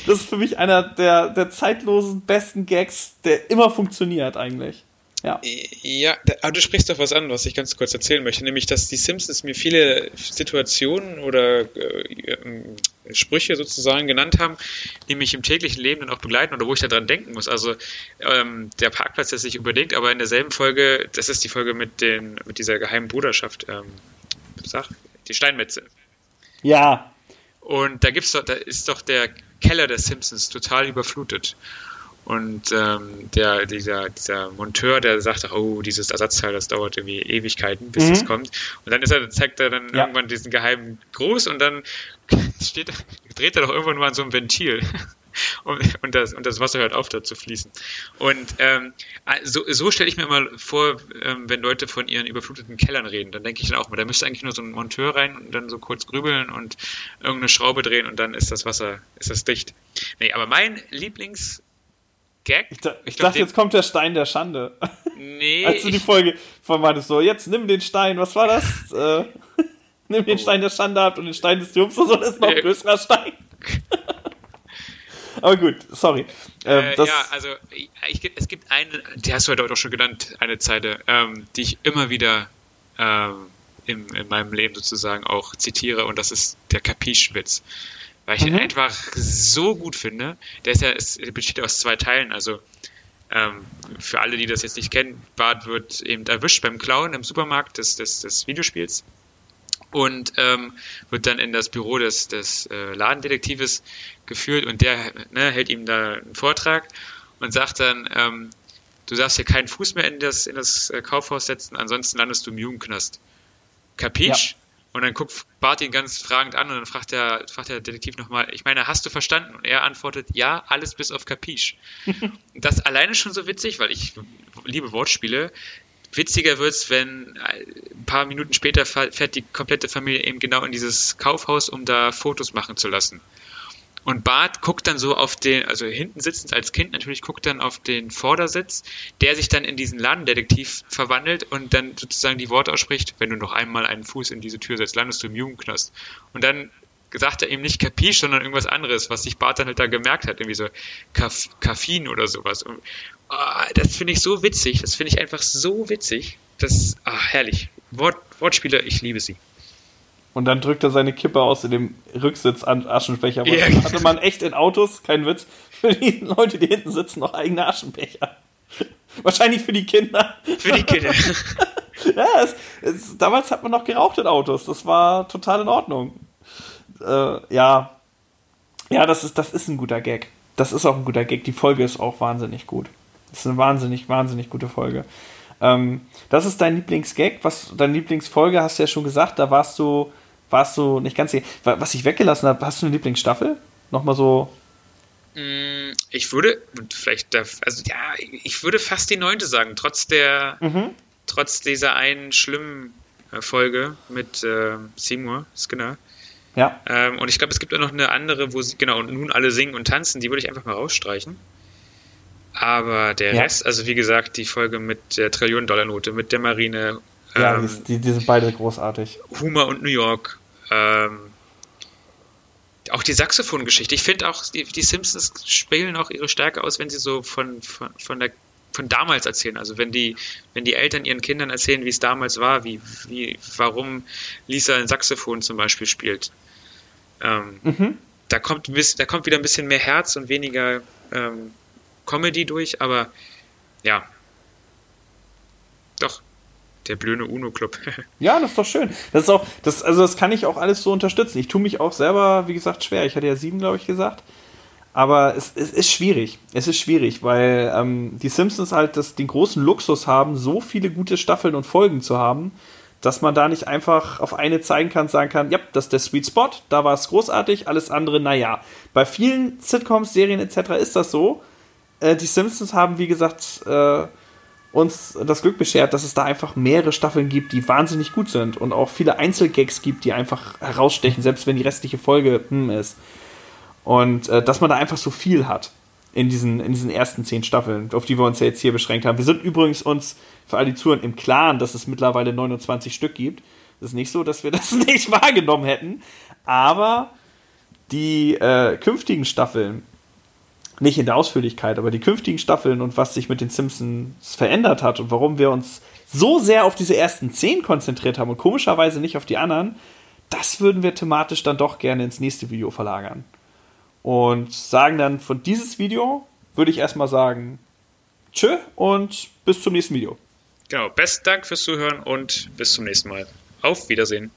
Das ist für mich einer der, der zeitlosen, besten Gags, der immer funktioniert eigentlich. Ja. Ja, aber du sprichst doch was an, was ich ganz kurz erzählen möchte, nämlich, dass die Simpsons mir viele Situationen oder äh, Sprüche sozusagen genannt haben, die mich im täglichen Leben dann auch begleiten oder wo ich daran denken muss. Also ähm, der Parkplatz ist sich überlegt, aber in derselben Folge, das ist die Folge mit den mit dieser geheimen Bruderschaft, ähm, sag, die Steinmetze. Ja. Und da gibt's doch, da ist doch der Keller der Simpsons total überflutet. Und ähm, der, dieser, dieser Monteur, der sagt, oh, dieses Ersatzteil, das dauert irgendwie Ewigkeiten, bis mhm. kommt. Und dann ist er, zeigt er dann ja. irgendwann diesen geheimen Gruß und dann <laughs> steht, dreht er doch irgendwann mal an so einem Ventil. <laughs> Und, und, das, und das Wasser hört auf, da zu fließen. Und ähm, so, so stelle ich mir immer vor, ähm, wenn Leute von ihren überfluteten Kellern reden, dann denke ich dann auch mal, da müsste eigentlich nur so ein Monteur rein und dann so kurz grübeln und irgendeine Schraube drehen und dann ist das Wasser, ist das dicht. Nee, aber mein Lieblings- Gag. Ich, da, ich, ich dachte, jetzt kommt der Stein der Schande. Nee. <laughs> Als du die Folge von meintest, so, jetzt nimm den Stein, was war das? <laughs> äh, nimm den oh. Stein der Schande ab und den Stein des Triumphs, so, das ist noch ein größerer Stein. Aber gut, sorry. Ähm, äh, ja, also ich, es gibt eine, die hast du heute auch schon genannt, eine Zeile, ähm, die ich immer wieder ähm, in, in meinem Leben sozusagen auch zitiere und das ist der Capiche-Witz. Weil ich mhm. ihn einfach so gut finde. Der ist ja, es besteht aus zwei Teilen, also ähm, für alle, die das jetzt nicht kennen, Bart wird eben erwischt beim Klauen im Supermarkt des, des, des Videospiels und ähm, wird dann in das Büro des, des äh, Ladendetektives geführt und der ne, hält ihm da einen Vortrag und sagt dann, ähm, du darfst hier keinen Fuß mehr in das, in das äh, Kaufhaus setzen, ansonsten landest du im Jugendknast. Kapisch? Ja. Und dann guckt Bart ihn ganz fragend an und dann fragt der, fragt der Detektiv nochmal, ich meine, hast du verstanden? Und er antwortet, ja, alles bis auf Capiche. <laughs> das alleine schon so witzig, weil ich liebe Wortspiele. Witziger wird's, wenn ein paar Minuten später fährt die komplette Familie eben genau in dieses Kaufhaus, um da Fotos machen zu lassen. Und Bart guckt dann so auf den, also hinten sitzend als Kind natürlich, guckt dann auf den Vordersitz, der sich dann in diesen Ladendetektiv verwandelt und dann sozusagen die Worte ausspricht, wenn du noch einmal einen Fuß in diese Tür setzt, landest du im Jugendknast. Und dann sagt er eben nicht Capiche, sondern irgendwas anderes, was sich Bart dann halt da gemerkt hat, irgendwie so Kaff Kaffin oder sowas. Oh, das finde ich so witzig, das finde ich einfach so witzig. Das, ah, herrlich. Wort, Wortspiele, ich liebe sie. Und dann drückt er seine Kippe aus in dem Rücksitz an Aschenbecher. Ja. Hatte man echt in Autos, kein Witz, für die Leute, die hinten sitzen, noch eigene Aschenbecher. Wahrscheinlich für die Kinder. Für die Kinder. <laughs> ja, es, es, damals hat man noch geraucht in Autos. Das war total in Ordnung. Äh, ja. Ja, das ist, das ist ein guter Gag. Das ist auch ein guter Gag. Die Folge ist auch wahnsinnig gut. Das ist eine wahnsinnig, wahnsinnig gute Folge. Ähm, das ist dein Lieblingsgag. Was, deine Lieblingsfolge hast du ja schon gesagt. Da warst du warst du nicht ganz. Was ich weggelassen habe, hast du eine Lieblingsstaffel? Nochmal so. Mm, ich würde, vielleicht, also ja, ich würde fast die neunte sagen, trotz der, mhm. trotz dieser einen schlimmen äh, Folge mit äh, Seymour Skinner. Ja. Ähm, und ich glaube, es gibt auch noch eine andere, wo sie, genau, und nun alle singen und tanzen, die würde ich einfach mal rausstreichen. Aber der ja. Rest, also wie gesagt, die Folge mit der Trillionen-Dollar-Note, mit der Marine. Ja, ähm, die, die, sind beide großartig. Humor und New York. Ähm, auch die Saxophongeschichte. Ich finde auch, die, die, Simpsons spielen auch ihre Stärke aus, wenn sie so von, von, von, der, von damals erzählen. Also wenn die, wenn die Eltern ihren Kindern erzählen, wie es damals war, wie, wie, warum Lisa ein Saxophon zum Beispiel spielt. Ähm, mhm. da, kommt, da kommt wieder ein bisschen mehr Herz und weniger ähm, Comedy durch, aber ja. Doch, der blöde UNO-Club. <laughs> ja, das ist doch schön. Das ist auch, das, also das kann ich auch alles so unterstützen. Ich tue mich auch selber, wie gesagt, schwer. Ich hatte ja sieben, glaube ich, gesagt. Aber es, es, ist schwierig. Es ist schwierig, weil ähm, die Simpsons halt das, den großen Luxus haben, so viele gute Staffeln und Folgen zu haben, dass man da nicht einfach auf eine zeigen kann, sagen kann, ja, das ist der Sweet Spot, da war es großartig, alles andere, naja. Bei vielen Sitcoms, Serien etc. ist das so. Äh, die Simpsons haben, wie gesagt, äh, uns das Glück beschert, dass es da einfach mehrere Staffeln gibt, die wahnsinnig gut sind und auch viele Einzelgags gibt, die einfach herausstechen, selbst wenn die restliche Folge hm ist. Und äh, dass man da einfach so viel hat in diesen, in diesen ersten zehn Staffeln, auf die wir uns ja jetzt hier beschränkt haben. Wir sind übrigens uns für all die Zuhörer im Klaren, dass es mittlerweile 29 Stück gibt. Es ist nicht so, dass wir <laughs> das nicht wahrgenommen hätten, aber die äh, künftigen Staffeln nicht in der Ausführlichkeit, aber die künftigen Staffeln und was sich mit den Simpsons verändert hat und warum wir uns so sehr auf diese ersten zehn konzentriert haben und komischerweise nicht auf die anderen, das würden wir thematisch dann doch gerne ins nächste Video verlagern. Und sagen dann von dieses Video, würde ich erstmal sagen, tschö und bis zum nächsten Video. Genau, besten Dank fürs Zuhören und bis zum nächsten Mal. Auf Wiedersehen.